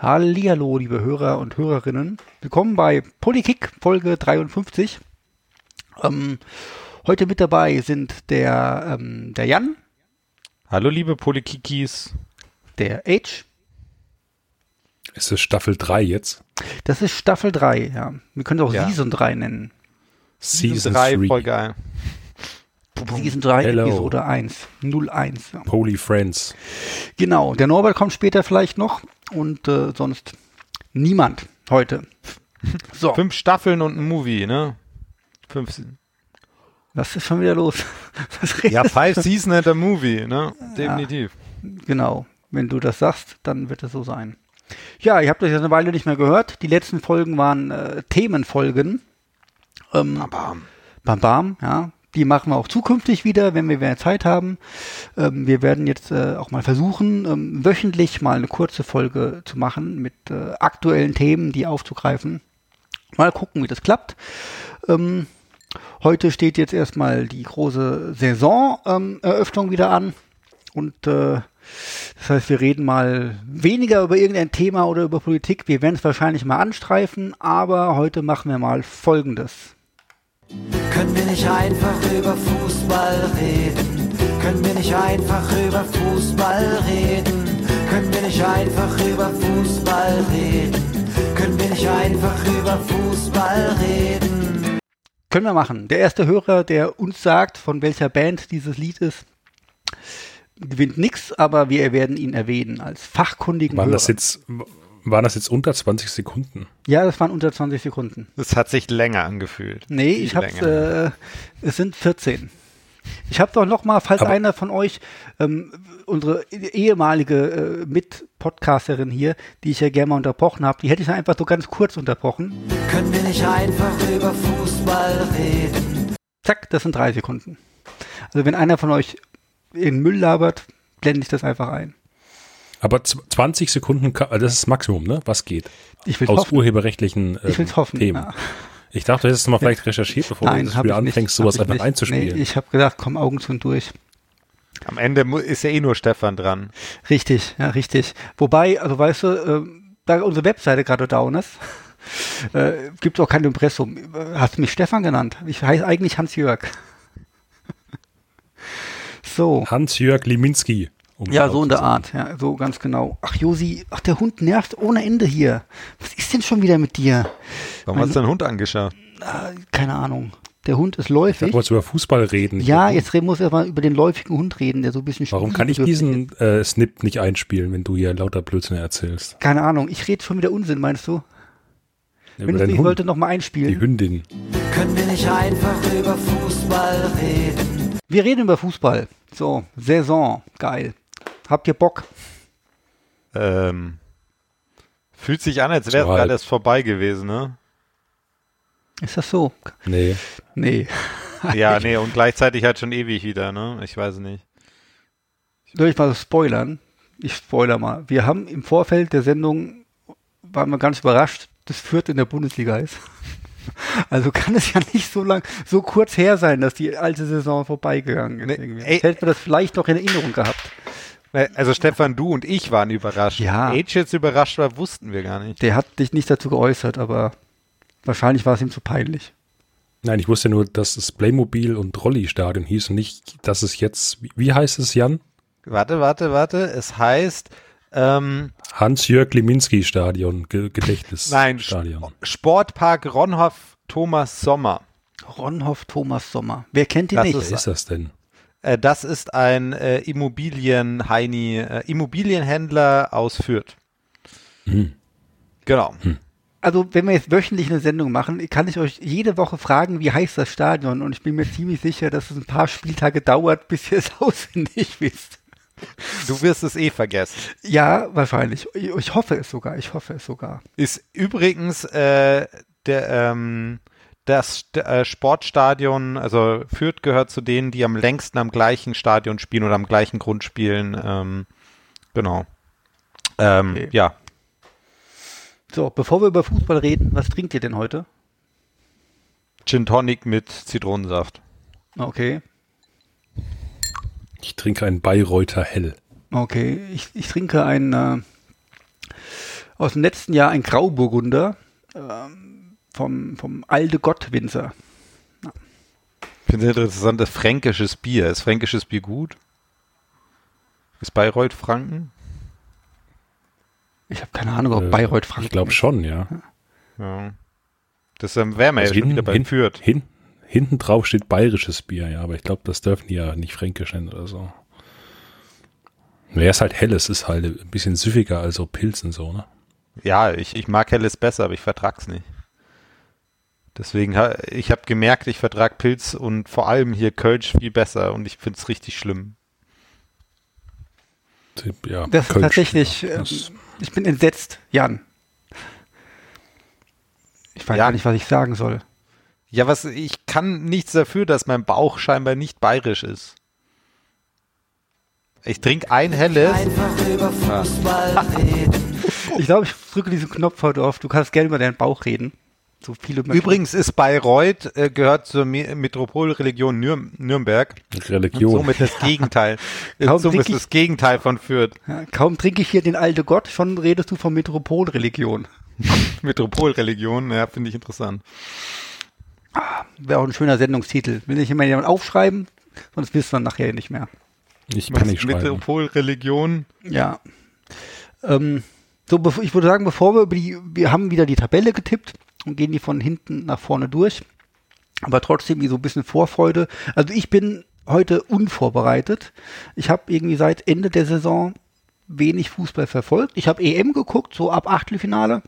Hallihallo, liebe Hörer und Hörerinnen. Willkommen bei Polikick Folge 53. Ähm, heute mit dabei sind der, ähm, der Jan. Hallo, liebe Polikikis. Der H. Ist es Staffel 3 jetzt? Das ist Staffel 3, ja. Wir können es auch ja. Season 3 nennen. Season 3, voll geil. Season 3, Hello. Episode 1. 01. Ja. Poly Friends. Genau, der Norbert kommt später vielleicht noch und äh, sonst niemand heute. So. Fünf Staffeln und ein Movie, ne? Fünf. Was ist schon wieder los? ja, Five Season and a Movie, ne? Definitiv. Ja, genau. Wenn du das sagst, dann wird es so sein. Ja, ihr habt euch ja eine Weile nicht mehr gehört. Die letzten Folgen waren äh, Themenfolgen. Ähm, bam, bam. Bam, bam, ja. Die machen wir auch zukünftig wieder, wenn wir mehr Zeit haben. Ähm, wir werden jetzt äh, auch mal versuchen, ähm, wöchentlich mal eine kurze Folge zu machen mit äh, aktuellen Themen, die aufzugreifen. Mal gucken, wie das klappt. Ähm, heute steht jetzt erstmal die große Saisoneröffnung ähm, wieder an. Und äh, das heißt, wir reden mal weniger über irgendein Thema oder über Politik. Wir werden es wahrscheinlich mal anstreifen, aber heute machen wir mal Folgendes. Können wir nicht einfach über Fußball reden? Können wir nicht einfach über Fußball reden? Können wir nicht einfach über Fußball reden? Können wir nicht einfach über Fußball reden? Können wir machen. Der erste Hörer, der uns sagt, von welcher Band dieses Lied ist, gewinnt nichts, aber wir werden ihn erwähnen als fachkundigen Waren Hörer. das jetzt waren das jetzt unter 20 Sekunden? Ja, das waren unter 20 Sekunden. Das hat sich länger angefühlt. Nee, ich hab's, äh, es sind 14. Ich habe doch noch mal, falls Aber einer von euch, ähm, unsere ehemalige äh, Mit-Podcasterin hier, die ich ja gerne mal unterbrochen habe, die hätte ich einfach so ganz kurz unterbrochen. Können wir nicht einfach über Fußball reden? Zack, das sind drei Sekunden. Also wenn einer von euch in Müll labert, blende ich das einfach ein. Aber 20 Sekunden, das ist das Maximum, ne? Was geht? Ich will Aus hoffen. urheberrechtlichen äh, ich hoffen, Themen. Ja. Ich dachte, du hättest es mal vielleicht recherchiert, bevor Nein, du das Spiel anfängst, sowas einfach nicht. einzuspielen. Nee, ich habe gedacht, komm Augen zu und durch. Am Ende ist ja eh nur Stefan dran. Richtig, ja, richtig. Wobei, also weißt du, äh, da unsere Webseite gerade down ist, äh, gibt es auch kein Impressum. Hast du mich Stefan genannt? Ich heiße eigentlich Hans-Jörg. so. Hans-Jörg Liminski. Um ja, so in der Art, ja, so ganz genau. Ach, Josi, ach, der Hund nervt ohne Ende hier. Was ist denn schon wieder mit dir? Warum hast du deinen Hund angeschaut? Keine Ahnung. Der Hund ist läufig. Ich wollte über Fußball reden. Ja, jetzt muss er mal über den läufigen Hund reden, der so ein bisschen Warum kann ich diesen äh, Snip nicht einspielen, wenn du hier lauter Blödsinn erzählst? Keine Ahnung, ich rede schon wieder Unsinn, meinst du? Ja, wenn ich, ich wollte noch mal einspielen. Die Hündin. Können wir nicht einfach über Fußball reden? Wir reden über Fußball. So, Saison, geil. Habt ihr Bock? Ähm, fühlt sich an, als wäre so alles vorbei gewesen, ne? Ist das so? Nee. Nee. ja, nee, und gleichzeitig halt schon ewig wieder, ne? Ich weiß nicht. Soll ich mal spoilern? Ich spoiler mal. Wir haben im Vorfeld der Sendung, waren wir ganz überrascht, dass Fürth in der Bundesliga ist. Also kann es ja nicht so lang, so kurz her sein, dass die alte Saison vorbeigegangen ist. Nee, hätte man das vielleicht noch in Erinnerung gehabt. Also Stefan, du und ich waren überrascht. Ja. Age jetzt überrascht war, wussten wir gar nicht. Der hat dich nicht dazu geäußert, aber wahrscheinlich war es ihm zu peinlich. Nein, ich wusste nur, dass es Playmobil und Rolli-Stadion hieß und nicht, dass es jetzt, wie heißt es, Jan? Warte, warte, warte. Es heißt ähm, Hans-Jörg Liminski-Stadion, Gedächtnis. Nein, Stadion. Sportpark Ronhoff Thomas Sommer. Ronhoff Thomas Sommer. Wer kennt ihn das nicht? Was ist das denn? Äh, das ist ein äh, Immobilien Heini, äh, Immobilienhändler aus Fürth. Hm. Genau. Hm. Also, wenn wir jetzt wöchentlich eine Sendung machen, kann ich euch jede Woche fragen, wie heißt das Stadion? Und ich bin mir ziemlich sicher, dass es ein paar Spieltage dauert, bis ihr es auswendig wisst. Du wirst es eh vergessen. Ja, wahrscheinlich. Ich hoffe es sogar. Ich hoffe es sogar. Ist übrigens äh, der ähm, das äh, Sportstadion, also Fürth gehört zu denen, die am längsten am gleichen Stadion spielen oder am gleichen Grund spielen. Ähm, genau. Ähm, okay. Ja. So, bevor wir über Fußball reden, was trinkt ihr denn heute? Gin Tonic mit Zitronensaft. Okay. Ich trinke ein Bayreuther Hell. Okay, ich, ich trinke ein, äh, aus dem letzten Jahr ein Grauburgunder ähm, vom, vom Alde Gott Winzer. Ich finde es interessant, das fränkisches Bier. Ist fränkisches Bier gut? Ist Bayreuth Franken? Ich habe keine Ahnung, ob Äh, Bayreuth Franken. Ich glaube schon, ja. Ja. Das ähm, wären wir Also ja schon wieder bei hin, Fürth. hin, hinten drauf steht bayerisches Bier, ja, aber ich glaube, das dürfen die ja nicht fränkisch nennen oder so. Wer ist halt helles, ist halt ein bisschen süffiger als so Pilzen so, ne? Ja, ich, ich mag Helles besser, aber ich vertrag's nicht. Deswegen, ha- ich habe gemerkt, ich vertrag Pilz und vor allem hier Kölsch viel besser und ich find's richtig schlimm. Ja, Das ist Kölsch, tatsächlich, ja, ähm, das- ich bin entsetzt, Jan. Ich weiß Ja. gar nicht, was ich sagen soll. Ja, was, ich kann nichts dafür, dass mein Bauch scheinbar nicht bayerisch ist. Ich trinke ein Helles. Einfach über Fußball reden. Ich glaube, ich drücke diesen Knopf heute auf. Du kannst gerne über deinen Bauch reden. So viele. Übrigens ist Bayreuth, äh, gehört zur Me Metropolreligion Nürn Nürnberg. Und Religion. somit das Gegenteil. Kaum somit ist das Gegenteil von Fürth. Ja, kaum trinke ich hier den alte Gott, schon redest du von Metropolreligion. Metropolreligion, ja, finde ich interessant. Wäre auch ein schöner Sendungstitel. Will nicht immer jemand aufschreiben, sonst wissen wir nachher nicht mehr. Ich kann nicht schreiben. Metropolreligion. Ja. Ähm, so, ich würde sagen, bevor wir über die, wir haben wieder die Tabelle getippt und gehen die von hinten nach vorne durch. Aber trotzdem so ein bisschen Vorfreude. Also ich bin heute unvorbereitet. Ich habe irgendwie seit Ende der Saison wenig Fußball verfolgt. Ich habe EM geguckt, so ab Achtelfinale.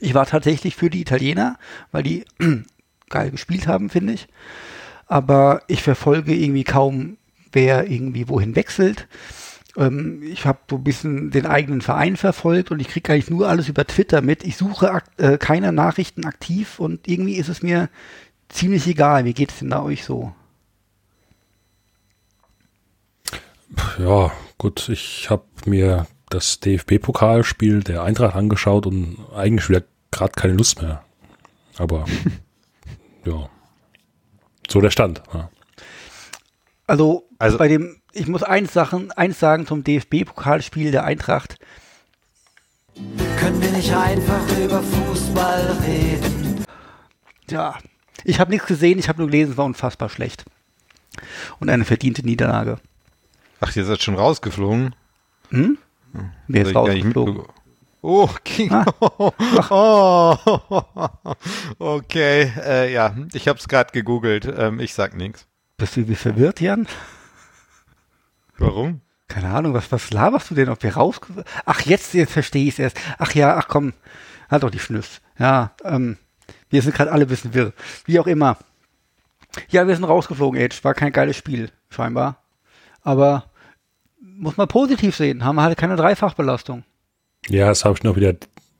Ich war tatsächlich für die Italiener, weil die geil gespielt haben, finde ich. Aber ich verfolge irgendwie kaum, wer irgendwie wohin wechselt. Ähm, ich habe so ein bisschen den eigenen Verein verfolgt und ich kriege eigentlich nur alles über Twitter mit. Ich suche äh, keine Nachrichten aktiv und irgendwie ist es mir ziemlich egal. Wie geht es denn da euch so? Ja, gut, ich habe mir das DFB-Pokalspiel der Eintracht angeschaut und eigentlich wieder gerade keine Lust mehr. Aber ja, so der Stand. Ja. Also, Also- bei dem, ich muss eins, Sachen, eins sagen zum DFB-Pokalspiel der Eintracht. Können wir nicht einfach über Fußball reden? Ja, ich habe nichts gesehen, ich habe nur gelesen, es war unfassbar schlecht. Und eine verdiente Niederlage. Ach, ihr seid schon rausgeflogen. Hm? Wer Hab ist rausgeflogen? Oh, King. Ah. Oh. Okay, äh, ja, ich habe es gerade gegoogelt. Ähm, ich sag nichts. Bist du wie verwirrt, Jan? Warum? Keine Ahnung, was, was laberst du denn, ob wir raus... Ach, jetzt, jetzt verstehe ich es erst. Ach ja, ach komm, halt doch die Schnüss. Ja, ähm, wir sind gerade alle ein bisschen wirr. Wie auch immer. Ja, wir sind rausgeflogen, Age. War kein geiles Spiel, scheinbar. Aber muss man positiv sehen. Haben wir halt keine Dreifachbelastung. Ja, das habe ich noch wieder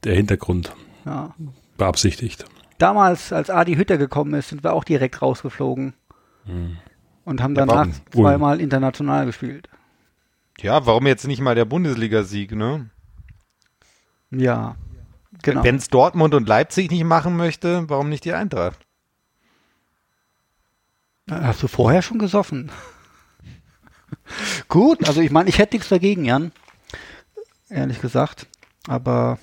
der Hintergrund Ja. beabsichtigt. Damals, als Adi Hütter gekommen ist, sind wir auch direkt rausgeflogen. Und haben danach warum? zweimal international gespielt. Ja, warum jetzt nicht mal der Bundesligasieg, ne? Ja, genau. Wenn es Dortmund und Leipzig nicht machen möchte, warum nicht die Eintracht? Hast du vorher schon gesoffen? Gut, also ich meine, ich hätte nichts dagegen, Jan. Ehrlich gesagt. Aber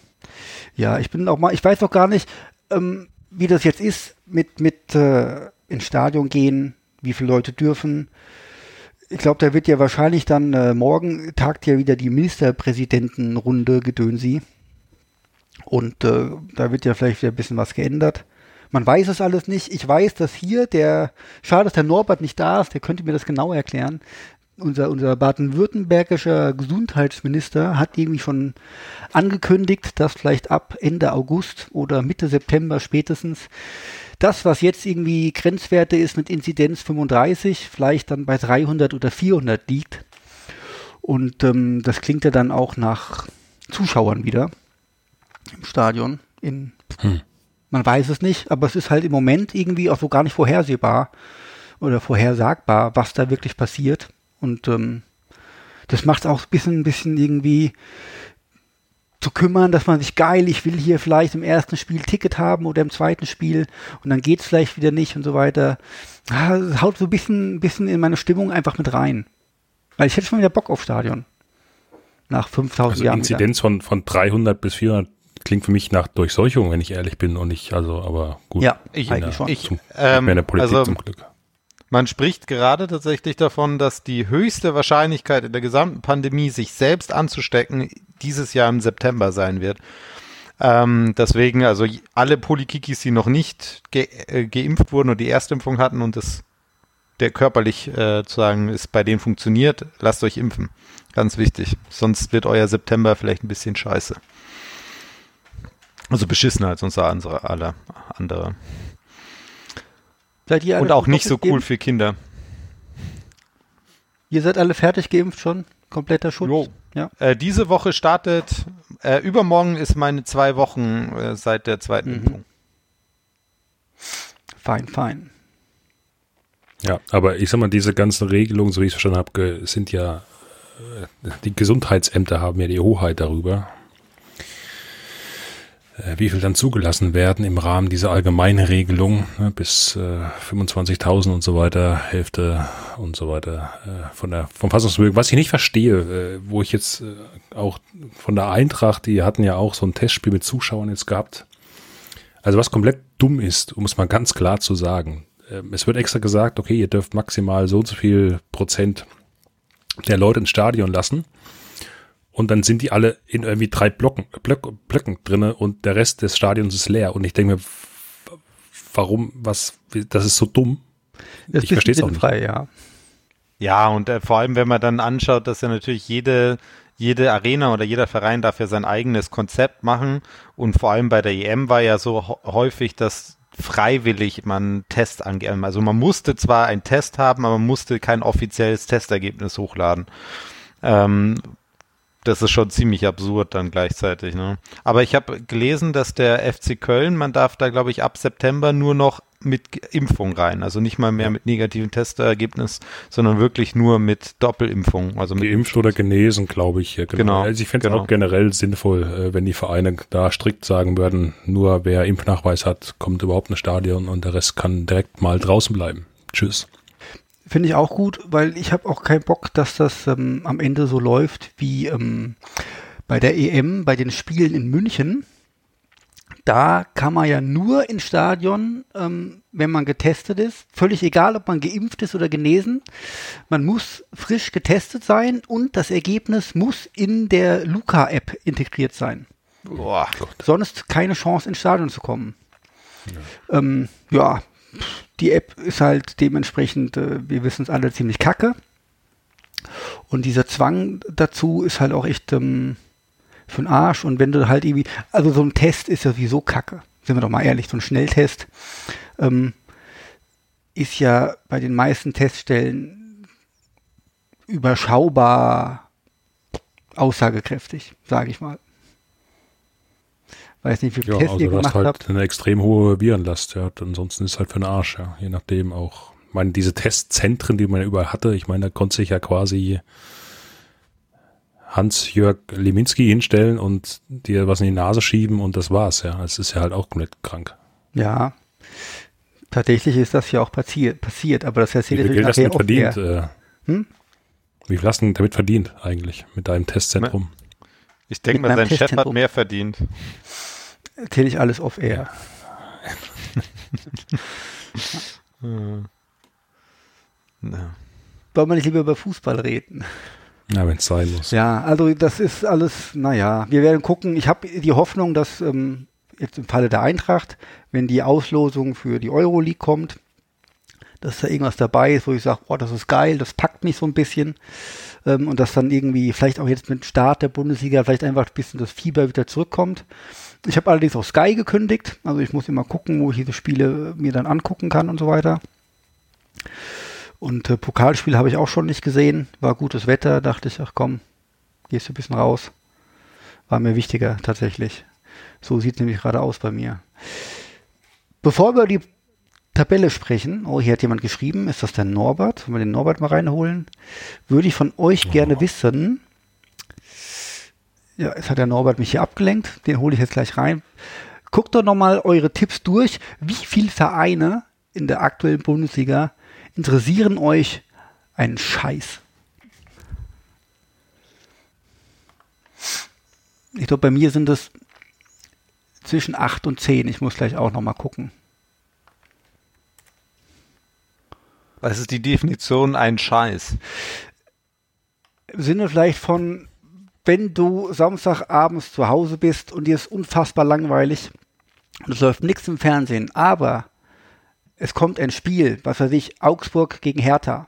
ja, ich bin auch mal, ich weiß auch gar nicht, ähm, wie das jetzt ist mit, mit äh, ins Stadion gehen, wie viele Leute dürfen. Ich glaube, da wird ja wahrscheinlich dann äh, morgen tagt ja wieder die Ministerpräsidentenrunde Gedönsi. Und äh, da wird ja vielleicht wieder ein bisschen was geändert. Man weiß es alles nicht. Ich weiß, dass hier der, schade, dass der Norbert nicht da ist, der könnte mir das genau erklären. Unser, unser baden-württembergischer Gesundheitsminister hat irgendwie schon angekündigt, dass vielleicht ab Ende August oder Mitte September spätestens das, was jetzt irgendwie Grenzwerte ist mit Inzidenz 35, vielleicht dann bei 300 oder 400 liegt. Und ähm, das klingt ja dann auch nach Zuschauern wieder im Stadion. In, Man weiß es nicht, aber es ist halt im Moment irgendwie auch so gar nicht vorhersehbar oder vorhersagbar, was da wirklich passiert. Und ähm, das macht auch ein bisschen, ein bisschen irgendwie zu kümmern, dass man sich geil, ich will hier vielleicht im ersten Spiel Ticket haben oder im zweiten Spiel und dann geht's vielleicht wieder nicht und so weiter. Ah, Das haut so ein bisschen, bisschen in meine Stimmung einfach mit rein. Weil ich hätte schon wieder Bock auf Stadion. nach 5000 Also Jahren. Inzidenz von, von 300 bis 400 klingt für mich nach Durchseuchung, wenn ich ehrlich bin und ich, also, aber gut. Ja, Ich, eigentlich schon. ich, Zum, ähm, mehr in der Politik also zum Glück. man spricht gerade tatsächlich davon, dass die höchste Wahrscheinlichkeit in der gesamten Pandemie, sich selbst anzustecken, dieses Jahr im September sein wird. Ähm, deswegen, also alle Polykikis, die noch nicht ge äh, geimpft wurden und die Erstimpfung hatten und das der körperlich äh, zu sagen ist, bei denen funktioniert, lasst euch impfen. Ganz wichtig. Sonst wird euer September vielleicht ein bisschen scheiße. Also beschissener als unser andere, alle andere. Seid ihr alle Und auch nicht so cool geimpft? für Kinder. Ihr seid alle fertig geimpft schon? Kompletter Schutz? Jo. Ja. Äh, diese Woche startet, äh, übermorgen ist meine zwei Wochen äh, seit der zweiten Mhm. Impfung. Fein, fein. Ja, aber ich sag mal, diese ganzen Regelungen, so wie ich es verstanden habe, sind ja, äh, die Gesundheitsämter haben ja die Hoheit darüber, wie viel dann zugelassen werden im Rahmen dieser allgemeinen Regelung, ne, bis äh, 25.000 und so weiter, Hälfte und so weiter äh, von der, vom Fassungsvermögen. Was ich nicht verstehe, äh, wo ich jetzt äh, auch von der Eintracht, die hatten ja auch so ein Testspiel mit Zuschauern jetzt gehabt, also was komplett dumm ist, um es mal ganz klar zu sagen. Ähm, Es wird extra gesagt, okay, ihr dürft maximal so und so viel Prozent der Leute ins Stadion lassen. Und dann sind die alle in irgendwie drei Blocken, Blöck, Blöcken drinne und der Rest des Stadions ist leer. Und ich denke mir, warum, was, das ist so dumm. Das Ich versteh's auch nicht. Frei, ja. Ja, und äh, vor allem, wenn man dann anschaut, dass ja natürlich jede, jede Arena oder jeder Verein darf ja sein eigenes Konzept machen. Und vor allem bei der EM war ja so häufig, dass freiwillig man Test ange Also man musste zwar einen Test haben, aber man musste kein offizielles Testergebnis hochladen. Ähm, das ist schon ziemlich absurd dann gleichzeitig. Ne? Aber ich habe gelesen, dass der FC Köln, man darf da, glaube ich, ab September nur noch mit Impfung rein. Also nicht mal mehr mit negativen Testergebnis, sondern wirklich nur mit Doppelimpfung. Also mit Geimpft oder genesen, glaube ich. Ja, Genau, Also ich fände es genau. auch generell sinnvoll, äh, wenn die Vereine da strikt sagen würden, nur wer Impfnachweis hat, kommt überhaupt ins Stadion und der Rest kann direkt mal draußen bleiben. Tschüss. Finde ich auch gut, weil ich habe auch keinen Bock, dass das ähm, am Ende so läuft wie ähm, bei der EM, bei den Spielen in München. Da kann man ja nur ins Stadion, ähm, wenn man getestet ist. Völlig egal, ob man geimpft ist oder genesen. Man muss frisch getestet sein und das Ergebnis muss in der Luca-App integriert sein. Boah. Sonst keine Chance ins Stadion zu kommen. Ja, ähm, ja die App ist halt dementsprechend, äh, wir wissen es alle, ziemlich kacke. Und dieser Zwang dazu ist halt auch echt ähm, für den Arsch. Und wenn du halt irgendwie, also so ein Test ist ja sowieso kacke. Sind wir doch mal ehrlich, so ein Schnelltest ähm, ist ja bei den meisten Teststellen überschaubar aussagekräftig, sage ich mal. Weiß nicht, wie viele Ja, Tests also ihr du hast gemacht halt habt. eine extrem hohe Virenlast, ja. Ansonsten ist halt für den Arsch, ja. Je nachdem auch. Ich meine, diese Testzentren, die man ja überall hatte, ich meine, da konnte sich ja quasi Hans-Jörg Leminski hinstellen und dir was in die Nase schieben und das war's, ja. Es ist ja halt auch komplett krank. Ja, tatsächlich ist das ja auch passiert, passiert aber das Wie erzähle viel ich Geld hast du damit nachher auch verdient? Äh, Hm? Wie viel hast du denn damit verdient eigentlich mit deinem Testzentrum? Ich denke mal, sein Chef hat mehr verdient. Erzähle ich alles off air. Ja. Wollen wir nicht lieber über Fußball reden? Ja, wenn es sein muss. Ja, also das ist alles, naja, wir werden gucken. Ich habe die Hoffnung, dass ähm, jetzt im Falle der Eintracht, wenn die Auslosung für die Euroleague kommt, dass da irgendwas dabei ist, wo ich sage, oh, das ist geil, das packt mich so ein bisschen. Ähm, und dass dann irgendwie, vielleicht auch jetzt mit Start der Bundesliga, vielleicht einfach ein bisschen das Fieber wieder zurückkommt. Ich habe allerdings auch Sky gekündigt, also ich muss immer gucken, wo ich diese Spiele mir dann angucken kann und so weiter. Und äh, Pokalspiel habe ich auch schon nicht gesehen. War gutes Wetter, dachte ich, ach komm, gehst du ein bisschen raus. War mir wichtiger tatsächlich. So sieht nämlich gerade aus bei mir. Bevor wir über die Tabelle sprechen, oh, hier hat jemand geschrieben, ist das der Norbert? Wollen wir den Norbert mal reinholen? Würde ich von euch gerne wissen. Ja, jetzt hat der Norbert mich hier abgelenkt. Den hole ich jetzt gleich rein. Guckt doch nochmal eure Tipps durch. Wie viele Vereine in der aktuellen Bundesliga interessieren euch einen Scheiß? Ich glaube, bei mir sind es zwischen 8 und 10. Ich muss gleich auch nochmal gucken. Was ist die Definition ein Scheiß? Im Sinne vielleicht von, wenn du Samstagabends zu Hause bist und dir ist unfassbar langweilig und es läuft nichts im Fernsehen, aber es kommt ein Spiel, was weiß ich, Augsburg gegen Hertha.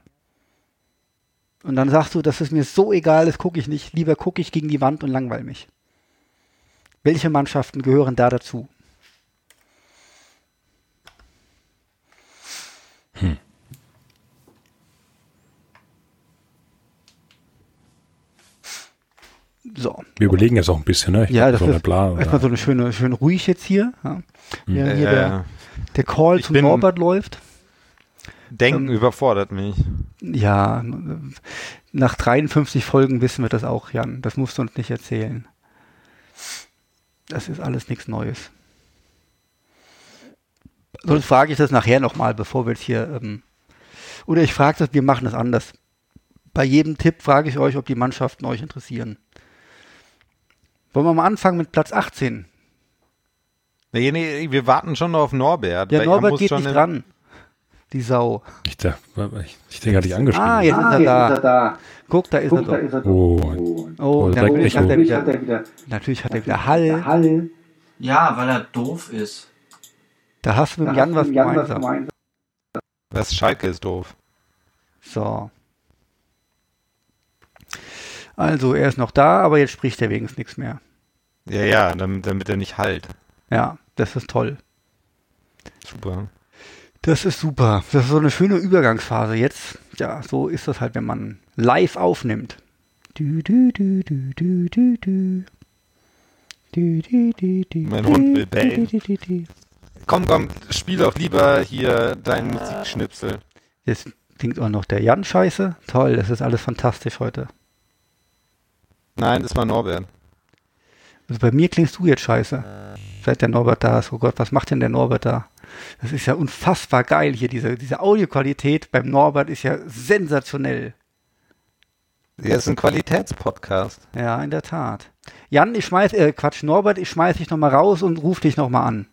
Und dann sagst du, das ist mir so egal, das gucke ich nicht. Lieber gucke ich gegen die Wand und langweil mich. Welche Mannschaften gehören da dazu? Hm. So. Wir überlegen jetzt auch ein bisschen, ne? Ich ja, das so ist erstmal so eine schöne, schön ruhig jetzt hier. Ja. Hm. Ja, hier äh, der, der Call zum Norbert läuft. Denken ähm, überfordert mich. Ja, nach 53 Folgen wissen wir das auch, Jan. Das musst du uns nicht erzählen. Das ist alles nichts Neues. Sonst frage ich das nachher nochmal, bevor wir jetzt hier. Ähm, oder ich frage das, wir machen das anders. Bei jedem Tipp frage ich euch, ob die Mannschaften euch interessieren. Wollen wir mal anfangen mit Platz 18? Nee, nee, wir warten schon noch auf Norbert. Ja, Norbert geht nicht dran. Die Sau. Ich, der, ich, ich denke, hatte ich angeschrieben. Ah, jetzt, ah, ist, er da. ist er da. Guck, da ist Guck, er da. Ist er oh, oh, oh natürlich, hat er wieder, hat er wieder, natürlich hat er wieder Hall. Hall. Ja, weil er doof ist. Da hast du mit Jan was gemeinsam. Das Schalke ist doof. So. Also, er ist noch da, aber jetzt spricht er wenigstens nichts mehr. Ja, ja, damit, damit er nicht halt. Ja, das ist toll. Super. Das ist super. Das ist so eine schöne Übergangsphase jetzt. Ja, so ist das halt, wenn man live aufnimmt. Du, du, du, du, du, du, du. Du, du, du, du, mein Hund will bellen. Komm, komm, spiel doch lieber hier deinen Musikschnipsel. Jetzt klingt auch noch der Jan scheiße. Toll, das ist alles fantastisch heute. Nein, das war Norbert. Also bei mir klingst du jetzt scheiße. Seit der Norbert da ist. Oh Gott, was macht denn der Norbert da? Das ist ja unfassbar geil hier. Diese, diese Audioqualität beim Norbert ist ja sensationell. Ja, ist ein Qualitätspodcast. Ja, in der Tat. Jan, ich schmeiß, äh, Quatsch, Norbert, ich schmeiß dich nochmal raus und ruf dich nochmal an.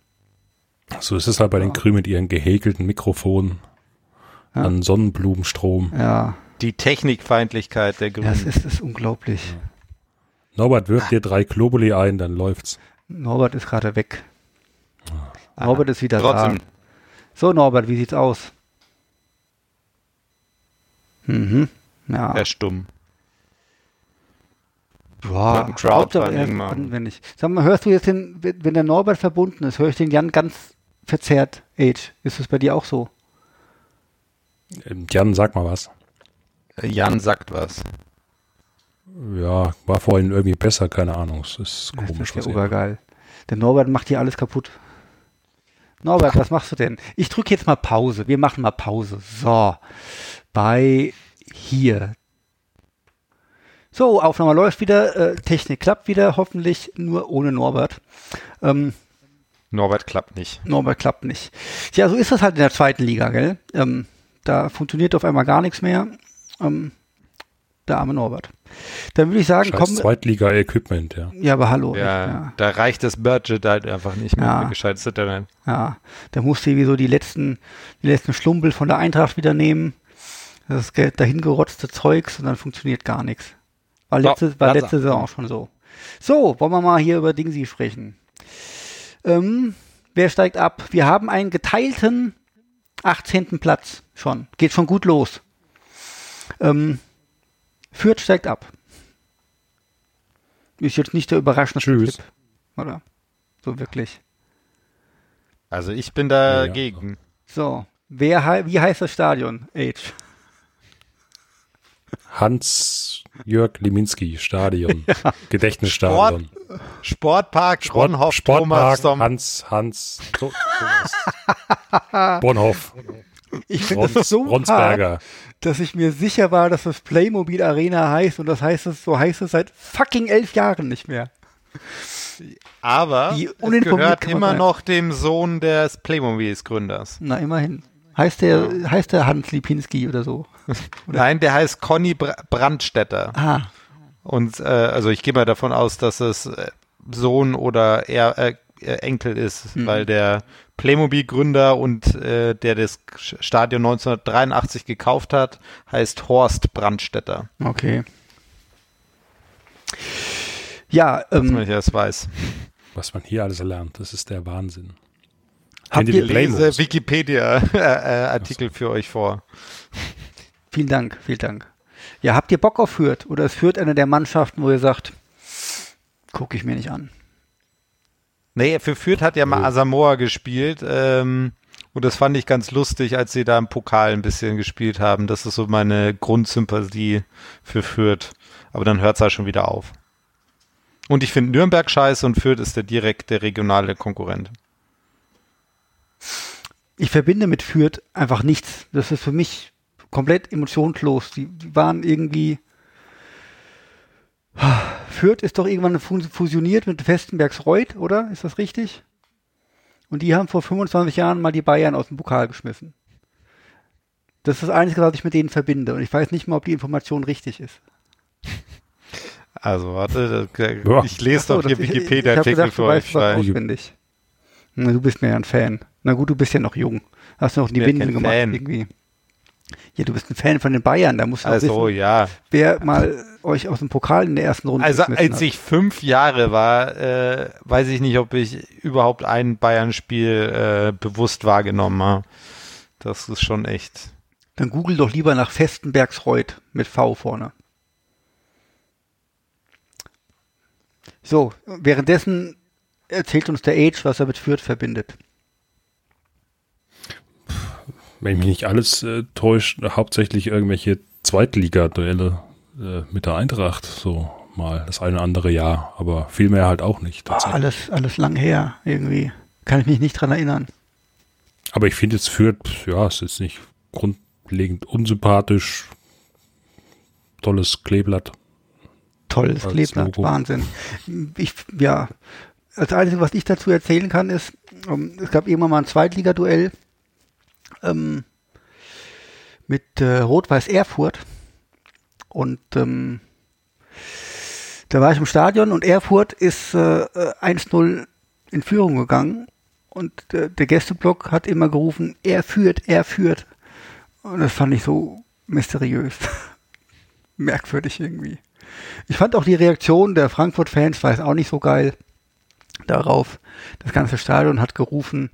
So ist es halt bei ja. den Grün mit ihren gehäkelten Mikrofonen. Ja. An Sonnenblumenstrom. Ja. Die Technikfeindlichkeit der Grünen. Das ist, ist unglaublich. Ja. Norbert, wirf dir drei Globuli ein, dann läuft's. Norbert ist gerade weg. Ah. Norbert ist wieder Trotzdem. da. So, Norbert, wie sieht's aus? Mhm. Ja. Er ist stumm. Boah, anwendig. Sag mal, hörst du jetzt den, wenn der Norbert verbunden ist, höre ich den Jan ganz verzerrt, Age. Ist es bei dir auch so? Ähm, Jan, sag mal was. Jan sagt was. Ja, war vorhin irgendwie besser, keine Ahnung. Es ist komisch. Das ist ja obergeil. Der Norbert macht hier alles kaputt. Norbert, was machst du denn? Ich drücke jetzt mal Pause. Wir machen mal Pause. So. Bei hier. So, Aufnahme läuft wieder. Äh, Technik klappt wieder. Hoffentlich nur ohne Norbert. Ähm, Norbert klappt nicht. Norbert klappt nicht. Ja, so ist das halt in der zweiten Liga, gell? Ähm, da funktioniert auf einmal gar nichts mehr. Ähm, der arme Norbert. Dann würde ich sagen, Scheiß komm. Zweitliga-Equipment, ja. Ja, aber hallo. Ja, ja, da reicht das Budget halt einfach nicht mehr ja. gescheites Internet. Ja, da musste irgendwie so die letzten, die letzten Schlumpel von der Eintracht wieder nehmen. Das dahingerotzte Zeugs und dann funktioniert gar nichts. War letzte, so, war letzte Saison auch schon so. So, wollen wir mal hier über Dingsy sprechen. Ähm, wer steigt ab? Wir haben einen geteilten 18. Platz schon. Geht schon gut los. Ähm, Fürth steigt ab. Ist jetzt nicht der überraschende Tschüss. Tipp, oder? So wirklich. Also ich bin dagegen. Ja, so, wer wie heißt das Stadion? Age. Hans-Jörg Liminski Stadion. Ja. Gedächtnisstadion. Sport, Sportpark Sport, Bornhof Sportpark Thomas Hans Hans Bornhof. Ich finde das so Ronsberger. Hart, dass ich mir sicher war, dass das Playmobil Arena heißt und das heißt es, so heißt es seit fucking elf Jahren nicht mehr. Aber es gehört immer sein. noch dem Sohn des Playmobils Gründers. Na, immerhin. Heißt der, ja. heißt der Hans Lipinski oder so? Oder? Nein, der heißt Conny Brandstetter. Ah. Und äh, also ich gehe mal davon aus, dass es äh, Sohn oder er, äh, Enkel ist, mhm. weil der Playmobil-Gründer und äh, der das Stadion 1983 gekauft hat, heißt Horst Brandstetter. Okay. Ja, ähm, Dass man das weiß. Was man hier alles lernt, das ist der Wahnsinn. Habt ihr lese Wikipedia-Artikel für euch vor. Vielen Dank, vielen Dank. Ja, habt ihr Bock auf Fürth? Oder ist Fürth eine der Mannschaften, wo ihr sagt, gucke ich mir nicht an? Nee, für Fürth hat ja mal Asamoah gespielt. Ähm, und das fand ich ganz lustig, als sie da im Pokal ein bisschen gespielt haben. Das ist so meine Grundsympathie für Fürth. Aber dann hört es halt schon wieder auf. Und ich finde Nürnberg scheiße und Fürth ist der direkte regionale Konkurrent. Ich verbinde mit Fürth einfach nichts. Das ist für mich komplett emotionslos. Die, die waren irgendwie. Fürth ist doch irgendwann fusioniert mit Festenbergsreuth, oder? Ist das richtig? Und die haben vor 25 Jahren mal die Bayern aus dem Pokal geschmissen. Das ist das Einzige, was ich mit denen verbinde. Und ich weiß nicht mal, ob die Information richtig ist. Also, warte, ich lese so, doch hier Wikipedia-Artikel für euch. Auswendig. Na, du bist mir ja ein Fan. Na gut, du bist ja noch jung. Hast du noch die Windel gemacht Fan. irgendwie. Ja, du bist ein Fan von den Bayern, da musst du also, wissen, ja. wer mal euch aus dem Pokal in der ersten Runde Also als hat. ich fünf Jahre war, äh, weiß ich nicht, ob ich überhaupt ein Bayern-Spiel äh, bewusst wahrgenommen habe. Das ist schon echt. Dann google doch lieber nach Festenbergsreuth mit V vorne. So, währenddessen erzählt uns der Age, was er mit Fürth verbindet wenn mich nicht alles äh, täuscht, hauptsächlich irgendwelche Zweitliga-Duelle äh, mit der Eintracht, so mal das eine oder andere Jahr, aber viel mehr halt auch nicht. Oh, alles, alles lang her, irgendwie. Kann ich mich nicht dran erinnern. Aber ich finde, es führt, ja, es ist nicht grundlegend unsympathisch. Tolles Kleeblatt. Tolles Kleeblatt, Logo. Wahnsinn. Ich, ja, das Einzige, was ich dazu erzählen kann, ist, ähm, es gab irgendwann mal ein Zweitliga-Duell ähm, mit äh, Rot-Weiß Erfurt. Und ähm, da war ich im Stadion und Erfurt ist äh, 1-0 in Führung gegangen. Und äh, der Gästeblock hat immer gerufen, er führt, er führt. Und das fand ich so mysteriös. Merkwürdig irgendwie. Ich fand auch die Reaktion der Frankfurt-Fans, war es auch nicht so geil darauf. Das ganze Stadion hat gerufen,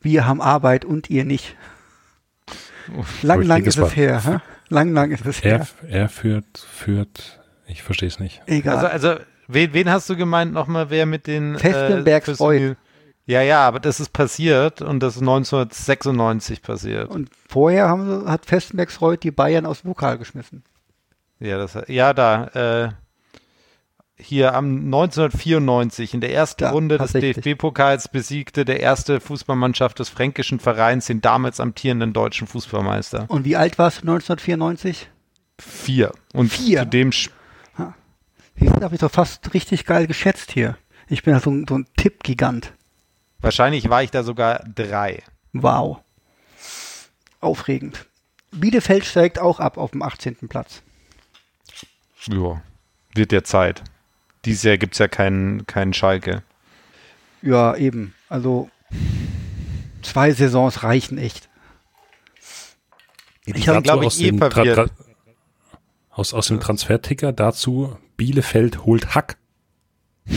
wir haben Arbeit und ihr nicht. Lang, lang ist es her. Hä? Lang, lang ist es her. Er führt, führt, ich verstehe es nicht. Egal. Also, also wen, wen hast du gemeint nochmal, wer mit den Festenbergs äh, Ja, ja, aber das ist passiert und das ist 1996 passiert. Und vorher haben, hat Festenbergsreuth die Bayern aus dem Pokal geschmissen. Ja, das, ja, da, äh, hier am 1994 in der ersten ja, Runde des DFB-Pokals besiegte der erste Fußballmannschaft des fränkischen Vereins den damals amtierenden deutschen Fußballmeister. Und wie alt warst du 1994? Vier. Und Vier. Zudem ha. Du, habe ich doch fast richtig geil geschätzt hier. Ich bin ja so, so ein Tippgigant. Wahrscheinlich war ich da sogar drei. Wow. Aufregend. Bielefeld steigt auch ab auf dem 18. Platz. Ja, wird der Zeit. Dieses Jahr gibt es ja keinen, keinen Schalke. Ja, eben. Also zwei Saisons reichen echt. Ich habe, glaube ich, eh verwirrt. Aus, aus dem Transferticker dazu, Bielefeld holt Hack.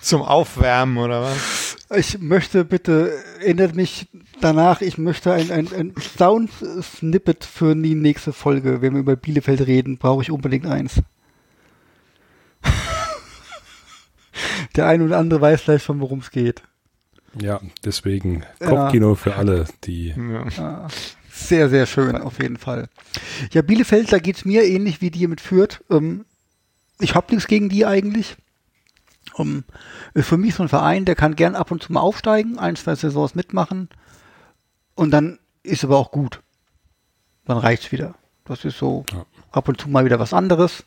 Zum Aufwärmen oder was? Ich möchte bitte, erinnert mich danach, ich möchte ein, ein, ein Sound-Snippet für die nächste Folge. Wenn wir über Bielefeld reden, brauche ich unbedingt eins. Der eine oder andere weiß gleich schon, worum es geht. Ja, deswegen Kopfkino ja. für alle, die. Ja. Sehr, sehr schön, auf jeden Fall. Ja, Bielefeld, da geht es mir ähnlich wie dir mit Fürth. Ähm, ich habe nichts gegen die eigentlich. Um, ist für mich so ein Verein, der kann gern ab und zu mal aufsteigen, ein, zwei Saisons mitmachen und dann ist aber auch gut. Dann reicht's wieder. Das ist so ja. ab und zu mal wieder was anderes.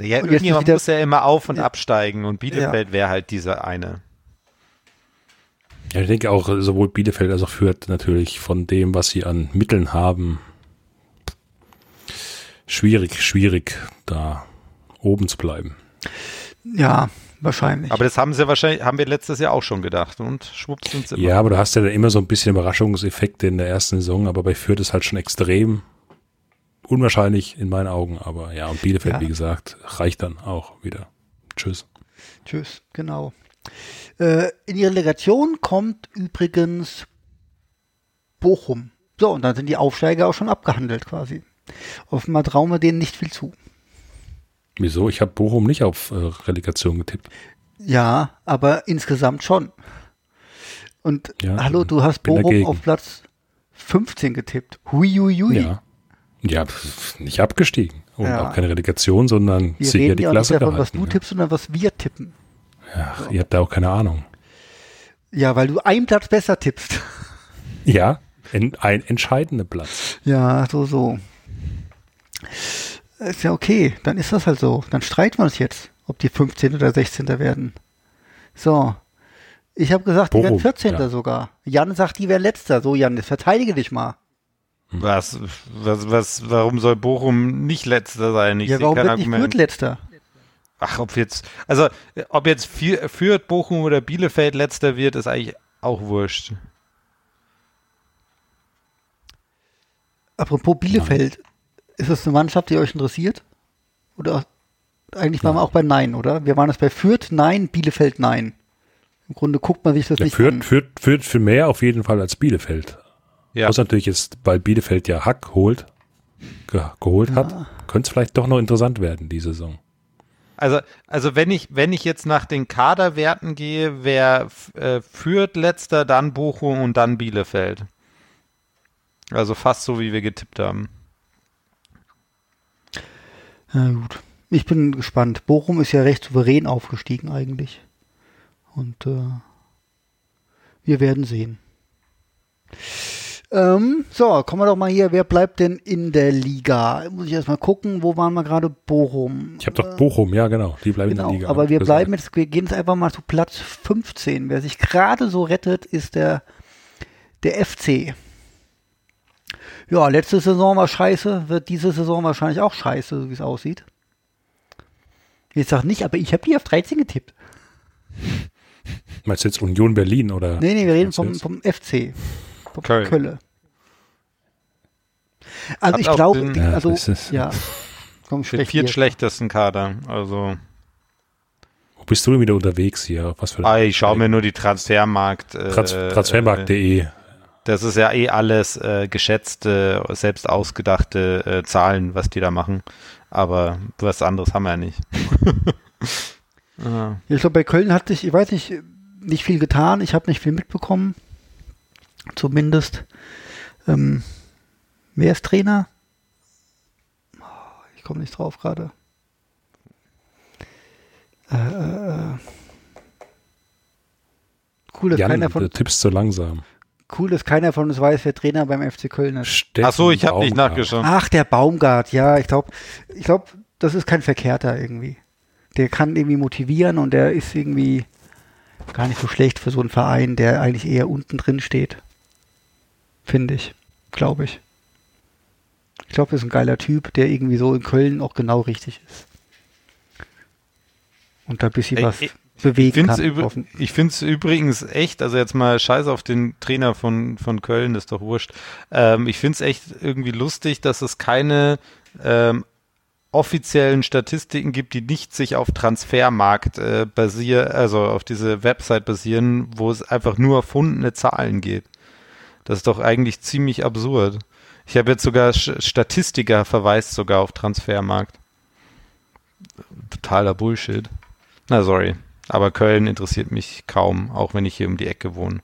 Ja, und irgendjemand muss ja immer auf- und ja. absteigen und Bielefeld ja. wäre halt dieser eine. Ja, ich denke auch, sowohl Bielefeld als auch Fürth natürlich von dem, was sie an Mitteln haben, schwierig, schwierig, da oben zu bleiben. Ja, wahrscheinlich. Aber das haben sie wahrscheinlich, haben wir letztes Jahr auch schon gedacht und schwupps sind sie immer. Ja, aber du hast ja dann immer so ein bisschen Überraschungseffekte in der ersten Saison, aber bei Fürth ist halt schon extrem unwahrscheinlich in meinen Augen, aber ja, und Bielefeld, Ja. wie gesagt, reicht dann auch wieder. Tschüss. Tschüss, genau. Äh, in die Relegation kommt übrigens Bochum. So, und dann sind die Aufsteiger auch schon abgehandelt quasi. Offenbar trauen wir denen nicht viel zu. Wieso? Ich habe Bochum nicht auf äh, Relegation getippt. Ja, aber insgesamt schon. Und Ja, hallo, du hast Bochum dagegen. auf Platz 15 getippt. Hui, hui, hui. Ja. Ja, nicht abgestiegen. Und Ja. auch keine Relegation, sondern Wir sicher reden die ja auch nicht Klasse davon, was gehalten. du ja. tippst, sondern was wir tippen. Ach, ihr habt da auch keine Ahnung. Ja, weil du einen Platz besser tippst. Ja, en, ein entscheidender Platz. Ja, so, so. Ist ja okay, dann ist das halt so. Dann streiten wir uns jetzt, ob die 15. oder 16. werden. So. Ich habe gesagt, die werden Bochum, 14. ja. sogar. Jan sagt, die werden letzter. So, Jan, jetzt verteidige dich mal. Was, was, was, warum soll Bochum nicht letzter sein? Ich ja, sehe warum kein wird nicht Argument. Fürth letzter? Ach, ob jetzt, also, ob jetzt Fürth, Bochum oder Bielefeld letzter wird, ist eigentlich auch wurscht. Apropos Bielefeld, ist das eine Mannschaft, die euch interessiert? Oder eigentlich waren wir auch bei Nein, oder? Wir waren das bei Fürth, Nein, Bielefeld, Nein. Im Grunde guckt man sich das Ja, nicht führt, an. führt, führt für mehr auf jeden Fall als Bielefeld. Ja. Was natürlich jetzt, weil Bielefeld ja Hack holt, ge geholt hat, könnte es vielleicht doch noch interessant werden, die Saison. Also, also wenn ich, wenn ich jetzt nach den Kaderwerten gehe, wäre äh, Fürth letzter, dann Bochum und dann Bielefeld. Also fast so, wie wir getippt haben. Ja, gut. Ich bin gespannt. Bochum ist ja recht souverän aufgestiegen eigentlich. Und äh, wir werden sehen. Ähm, so, kommen wir doch mal hier. Wer bleibt denn in der Liga? Muss ich erstmal gucken, wo waren wir gerade? Bochum. Ich habe doch Bochum, ja genau, die bleiben Genau, in der Liga. aber wir Das- bleiben jetzt, wir gehen jetzt einfach mal zu Platz 15. Wer sich gerade so rettet, ist der, der FC. Ja, letzte Saison war scheiße, wird diese Saison wahrscheinlich auch scheiße, so wie es aussieht. Ich sag nicht, aber ich habe die auf 13 getippt. Meinst du jetzt Union Berlin oder? Nee, nee, wir reden vom, jetzt? vom FC. Köln. Kölle. Also Hat ich glaube, Ja, also, ja. Komm, Den viertschlechtesten Kader. Also, Wo bist du denn wieder unterwegs hier? Was für ah, ich schaue mir nur die Transfermarkt. Äh, Trans äh, Transfermarkt.de. Das ist ja eh alles äh, geschätzte, selbst ausgedachte äh, Zahlen, was die da machen. Aber was anderes haben wir ja nicht. Ja, Ich glaube, bei Köln hat sich, ich weiß nicht, nicht viel getan. Ich habe nicht viel mitbekommen. Zumindest. Ähm, wer ist Trainer? Oh, Ich komme nicht drauf gerade. Äh, äh, äh. cool, dass Jan, keiner von, tippst so langsam. cool, dass keiner von uns weiß, wer Trainer beim FC Köln ist. Steffen Ach so, ich habe nicht nachgeschaut. Ach, der Baumgart, ja, ich glaube, ich glaube, das ist kein Verkehrter irgendwie. Der kann irgendwie motivieren und der ist irgendwie gar nicht so schlecht für so einen Verein, der eigentlich eher unten drin steht. Finde ich, glaube ich. Ich glaube, das ist ein geiler Typ, der irgendwie so in Köln auch genau richtig ist. Und da ein bisschen was ich- bewegen find's kann. Ich finde es übrigens echt, also jetzt mal scheiß auf den Trainer von, von Köln, ist doch wurscht. Ähm, ich finde es echt irgendwie lustig, dass es keine ähm, offiziellen Statistiken gibt, die nicht sich auf Transfermarkt äh, basieren, also auf diese Website basieren, wo es einfach nur erfundene Zahlen geht. Das ist doch eigentlich ziemlich absurd. Ich habe jetzt sogar Statistiker verweist sogar auf Transfermarkt. Totaler Bullshit. Na, sorry. Aber Köln interessiert mich kaum, auch wenn ich hier um die Ecke wohne.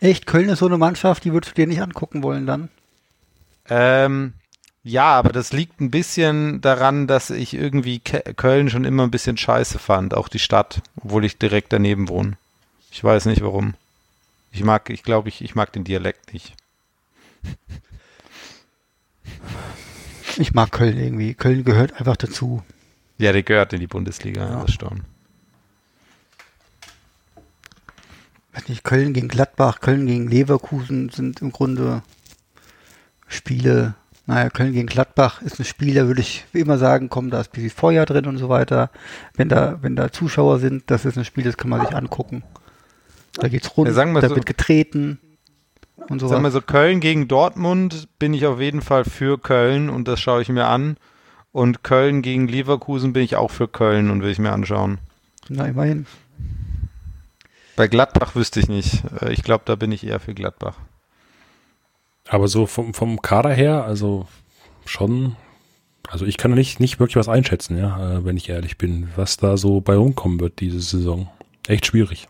Echt, Köln ist so eine Mannschaft, die würdest du dir nicht angucken wollen dann? Ähm, ja, aber das liegt ein bisschen daran, dass ich irgendwie Köln schon immer ein bisschen scheiße fand, auch die Stadt, obwohl ich direkt daneben wohne. Ich weiß nicht warum. Ich mag, ich glaube, ich, ich mag den Dialekt nicht. Ich mag Köln irgendwie. Köln gehört einfach dazu. Ja, der gehört in die Bundesliga, Ja. das stimmt. weiß nicht, Köln gegen Gladbach, Köln gegen Leverkusen sind im Grunde Spiele, Naja, Köln gegen Gladbach ist ein Spiel, da würde ich immer sagen, komm, da ist ein bisschen Feuer drin und so weiter. Wenn da, wenn da Zuschauer sind, das ist ein Spiel, das kann man sich angucken. Da geht's rund, Ja, sagen wir da so- wird getreten und so Sagen wir so, Köln gegen Dortmund bin ich auf jeden Fall für Köln und das schaue ich mir an. Und Köln gegen Leverkusen bin ich auch für Köln und will ich mir anschauen. Na, immerhin. Bei Gladbach wüsste ich nicht. Äh, Ich glaube, da bin ich eher für Gladbach. Aber so vom, vom Kader her, also schon, also ich kann nicht, nicht wirklich was einschätzen, ja, äh, wenn ich ehrlich bin, was da so bei rumkommen wird diese Saison. Echt schwierig.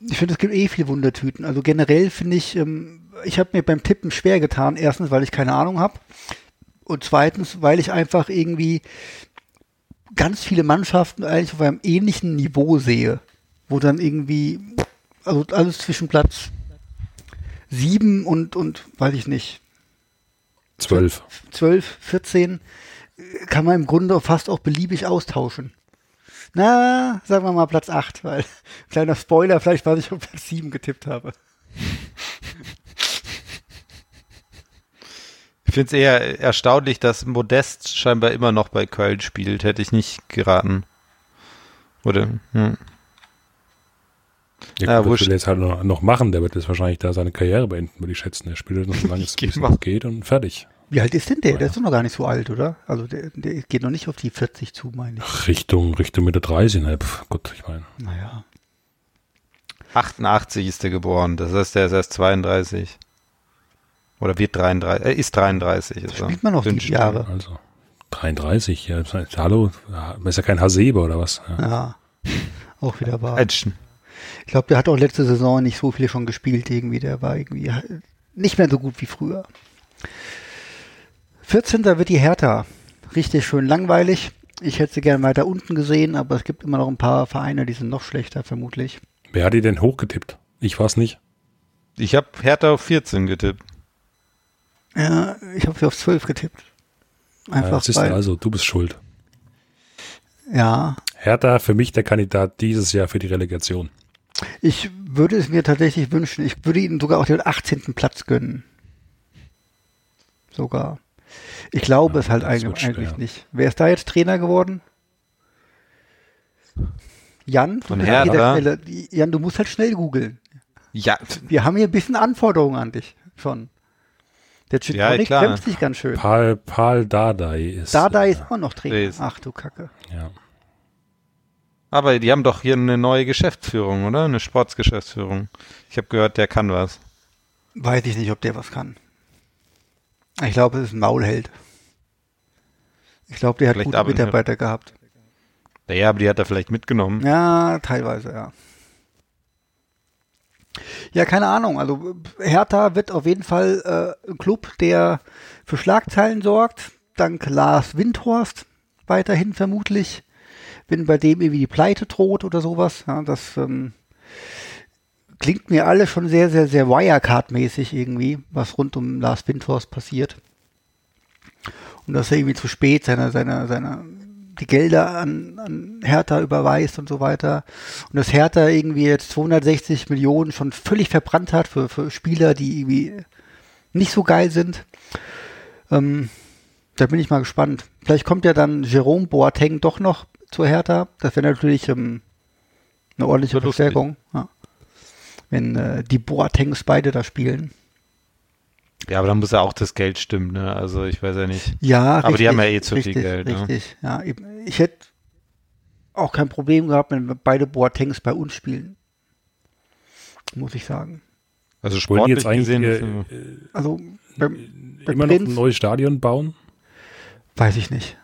Ich finde, es gibt eh viele Wundertüten. Also generell finde ich, ähm, ich habe mir beim Tippen schwer getan. Erstens, weil ich keine Ahnung habe. Und zweitens, weil ich einfach irgendwie ganz viele Mannschaften eigentlich auf einem ähnlichen Niveau sehe. Wo dann irgendwie, also alles zwischen Platz sieben und, und, weiß ich nicht, Zwölf. 12, 14 äh, kann man im Grunde fast auch beliebig austauschen. Na, sagen wir mal Platz 8, weil kleiner Spoiler, vielleicht weiß ich, ob ich Platz 7 getippt habe. Ich finde es eher erstaunlich, dass Modest scheinbar immer noch bei Köln spielt. Hätte ich nicht geraten. Oder? Hm. Ja, Ja, gut, das wurscht. will er jetzt halt noch, noch machen. Der wird jetzt wahrscheinlich da seine Karriere beenden, würde ich schätzen. Er spielt noch so lange mal. es geht und fertig. Wie alt ist denn der? Der ist doch noch gar nicht so alt, oder? Also der, der geht noch nicht auf die 40 zu, meine ich. Richtung, Richtung Mitte 30, ne? Pf, Gott, ich meine. Naja. 88 ist er geboren. Das heißt, er ist erst 32. Oder wird 33. Er ist 33. Ist er. Spielt man noch die. Jahre? Also 33, ja, hallo, ja, ist ja kein Hasebe oder was? Ja. Ja. Auch wieder wahr. Action. Ich glaube, der hat auch letzte Saison nicht so viel schon gespielt irgendwie. Der war irgendwie nicht mehr so gut wie früher. 14. wird die Hertha. Richtig schön langweilig. Ich hätte sie gerne weiter unten gesehen, aber es gibt immer noch ein paar Vereine, die sind noch schlechter, vermutlich. Wer hat die denn hochgetippt? Ich war's nicht. Ich habe Hertha auf 14 getippt. Ja, ich habe sie auf 12 getippt. Ja, Einfach das ist weil, also, du bist schuld. ja, Hertha für mich der Kandidat dieses Jahr für die Relegation. ich würde es mir tatsächlich wünschen. Ich würde ihnen sogar auch den 18. Platz gönnen. Sogar. Ich glaube Ja, es halt eigentlich, schwer. eigentlich nicht. Wer ist da jetzt Trainer geworden? Jan? Du Von? Stelle- Jan, du musst halt schnell googeln. Ja, Wir haben hier ein bisschen Anforderungen an dich schon. Der Ja, Chitonic klar. kämpft sich ganz schön. Pal, Pal Dardai ist. Dada äh, ist immer noch Trainer. Ist- Ach du Kacke. Ja. aber die haben doch hier eine neue Geschäftsführung, oder? Eine Sportsgeschäftsführung. Ich habe gehört, der kann was. Weiß ich nicht, ob der was kann. Ich glaube, es ist ein Maulheld. Ich glaube, der hat Vielleicht gute Mitarbeiter gehabt. Ja, aber die hat er vielleicht mitgenommen. Ja, teilweise, ja. Ja, keine Ahnung. Also Hertha wird auf jeden Fall äh, ein Club, der für Schlagzeilen sorgt. Dank Lars Windhorst weiterhin vermutlich. Wenn bei dem irgendwie die Pleite droht oder sowas. Ja, das ähm, klingt mir alles schon sehr, sehr, sehr Wirecard-mäßig irgendwie, was rund um Lars Windhorst passiert. Und dass er irgendwie zu spät seine, seine, seine, die Gelder an, an Hertha überweist und so weiter. Und dass Hertha irgendwie jetzt 260 Millionen schon völlig verbrannt hat für, für Spieler, die irgendwie nicht so geil sind. Ähm, da bin ich mal gespannt. Vielleicht kommt ja dann Jerome Boateng doch noch zur Hertha. Das wäre natürlich ähm, eine ordentliche. Verstärkung. Ja. Wenn äh, die Boatengs beide da spielen. Ja, aber dann muss ja auch das Geld stimmen, ne? Also ich weiß ja nicht. Ja, Aber die haben ja eh zu viel richtig, Geld, ne? Richtig, ja. Eben. Ich hätte auch kein Problem gehabt, wenn beide Boatengs bei uns spielen. Muss ich sagen. Also sportlich jetzt eigentlich gesehen. äh, äh, Also beim, beim immer noch Prinz ein neues Stadion bauen? weiß ich nicht.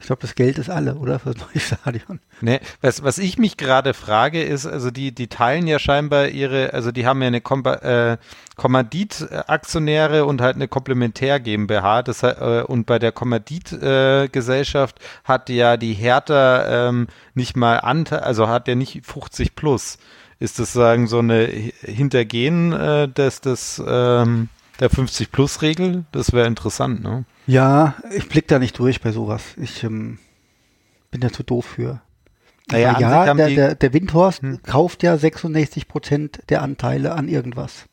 Ich glaube, das Geld ist alle, oder? Für das neue Stadion. Ne, was, was ich mich gerade frage, ist, also die, die teilen ja scheinbar ihre, also die haben ja eine Kom äh, Kommanditaktionäre und halt eine Komplementär GmbH. Das, äh, und bei der Kommanditgesellschaft äh, hat ja die Hertha ähm, nicht mal Anteil, also hat ja nicht 50 plus. Ist das sagen so eine Hi- Hintergehen äh, des, des ähm, der 50 plus Regel? Das wäre interessant, ne? Ja, ich blick da nicht durch bei sowas. Ich ähm, bin da zu doof für. Naja, ja, der, der, der Windhorst Hm. kauft ja 66 Prozent der Anteile an irgendwas.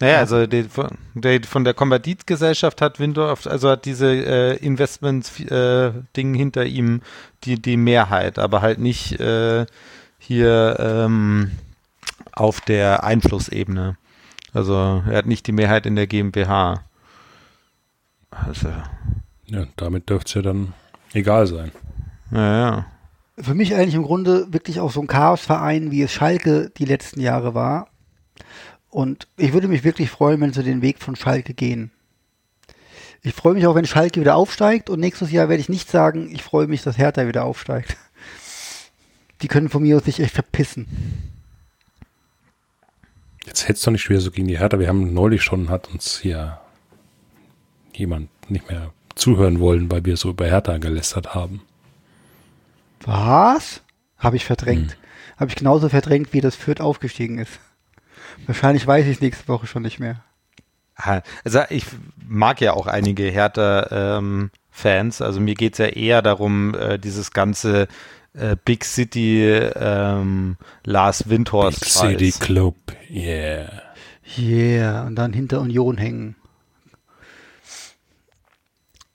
Naja, also die, die, von der Kommanditgesellschaft hat Windorf, also hat diese äh, Investments-Ding äh, hinter ihm die, die Mehrheit, aber halt nicht äh, hier ähm, auf der Einflussebene. Also er hat nicht die Mehrheit in der GmbH. Also. Ja, damit dürfte es ja dann egal sein. Ja, ja. Für mich eigentlich im Grunde wirklich auch so ein Chaosverein, wie es Schalke die letzten Jahre war. Und ich würde mich wirklich freuen, wenn sie den Weg von Schalke gehen. Ich freue mich auch, wenn Schalke wieder aufsteigt und nächstes Jahr werde ich nicht sagen, ich freue mich, dass Hertha wieder aufsteigt. Die können von mir aus sich echt verpissen. Jetzt hättest du nicht schwer so gegen die Hertha. Wir haben neulich schon, hat uns hier jemand nicht mehr zuhören wollen, weil wir so über Hertha gelästert haben. Was? Habe ich verdrängt. Hm. Habe ich genauso verdrängt, wie das Fürth aufgestiegen ist. Wahrscheinlich weiß ich es nächste Woche schon nicht mehr. Also ich mag ja auch einige Hertha-Fans. Ähm, also mir geht es ja eher darum, äh, dieses ganze äh, Big City ähm, Lars Windhorst. Big City Club, yeah. Yeah, und dann hinter Union hängen.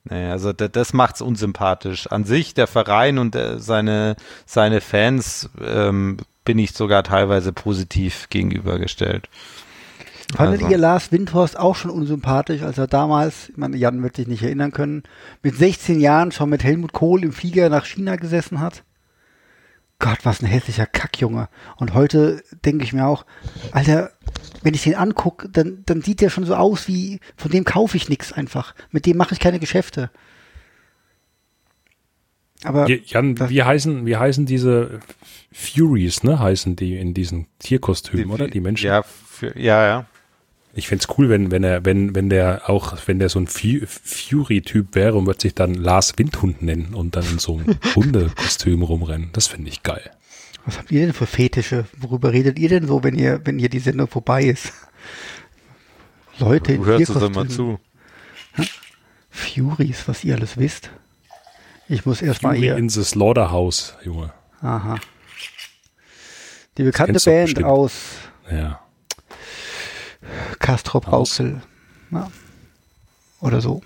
Naja, also das, das macht's unsympathisch. An sich, der Verein und äh, seine, seine Fans ähm, bin ich sogar teilweise positiv gegenübergestellt. Fandet also. ihr Lars Windhorst auch schon unsympathisch, als er damals, ich meine, Jan wird sich nicht erinnern können, mit 16 Jahren schon mit Helmut Kohl im Flieger nach China gesessen hat? Gott, was ein hässlicher Kackjunge. Und heute denke ich mir auch, Alter, wenn ich den angucke, dann, dann sieht der schon so aus wie, von dem kaufe ich nichts einfach. Mit dem mache ich keine Geschäfte. Aber Jan, wie heißen, wie heißen diese Furies, ne? Heißen die in diesen Tierkostümen, die, oder? Die Menschen? Ja, für, ja, ja. Ich fände es cool, wenn, wenn er, wenn, wenn der auch, wenn der so ein Fury-Typ wäre und wird sich dann Lars Windhund nennen und dann in so einem Hundekostüm rumrennen. Das finde ich geil. Was habt ihr denn für Fetische? Worüber redet ihr denn so, wenn ihr, wenn hier die Sendung vorbei ist? Leute, du hörst uns mal zu. Furies, was ihr alles wisst. Ich muss erstmal hier. in the Slaughterhouse, Junge. Aha. Die bekannte Band aus ja. Castrop Rauxel. Ja. Oder so.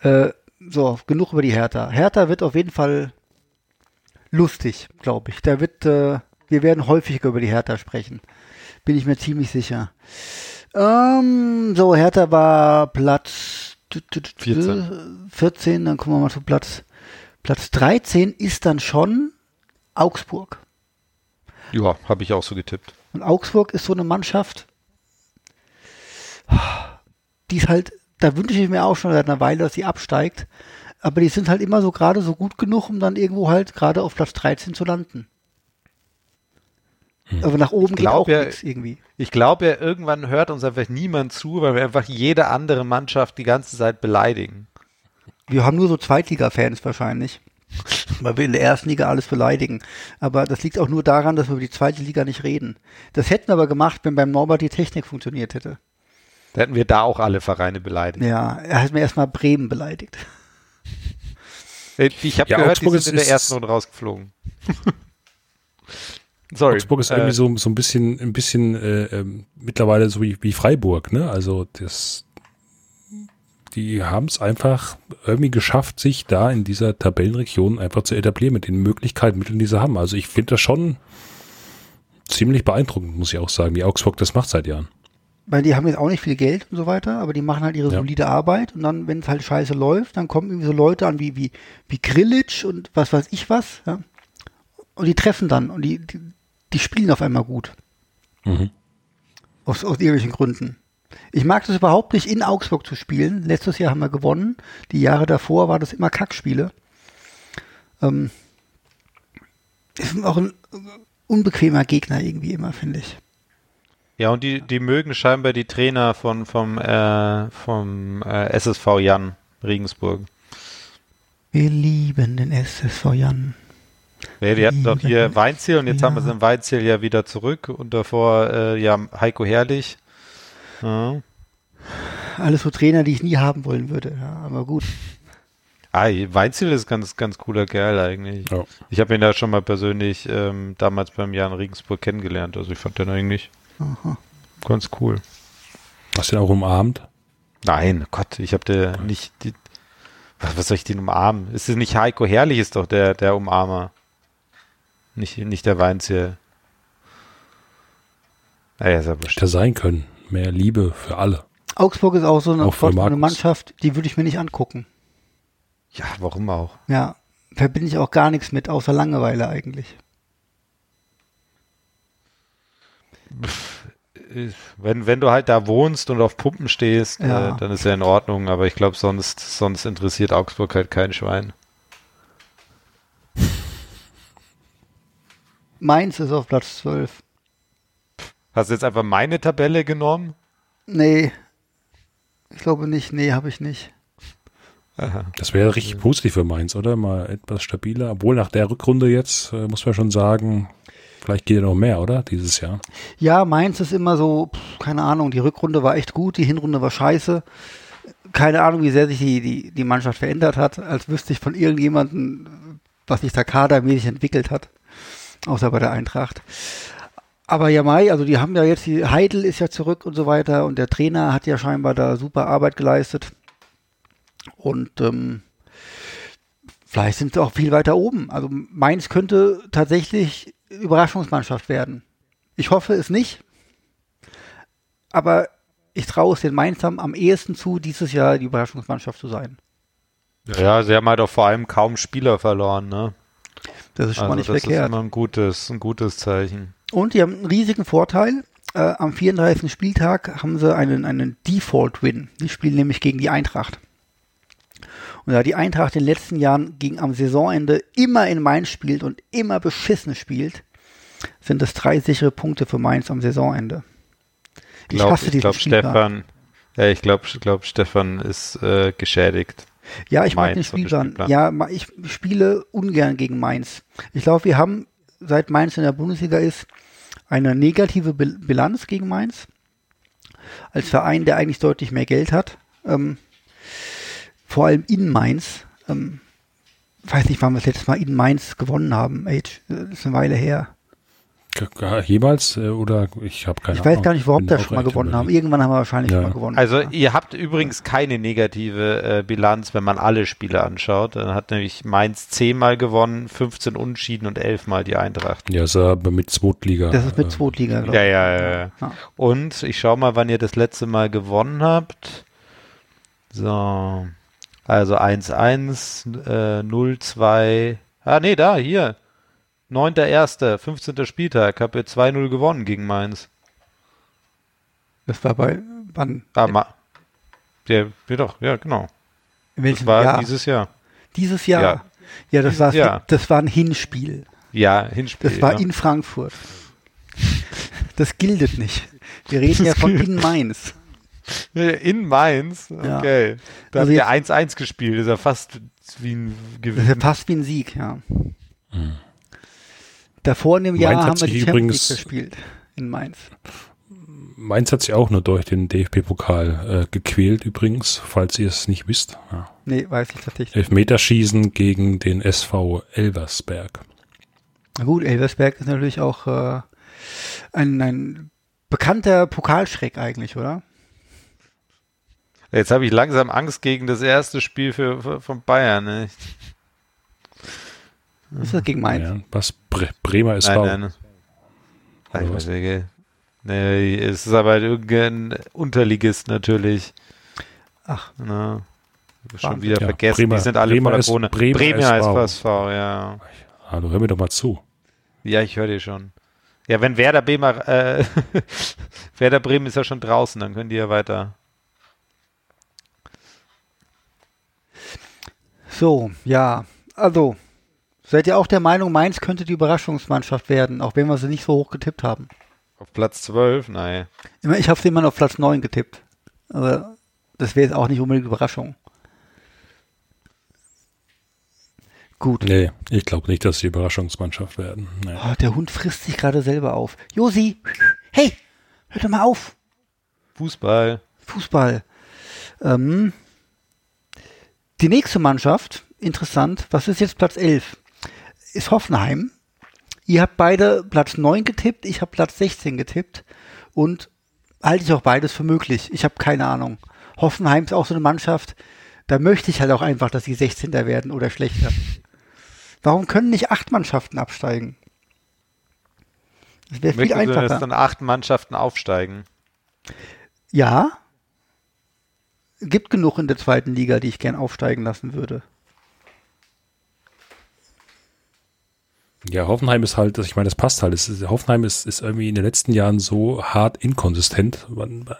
Äh, so, genug über die Hertha. Hertha wird auf jeden Fall lustig, glaube ich. Da wird, äh, wir werden häufiger über die Hertha sprechen. Bin ich mir ziemlich sicher. Ähm, so, Hertha war Platz 14. 14, dann kommen wir mal zu Platz, Platz 13 ist dann schon Augsburg. Ja, habe ich auch so getippt. Und Augsburg ist so eine Mannschaft, die ist halt, da wünsche ich mir auch schon seit einer Weile, dass sie absteigt. Aber die sind halt immer so gerade so gut genug, um dann irgendwo halt gerade auf Platz 13 zu landen. Hm. Aber nach oben geht auch ja, nichts irgendwie. Ich glaube ja, irgendwann hört uns einfach niemand zu, weil wir einfach jede andere Mannschaft die ganze Zeit beleidigen. Wir haben nur so Zweitliga-Fans wahrscheinlich. Weil wir in der ersten Liga alles beleidigen. Aber das liegt auch nur daran, dass wir über die zweite Liga nicht reden. Das hätten wir aber gemacht, wenn beim Norbert die Technik funktioniert hätte. Da hätten wir da auch alle Vereine beleidigt. Ja, er hat mir erstmal Bremen beleidigt. Ich habe ja, gehört, Augsburg die sind in der ersten Runde rausgeflogen. Sorry. Augsburg ist äh, irgendwie so, so ein bisschen, ein bisschen äh, äh, mittlerweile so wie, wie Freiburg, ne? Also das, die haben es einfach irgendwie geschafft, sich da in dieser Tabellenregion einfach zu etablieren mit den Möglichkeiten, Mitteln, die sie haben. Also ich finde das schon ziemlich beeindruckend, muss ich auch sagen, wie Augsburg das macht seit Jahren. Weil die haben jetzt auch nicht viel Geld und so weiter, aber die machen halt ihre ja. solide Arbeit und dann, wenn es halt scheiße läuft, dann kommen irgendwie so Leute an wie, wie, wie Grillitsch und was weiß ich was, ja. Und die treffen dann und die, die, die spielen auf einmal gut. Mhm. Aus, aus irgendwelchen Gründen. Ich mag das überhaupt nicht, in Augsburg zu spielen. Letztes Jahr haben wir gewonnen. Die Jahre davor war das immer Kackspiele. Ähm, ist auch ein unbequemer Gegner irgendwie immer, finde ich. Ja, und die, die mögen scheinbar die Trainer von, vom, äh, vom äh, SSV Jan Regensburg. Wir lieben den SSV Jan. Ja, die hatten doch hier Weinziel und jetzt ja. haben wir es im Weinziel ja wieder zurück und davor äh, ja Heiko Herrlich. Ja. Alles so Trainer, die ich nie haben wollen würde, ja, aber gut. Ah, Weinziel ist ganz, ganz cooler Kerl eigentlich. Ja. Ich habe ihn da schon mal persönlich ähm, damals beim Jan Regensburg kennengelernt, also ich fand den eigentlich Ganz cool. Hast du den auch umarmt? Nein, Gott, ich habe der nicht. Die, was, was soll ich den umarmen? Ist es nicht Heiko Herrlich, ist doch der, der Umarmer. Nicht, nicht der Weinzierl. Naja, ist ja wurscht. Hätte sein können. Mehr Liebe für alle. Augsburg ist auch so eine, Auch eine. Mannschaft, die würde ich mir nicht angucken. Ja, warum auch? Ja, verbinde ich auch gar nichts mit, außer Langeweile eigentlich. Äh, Wenn, wenn du halt da wohnst und auf Pumpen stehst, Ja. äh, dann ist ja in Ordnung, aber ich glaube, sonst, sonst interessiert Augsburg halt kein Schwein. Mainz ist auf Platz 12. Hast du jetzt einfach meine Tabelle genommen? Nee, ich glaube nicht. Nee, habe ich nicht. Das wäre richtig positiv für Mainz, oder? Mal etwas stabiler. Obwohl nach der Rückrunde jetzt, äh, muss man schon sagen, vielleicht geht ja noch mehr, oder? Dieses Jahr. Ja, Mainz ist immer so, pff, keine Ahnung, die Rückrunde war echt gut, die Hinrunde war scheiße. Keine Ahnung, wie sehr sich die, die, die Mannschaft verändert hat, als wüsste ich von irgendjemandem, was sich da kadermäßig entwickelt hat. Außer bei der Eintracht. Aber ja, Mai, also die haben ja jetzt, die Heidel ist ja zurück und so weiter und der Trainer hat ja scheinbar da super Arbeit geleistet. Und ähm, vielleicht sind sie auch viel weiter oben. Also Mainz könnte tatsächlich Überraschungsmannschaft werden. Ich hoffe es nicht. Aber ich traue es den Mainzern am ehesten zu, dieses Jahr die Überraschungsmannschaft zu sein. Ja, sie haben halt auch vor allem kaum Spieler verloren, ne? Das ist schon mal Also nicht das ist verkehrt. immer ein gutes, ein gutes Zeichen. Und die haben einen riesigen Vorteil. Äh, am 34. Spieltag haben sie einen, einen Default-Win. Die spielen nämlich gegen die Eintracht. Und da die Eintracht in den letzten Jahren gegen am Saisonende immer in Mainz spielt und immer beschissen spielt, sind es drei sichere Punkte für Mainz am Saisonende. Ich Glaub, hasse ich Spielplan. Stefan, ja, ich glaube, glaub, Stefan ist äh, geschädigt. Ja, ich mag den Mainz und den Spielplan. Ja, ich spiele ungern gegen Mainz. Ich glaube, wir haben, seit Mainz in der Bundesliga ist, eine negative Bil- Bilanz gegen Mainz. Als Verein, der eigentlich deutlich mehr Geld hat. Ähm, vor allem in Mainz. Ähm, weiß nicht, wann wir das letzte Mal in Mainz gewonnen haben. Ey, das ist eine Weile her. Jemals? äh, Oder ich habe keine ich weiß Ahnung. gar nicht, warum wir schon mal gewonnen haben. Irgendwann haben wir wahrscheinlich Ja. mal gewonnen. Also ihr habt übrigens keine negative äh, Bilanz, wenn man alle Spiele anschaut. Dann hat nämlich Mainz zehnmal gewonnen, 15 Unentschieden und 11 Mal die Eintracht. Ja, ist aber mit Zweitliga. das ist mit äh, Zweitliga, glaube Ja, ich. ja, ja, ja. Ja. Und ich schau mal, wann ihr das letzte Mal gewonnen habt. So. Also 1-1, äh, 0-2. Ah, nee, da, hier. 9.1., 15. Spieltag. Ihr 2-0 gewonnen gegen Mainz. Das war bei, wann? Ah, ma ja, ja, doch, ja, genau. In Das welchem war Jahr? dieses Jahr. Dieses Jahr? Ja. Ja, das, Dieses war, Jahr. das war ein Hinspiel. Ja, Hinspiel. Das war ja. in Frankfurt. Das gildet nicht. Wir reden ja von in Mainz. In Mainz? Ja. Okay. Da Also habt ihr 1-1 gespielt. Das ist ja fast wie ein Das ist Gewinn. ja fast wie ein Sieg, ja. Davor in dem Jahr Mainz hat haben wir die Champions übrigens- League gespielt. In Mainz. Mainz hat sich auch nur durch den DFB-Pokal äh, gequält übrigens, falls ihr es nicht wisst. Ja. Nee, weiß ich tatsächlich. Elfmeterschießen gegen den SV Elversberg. Na gut, Elversberg ist natürlich auch äh, ein, ein bekannter Pokalschreck eigentlich, oder? Jetzt habe ich langsam Angst gegen das erste Spiel für, für, von Bayern. Ne? Ist das gegen Mainz? Ja, was Bre Bremer SV. Nein, nein. Oder Ich was? Nee, es ist aber irgendein Unterligist natürlich. Ach, Ne? Schon Wahnsinn. wieder Ja, vergessen. Bremer- die sind alle Bremer voller ist- Krone. Bremer Bremer ist SV. VSV, ja. Hallo, hör mir doch mal zu. Ja, ich höre dir schon. Ja, wenn Werder Bremer, äh, Werder Bremen ist ja schon draußen, dann können die ja weiter. so, ja. Also, seid ihr auch der Meinung, Mainz könnte die Überraschungsmannschaft werden, auch wenn wir sie nicht so hoch getippt haben? Auf Platz 12? Nein. Immer- Ich habe sie immer auf Platz 9 getippt. Aber das wäre jetzt auch nicht unbedingt Überraschung. Gut. Nee, ich glaube nicht, dass sie Überraschungsmannschaft werden. Nee. Oh, der Hund frisst sich gerade selber auf. Josi, hey, hör doch mal auf. Fußball. Fußball. Ähm, die nächste Mannschaft, interessant, was ist jetzt Platz 11? Ist Hoffenheim. Ihr habt beide Platz 9 getippt, ich habe Platz 16 getippt und halte ich auch beides für möglich. Ich habe keine Ahnung. Hoffenheim ist auch so eine Mannschaft, da möchte ich halt auch einfach, dass sie 16. werden oder schlechter. Warum können nicht acht Mannschaften absteigen? Das wäre viel einfacher. Du, dass dann acht Mannschaften aufsteigen? Ja. Gibt genug in der zweiten Liga, die ich gern aufsteigen lassen würde. Ja, Hoffenheim ist halt, ich meine, das passt halt. Ist, Hoffenheim ist, ist irgendwie in den letzten Jahren so hart inkonsistent.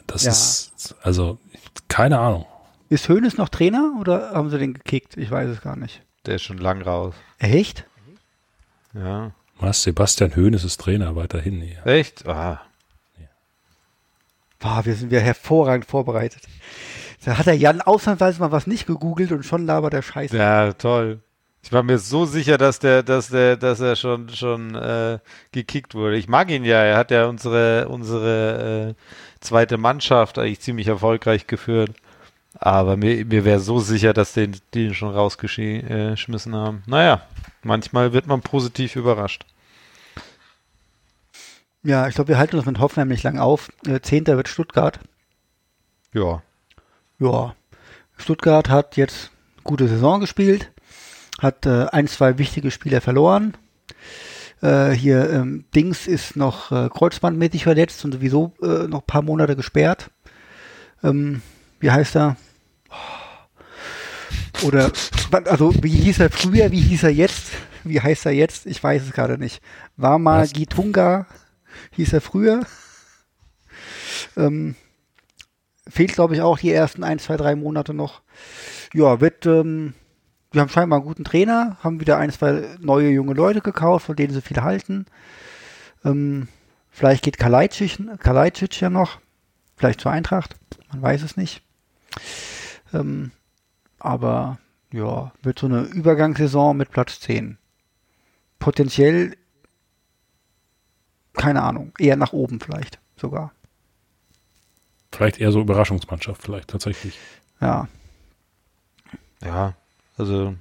Das ja. ist, also, keine Ahnung. Ist Hönes noch Trainer oder haben sie den gekickt? Ich weiß es gar nicht. Der ist schon lang raus. Echt? Ja. Was? Sebastian Höhnes ist Trainer weiterhin. Ja. Echt? Ah. Boah, wir sind ja hervorragend vorbereitet. Da hat der Jan ausnahmsweise mal was nicht gegoogelt und schon labert der Scheiße. Ja, toll. Ich war mir so sicher, dass der, dass der, dass er schon, schon äh, gekickt wurde. Ich mag ihn ja. Er hat ja unsere, unsere äh, zweite Mannschaft eigentlich ziemlich erfolgreich geführt. Aber mir, mir wäre so sicher, dass den, den schon rausgeschmissen äh, haben. Naja, manchmal wird man positiv überrascht. Ja, ich glaube, wir halten uns mit Hoffenheim nicht lang auf. Äh, Zehnter wird Stuttgart. Ja. Ja. Stuttgart hat jetzt gute Saison gespielt, hat äh, ein, zwei wichtige Spieler verloren. Äh, hier ähm, Dings ist noch äh, kreuzbandmäßig verletzt und sowieso äh, noch ein paar Monate gesperrt. Ähm, wie heißt er? Oder, also, wie hieß er früher, wie hieß er jetzt? Wie heißt er jetzt? Ich weiß es gerade nicht. Wama Was? Gitunga hieß er früher. Ähm, fehlt, glaube ich, auch die ersten ein, zwei, drei Monate noch. Ja, wird, ähm, wir haben scheinbar einen guten Trainer, haben wieder ein, zwei neue junge Leute gekauft, von denen sie viel halten. Ähm, vielleicht geht Kalajdzic, Kalajdzic ja noch, vielleicht zur Eintracht, man weiß es nicht. Ähm, aber ja, wird so eine Übergangssaison mit Platz 10. Potenziell, keine Ahnung, eher nach oben vielleicht sogar. Vielleicht eher so Überraschungsmannschaft, vielleicht tatsächlich. Ja. Ja, also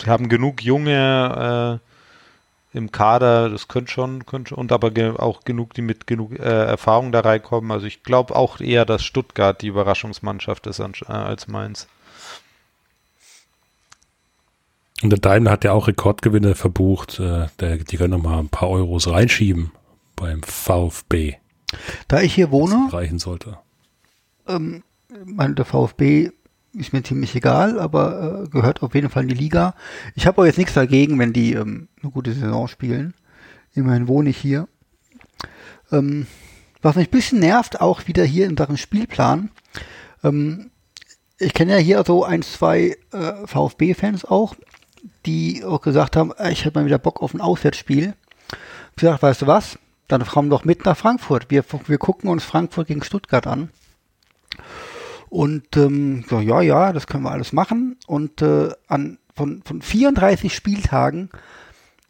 sie haben genug junge äh, im Kader, das könnte schon, könnte und aber ge auch genug, die mit genug äh, Erfahrung da reinkommen. Also ich glaube auch eher, dass Stuttgart die Überraschungsmannschaft ist an, äh, als Mainz. Und der Daimler hat ja auch Rekordgewinne verbucht. Äh, der, die können noch mal ein paar Euros reinschieben beim VfB. Da ich hier wohne, reichen sollte. Ähm, mein, der VfB ist mir ziemlich egal, aber äh, gehört auf jeden Fall in die Liga. Ich habe auch jetzt nichts dagegen, wenn die ähm, eine gute Saison spielen. Immerhin wohne ich hier. Ähm, was mich ein bisschen nervt, auch wieder hier in Sachen Spielplan. Ähm, ich kenne ja hier so ein, zwei äh, VfB-Fans auch, die auch gesagt haben, äh, ich hätte mal wieder Bock auf ein Auswärtsspiel. Ich gesagt, weißt du was? Dann fahren wir doch mit nach Frankfurt. Wir, wir gucken uns Frankfurt gegen Stuttgart an. Und ähm, so, ja, ja, das können wir alles machen. Und äh, an, von, von 34 Spieltagen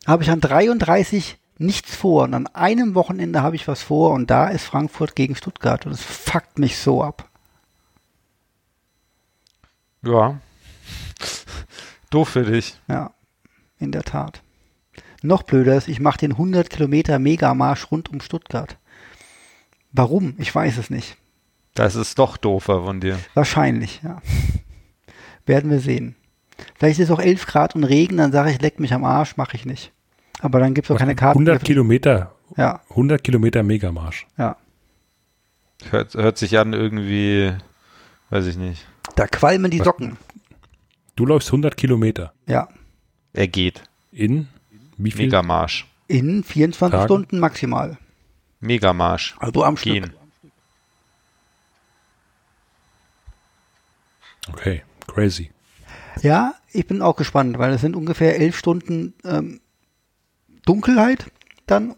habe ich an 33 nichts vor. Und an einem Wochenende habe ich was vor und da ist Frankfurt gegen Stuttgart. Und es fuckt mich so ab. Ja, Doof für dich. Ja, in der Tat. Noch blöder ist, ich mache den 100 Kilometer Megamarsch rund um Stuttgart. Warum? Ich weiß es nicht. Das ist doch doofer von dir. Wahrscheinlich, ja. Werden wir sehen. Vielleicht ist es auch 11 Grad und Regen, dann sage ich, leck mich am Arsch, mache ich nicht. Aber dann gibt es auch keine Karten. 100 Kilometer. Ja. 100 Kilometer Megamarsch. Ja. Hört, hört sich an irgendwie, weiß ich nicht. Da qualmen die Socken. Du läufst 100 Kilometer. Ja. Er geht. In wie viel? Megamarsch. In 24 Tagen? Stunden maximal. Megamarsch. Also am Gehen. Okay, crazy. Ja, ich bin auch gespannt, weil es sind ungefähr elf Stunden ähm, Dunkelheit dann,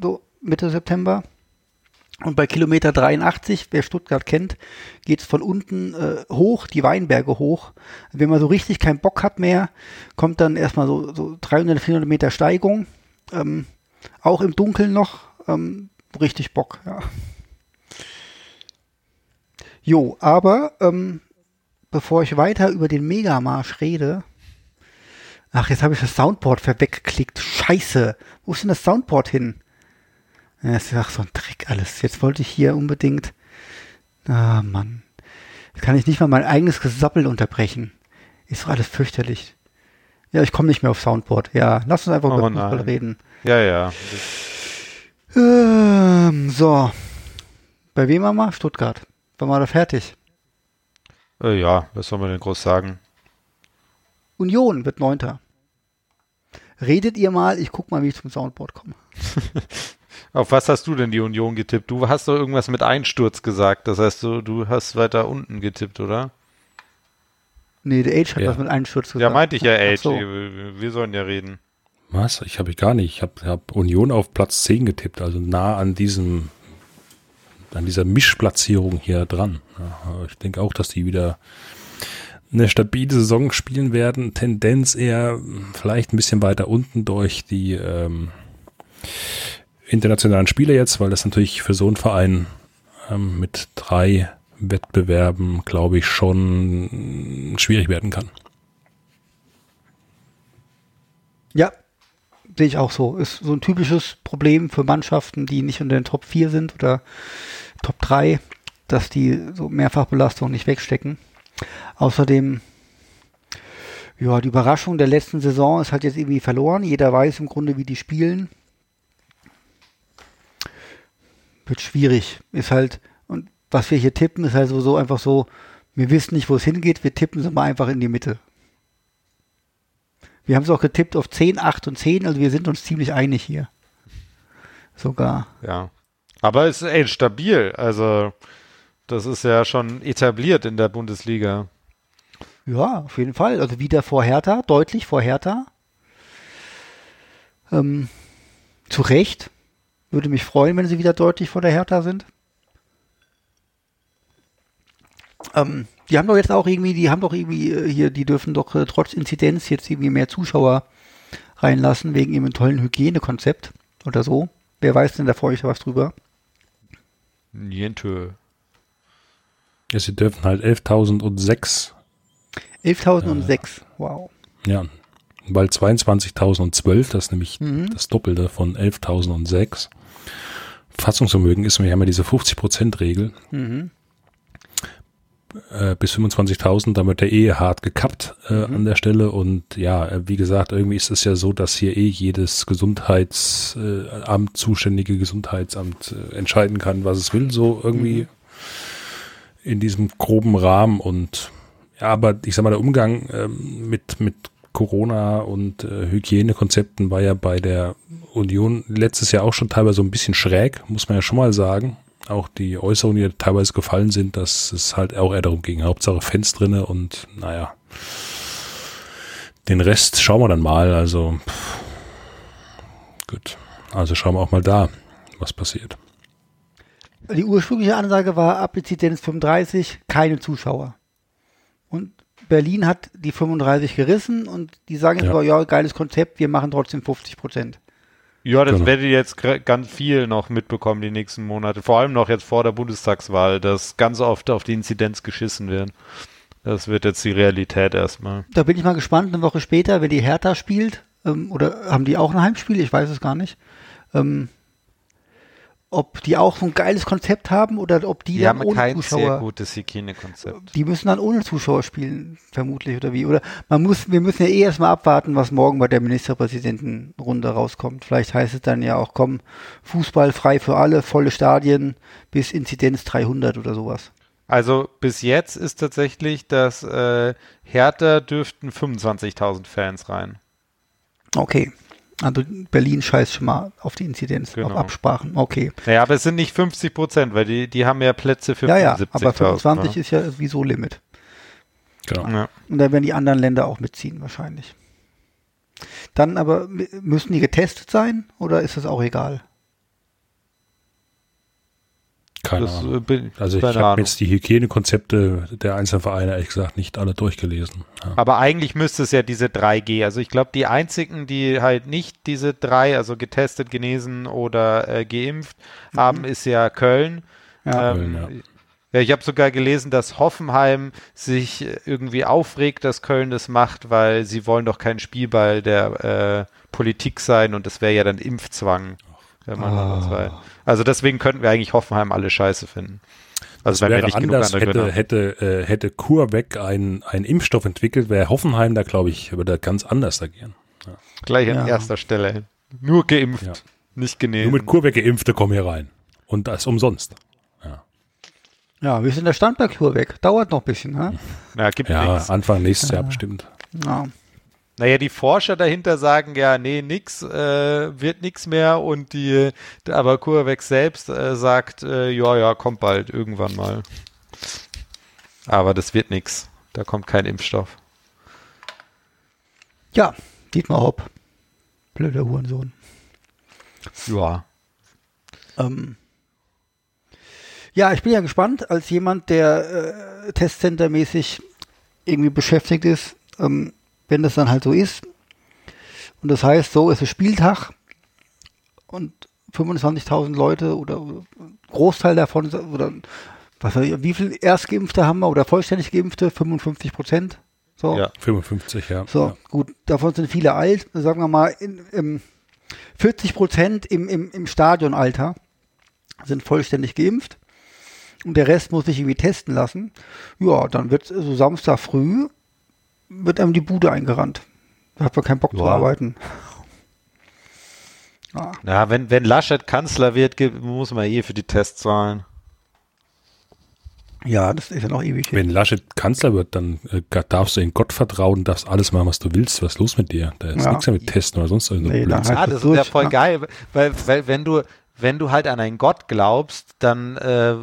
so Mitte September. Und bei Kilometer 83, wer Stuttgart kennt, geht's von unten äh, hoch, die Weinberge hoch. Wenn man so richtig keinen Bock hat mehr, kommt dann erstmal so, so 300, 400 Meter Steigung. Ähm, auch im Dunkeln noch. Ähm, richtig Bock, ja. Jo, aber ähm, bevor ich weiter über den Megamarsch rede, Ach, jetzt habe ich das Soundboard weggeklickt. Scheiße. Wo ist denn das Soundboard hin? Ja, das ist ach so ein Trick alles. Jetzt wollte ich hier unbedingt. Ah, Mann. Jetzt kann ich nicht mal mein eigenes Gesappel unterbrechen. Ist doch alles fürchterlich. Ja, ich komme nicht mehr auf Soundboard. Ja, lass uns einfach Oh über Fußball reden. Ja, ja. Ähm, so. Bei wem haben wir? Stuttgart. Waren wir da fertig? Äh, ja, was soll man denn groß sagen? Union wird Neunter. Redet ihr mal, ich guck mal, wie ich zum Soundboard komme. Auf was hast du denn die Union getippt? Du hast doch irgendwas mit Einsturz gesagt. Das heißt, du, du hast weiter unten getippt, oder? Nee, der Age hat Ja. was mit Einsturz gesagt. Ja, meinte ich ja, ey. so. Wir wir sollen ja reden. Was? Ich habe ich gar nicht. Ich habe hab Union auf Platz 10 getippt, also nah an diesem, an dieser Mischplatzierung hier dran. Ich denke auch, dass die wieder eine stabile Saison spielen werden. Tendenz eher vielleicht ein bisschen weiter unten durch die ähm, internationalen Spiele jetzt, weil das natürlich für so einen Verein ähm, mit drei Wettbewerben, glaube ich, schon schwierig werden kann. Ja, sehe ich auch so. Ist so ein typisches Problem für Mannschaften, die nicht unter den Top 4 sind oder Top 3, dass die so Mehrfachbelastung nicht wegstecken. Außerdem, ja, die Überraschung der letzten Saison ist halt jetzt irgendwie verloren. Jeder weiß im Grunde, wie die spielen. Wird schwierig. Ist halt, und was wir hier tippen, ist halt so, einfach so, wir wissen nicht, wo es hingeht, wir tippen es mal einfach in die Mitte. Wir haben es auch getippt auf 10, 8 und 10, also wir sind uns ziemlich einig hier. Sogar. Ja. Aber es ist ey, stabil. Also, das ist ja schon etabliert in der Bundesliga. Ja, auf jeden Fall. Also wieder vor Hertha, deutlich vor Hertha. Ähm, zu Recht. Würde mich freuen, wenn sie wieder deutlich vor der Hertha sind. Ähm, die haben doch jetzt auch irgendwie, die haben doch irgendwie äh, hier, die dürfen doch äh, trotz Inzidenz jetzt irgendwie mehr Zuschauer reinlassen, wegen ihrem tollen Hygienekonzept oder so. Wer weiß denn da vor euch was drüber? Niente. Ja, sie dürfen halt 11.006 11.006. Wow. Ja, weil 22.012, das ist nämlich Mhm. das Doppelte von 11.006. Fassungsvermögen ist, wir haben ja diese 50%-Regel. Mhm. Äh, bis 25.000, da wird der eh hart gekappt äh, Mhm. an der Stelle. Und ja, äh, wie gesagt, irgendwie ist es ja so, dass hier eh jedes Gesundheitsamt, äh, zuständige Gesundheitsamt äh, entscheiden kann, was es will, so irgendwie Mhm. in diesem groben Rahmen. Und ja, aber ich sag mal, der Umgang ähm, mit, mit Corona und äh, Hygienekonzepten war ja bei der Union letztes Jahr auch schon teilweise so ein bisschen schräg, muss man ja schon mal sagen. Auch die Äußerungen, die teilweise gefallen sind, dass es halt auch eher darum ging. Hauptsache Fans drinne und naja. Den Rest schauen wir dann mal. Also pff, gut. Also schauen wir auch mal da, was passiert. Die ursprüngliche Ansage war ab Inzidenz 35 keine Zuschauer. Und Berlin hat die 35 gerissen und die sagen jetzt Ja. aber, ja, geiles Konzept, wir machen trotzdem 50 Prozent. Ja, das Genau. werdet ihr jetzt gr- ganz viel noch mitbekommen die nächsten Monate. Vor allem noch jetzt vor der Bundestagswahl, dass ganz oft auf die Inzidenz geschissen wird. Das wird jetzt die Realität erstmal. Da bin ich mal gespannt, eine Woche später, wenn die Hertha spielt, ähm, oder haben die auch ein Heimspiel? Ich weiß es gar nicht. Ähm, ob die auch so ein geiles Konzept haben oder ob die, Die dann haben ohne kein sehr Zuschauer. gutes Hygienekonzept. Die müssen dann ohne Zuschauer spielen, vermutlich, oder wie? Oder man muss, wir müssen ja eh erstmal abwarten, was morgen bei der Ministerpräsidentenrunde rauskommt. Vielleicht heißt es dann ja auch, komm, Fußball frei für alle, volle Stadien bis Inzidenz 300 oder sowas. Also bis jetzt ist tatsächlich, dass äh, Hertha dürften 25.000 Fans rein. Okay. Also Berlin scheißt schon mal auf die Inzidenz, Genau. auf Absprachen. Okay. Naja, aber es sind nicht 50 Prozent, weil die, die haben ja Plätze für Ja, ja, 75.000. aber 25 ne? ist ja sowieso Limit. Genau. Ja. Und dann werden die anderen Länder auch mitziehen, wahrscheinlich. Dann aber, müssen die getestet sein oder ist das auch egal? Keine Das, Ahnung. äh, bin, Also ich habe jetzt die Hygienekonzepte der einzelnen Vereine ehrlich gesagt nicht alle durchgelesen. Ja. Aber eigentlich müsste es ja diese 3G. Also ich glaube, die einzigen, die halt nicht diese drei, also getestet, genesen oder äh, geimpft haben, ist ja Köln. Ja. Ähm, Köln, ja. Ja, ich habe sogar gelesen, dass Hoffenheim sich irgendwie aufregt, dass Köln das macht, weil sie wollen doch kein Spielball der äh, Politik sein und das wäre ja dann Impfzwang, wenn man Ah. das weiß. Also deswegen könnten wir eigentlich Hoffenheim alle scheiße finden. Also wenn wir wäre nicht genug anders, Gründe hätte, haben. hätte, äh, hätte CureVac einen einen Impfstoff entwickelt, wäre Hoffenheim da, glaube ich, würde er ganz anders agieren. Gleich an Ja. erster Stelle. Nur geimpft, Ja. nicht Nur genesen. mit CureVac Geimpfte kommen hier rein. Und das umsonst. Ja, ist denn der Stand bei CureVac? Dauert noch ein bisschen, ne? Ja, gibt Ja, nichts. Anfang nächstes Jahr bestimmt. Ja. Naja, die Forscher dahinter sagen ja, nee, nix, äh, wird nix mehr und die, aber CureVac selbst äh, sagt, äh, ja, ja, kommt bald, irgendwann mal. Aber das wird nix. Da kommt kein Impfstoff. ja, Dietmar Hopp. Blöder Hurensohn. Ja. Ähm, ja, ich bin ja gespannt, als jemand, der äh, Testcenter-mäßig irgendwie beschäftigt ist, ähm, wenn das dann halt so ist. Und das heißt, so ist es Spieltag und 25.000 Leute oder, Großteil davon, oder was ich, wie viel Erstgeimpfte haben wir oder vollständig Geimpfte? 55 Prozent. So. Ja. 55, ja. So, ja. gut, davon sind viele alt, sagen wir mal, in, im 40 Prozent im, im, im Stadionalter sind vollständig geimpft und der Rest muss sich irgendwie testen lassen. Ja, dann wird so Samstag früh wird einem die Bude eingerannt. Da hat man keinen Bock zu Ja. arbeiten. Ja, Ja, wenn, wenn Laschet Kanzler wird, muss man eh für die Tests zahlen. ja, das ist ja noch ewig. Wenn Laschet Kanzler wird, dann äh, darfst du in Gott vertrauen, darfst alles machen, was du willst. Was ist los mit dir? Da ist Ja. nichts mehr mit Testen oder sonst irgendwas. Nee, Blödsinn. halt- Ah, das das ist ja voll ja. geil, weil, weil wenn du, wenn du halt an einen Gott glaubst, dann äh,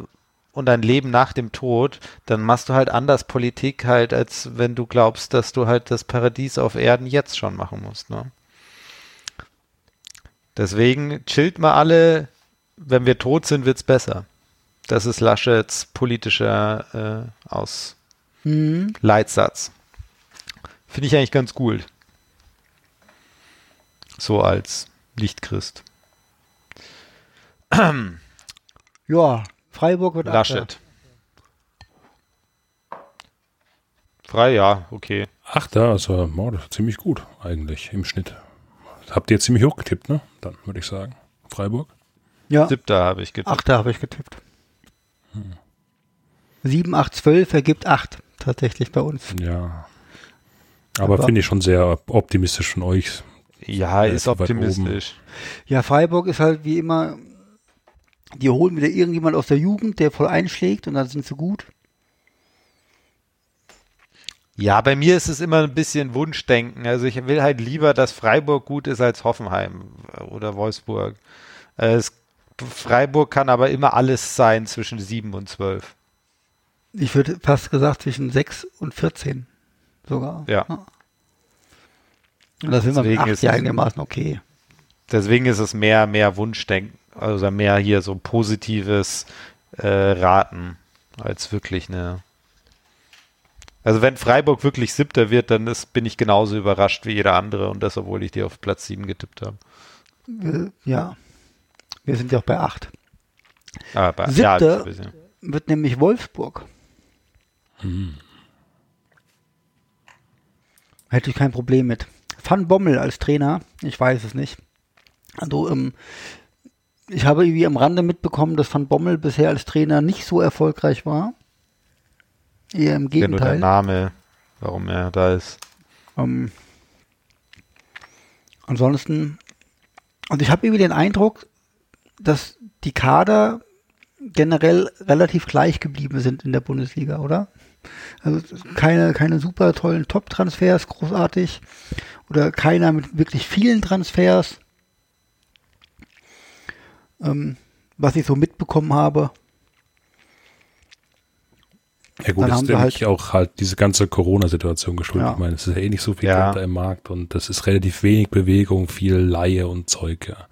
und ein Leben nach dem Tod, dann machst du halt anders Politik halt, als wenn du glaubst, dass du halt das Paradies auf Erden jetzt schon machen musst. Ne? Deswegen chillt mal alle, wenn wir tot sind, wird's besser. Das ist Laschets politischer äh, Aus Hm, Leitsatz. Finde ich eigentlich ganz cool. So als Lichtchrist. ja, Freiburg wird Achter. Laschet. Frei, ja, okay. Ach, da, also, oh, das ist ziemlich gut eigentlich im Schnitt. Habt ihr ziemlich hoch getippt, ne? Dann würde ich sagen. Freiburg. Ja, Siebter habe ich getippt. Achter habe ich getippt. 7, 8, 12 ergibt 8 tatsächlich bei uns. Ja. Aber, Aber- finde ich schon sehr optimistisch von euch. Ja, ist optimistisch. Ja, Freiburg ist halt wie immer, die holen wieder irgendjemand aus der Jugend, der voll einschlägt und dann sind sie gut. Ja, bei mir ist es immer ein bisschen Wunschdenken. Also ich will halt lieber, dass Freiburg gut ist als Hoffenheim oder Wolfsburg. Äh, Es, Freiburg kann aber immer alles sein zwischen 7 und 12. Ich würde fast gesagt zwischen 6 und 14 sogar. Ja. Und das sind wir mit Deswegen 8 ist ja es- einigermaßen okay. Deswegen ist es mehr, mehr Wunschdenken, also mehr hier so positives äh, Raten als wirklich eine. Also wenn Freiburg wirklich Siebter wird, dann ist, bin ich genauso überrascht wie jeder andere und das, obwohl ich die auf Platz 7 getippt habe. Äh, ja. Wir sind ja auch bei 8. Aber Siebter? ja, ein bisschen. Wird nämlich Wolfsburg. Hätte ich kein Problem mit. Van Bommel als Trainer, ich weiß es nicht. Also, ähm, ich habe irgendwie am Rande mitbekommen, dass Van Bommel bisher als Trainer nicht so erfolgreich war. Eher im Ja, nur der Gegenteil. Name, warum er da ist. Ähm, ansonsten, also ich habe irgendwie den Eindruck, dass die Kader generell relativ gleich geblieben sind in der Bundesliga, oder? Also keine, keine super tollen Top-Transfers, großartig. Oder keiner mit wirklich vielen Transfers. Ähm, was ich so mitbekommen habe. Ja gut, Dann das haben ist denke halt- auch halt diese ganze Corona-Situation geschuldet. Ja. Ich meine, es ist ja eh nicht so viel Ja. Geld da im Markt und das ist relativ wenig Bewegung, viel Laie und Zeug, ja.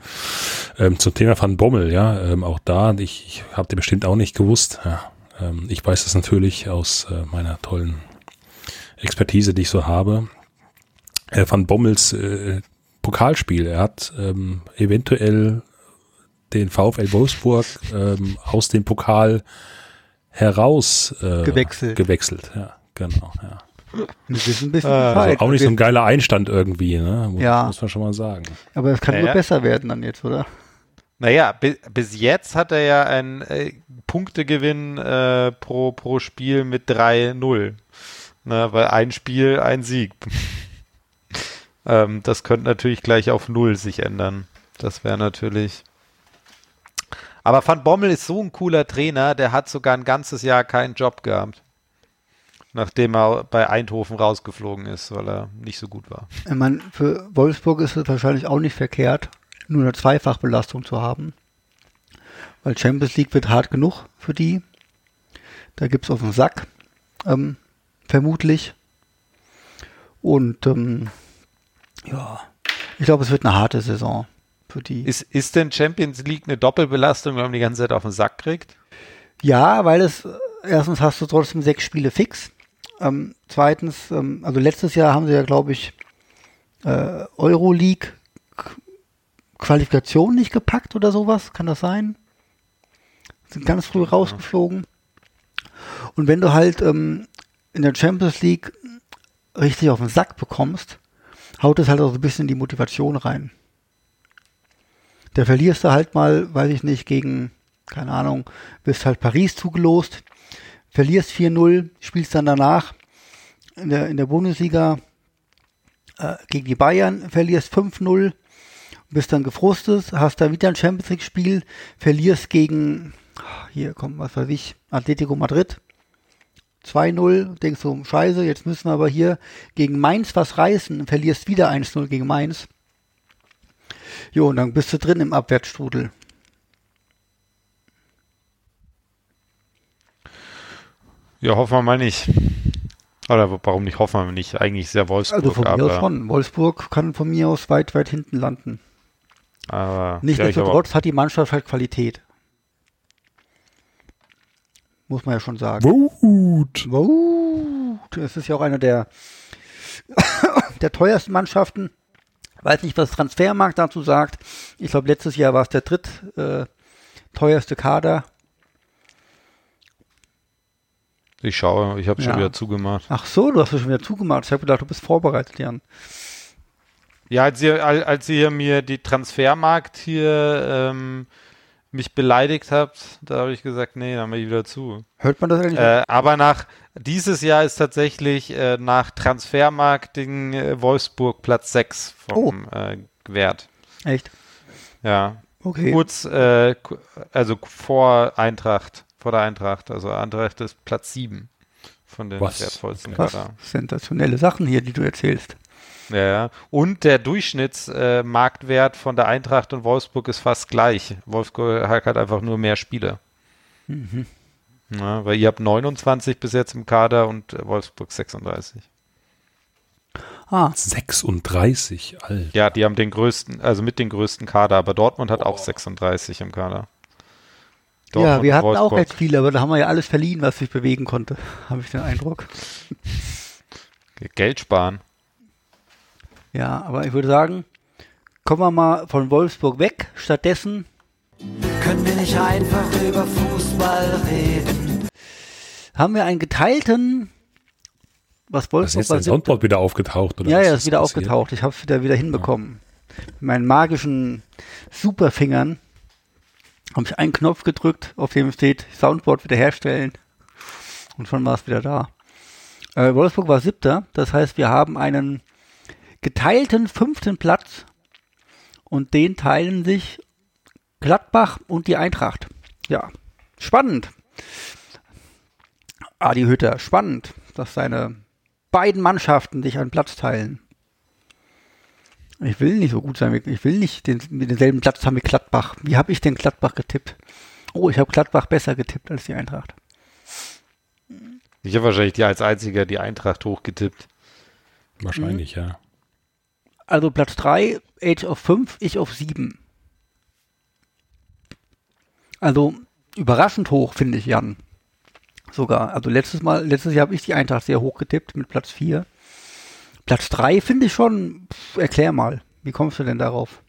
Ähm, zum Thema Van Bommel, ja, ähm, auch da, ich, ich habe den bestimmt auch nicht gewusst. Ja. Ähm, ich weiß das natürlich aus äh, meiner tollen Expertise, die ich so habe. Äh, Van Bommels äh, Pokalspiel, er hat ähm, eventuell den VfL Wolfsburg ähm, aus dem Pokal heraus äh, Gewechselt. gewechselt. Ja, genau. Ja. Wir wissen ein bisschen Ah. Also auch nicht so ein geiler Einstand irgendwie, ne? Muss, Ja. muss man schon mal sagen. Aber es kann Naja. nur besser werden dann jetzt, oder? Naja, bi bis jetzt hat er ja einen äh, Punktegewinn äh, pro, pro Spiel mit 3-0. Ne, weil ein Spiel, ein Sieg. ähm, das könnte natürlich gleich auf 0 sich ändern. Das wäre natürlich. Aber Van Bommel ist so ein cooler Trainer, der hat sogar ein ganzes Jahr keinen Job gehabt. Nachdem er bei Eindhoven rausgeflogen ist, weil er nicht so gut war. Ich meine, für Wolfsburg ist es wahrscheinlich auch nicht verkehrt, nur eine Zweifachbelastung zu haben. Weil Champions League wird hart genug für die. Da gibt's auf den Sack, ähm, vermutlich. Und ähm, ja, ich glaube, es wird eine harte Saison für die. Ist, ist denn Champions League eine Doppelbelastung, wenn man die ganze Zeit auf den Sack kriegt? Ja, weil es erstens hast du trotzdem sechs Spiele fix. Ähm, zweitens, ähm, also letztes Jahr haben sie ja, glaube ich, äh, Euroleague Qualifikation nicht gepackt oder sowas. Kann das sein? Sind ganz früh rausgeflogen. Und wenn du halt ähm, in der Champions League richtig auf den Sack bekommst, haut es halt auch so ein bisschen die Motivation rein. Da verlierst du halt mal, weiß ich nicht, gegen, keine Ahnung, bist halt Paris zugelost, verlierst 4-0, spielst dann danach in der, in der Bundesliga äh, gegen die Bayern, verlierst 5-0, bist dann gefrustet, hast dann wieder ein Champions League Spiel, verlierst gegen, hier kommt was weiß ich, Atletico Madrid, 2-0, denkst du, scheiße, jetzt müssen wir aber hier gegen Mainz was reißen, verlierst wieder 1-0 gegen Mainz. Jo, und dann bist du drin im Abwärtsstrudel. Ja, hoffen wir mal nicht. Oder warum nicht hoffen wir nicht? Eigentlich sehr Wolfsburg, Also von mir aus schon. Wolfsburg kann von mir aus weit, weit hinten landen. aber Nichtsdestotrotz hat die Mannschaft halt Qualität. Muss man ja schon sagen. Gut. Wow. Das ist ja auch eine der, der teuersten Mannschaften. Weiß nicht, was Transfermarkt dazu sagt. Ich glaube, letztes Jahr war es der dritt äh, teuerste Kader. Ich schaue, ich habe schon Ja. wieder zugemacht. Ach so, du hast es schon wieder zugemacht. Ich habe gedacht, du bist vorbereitet, Jan. Ja, als ihr, al- als ihr mir die Transfermarkt hier ähm, mich beleidigt habt, da habe ich gesagt, nee, dann mache ich wieder zu. Hört man das eigentlich? Äh, aber nach dieses Jahr ist tatsächlich äh, nach Transfermarketing äh, Wolfsburg Platz 6 vom äh, Wert. Echt? Ja. Okay. Kurz, äh, also vor Eintracht, vor der Eintracht. Also Eintracht ist Platz 7 von den Was? wertvollsten Krass. Kader. Sensationelle Sachen hier, die du erzählst. Ja, ja. Und der Durchschnittsmarktwert äh, von der Eintracht und Wolfsburg ist fast gleich. Wolfsburg hat halt einfach nur mehr Spiele. Mhm. Ja, weil ihr habt 29 bis jetzt im Kader und äh, Wolfsburg 36. Ah, 36, Alter. Ja, die haben den größten, also mit den größten Kader, aber Dortmund hat auch 36 im Kader. ja, wir hatten auch Wolfsburg. recht viele, aber da haben wir ja alles verliehen, was sich bewegen konnte, habe ich den Eindruck. Geld sparen. Ja, aber ich würde sagen, kommen wir mal von Wolfsburg weg. Stattdessen Können wir nicht einfach über Fußball reden? haben wir einen geteilten, was Was ist Wolfsburg jetzt dein war. Soundboard wieder aufgetaucht? Oder Ja, ja, ist wieder passiert? aufgetaucht. Ich habe es wieder, wieder hinbekommen. Mit meinen magischen Superfingern habe ich einen Knopf gedrückt, auf dem steht Soundboard wiederherstellen. Und schon war es wieder da. Äh, Wolfsburg war siebter. Das heißt, wir haben einen geteilten fünften Platz. Und den teilen sich Gladbach und die Eintracht. Ja, spannend. Adi Hütter, spannend, dass seine beiden Mannschaften sich einen Platz teilen. Ich will nicht so gut sein. wie- Ich will nicht den, denselben Platz haben wie Gladbach. Wie habe ich denn Gladbach getippt? Oh, ich habe Gladbach besser getippt als die Eintracht. Ich habe wahrscheinlich die als einziger die Eintracht hochgetippt. Wahrscheinlich, ja. Also Platz 3, Age of 5, ich auf 7. Also überraschend hoch, finde ich, Jan. Sogar. Also letztes Mal, letztes Jahr habe ich die Eintracht sehr hoch getippt mit Platz 4. Platz 3 finde ich schon, pff, erklär mal. Wie kommst du denn darauf?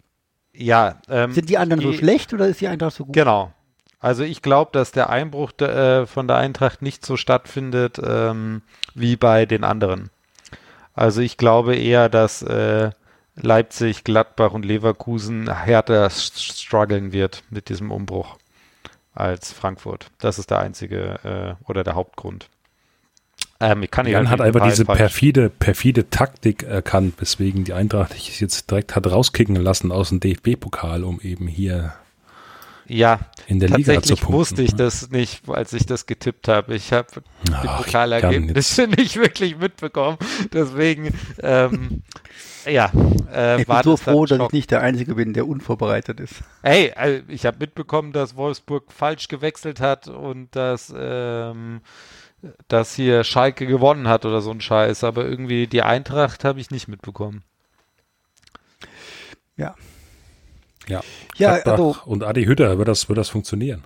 Ja, ähm, Sind die anderen so die- schlecht oder ist die Eintracht so gut? Genau. Also ich glaube, dass der Einbruch äh, von der Eintracht nicht so stattfindet ähm, wie bei den anderen. Also ich glaube eher, dass äh, Leipzig, Gladbach und Leverkusen härter strugglen wird mit diesem Umbruch als Frankfurt. Das ist der einzige äh, oder der Hauptgrund. Ähm, ich kann Jan hat einfach diese perfide, perfide Taktik erkannt, weswegen die Eintracht sich jetzt direkt hat rauskicken lassen aus dem DFB-Pokal, um eben hier ja, in der Liga zu punkten. wusste ich das nicht, als ich das getippt habe. Ich habe die Pokalergebnisse nicht wirklich mitbekommen. Deswegen, ähm, ja, äh, ich bin so froh, dass ich nicht der Einzige bin, der unvorbereitet ist. Hey, also ich habe mitbekommen, dass Wolfsburg falsch gewechselt hat und dass, ähm, dass hier Schalke gewonnen hat oder so ein Scheiß. Aber irgendwie die Eintracht habe ich nicht mitbekommen. Ja, ja, ja also, und Adi Hütter, wird das, wird das funktionieren?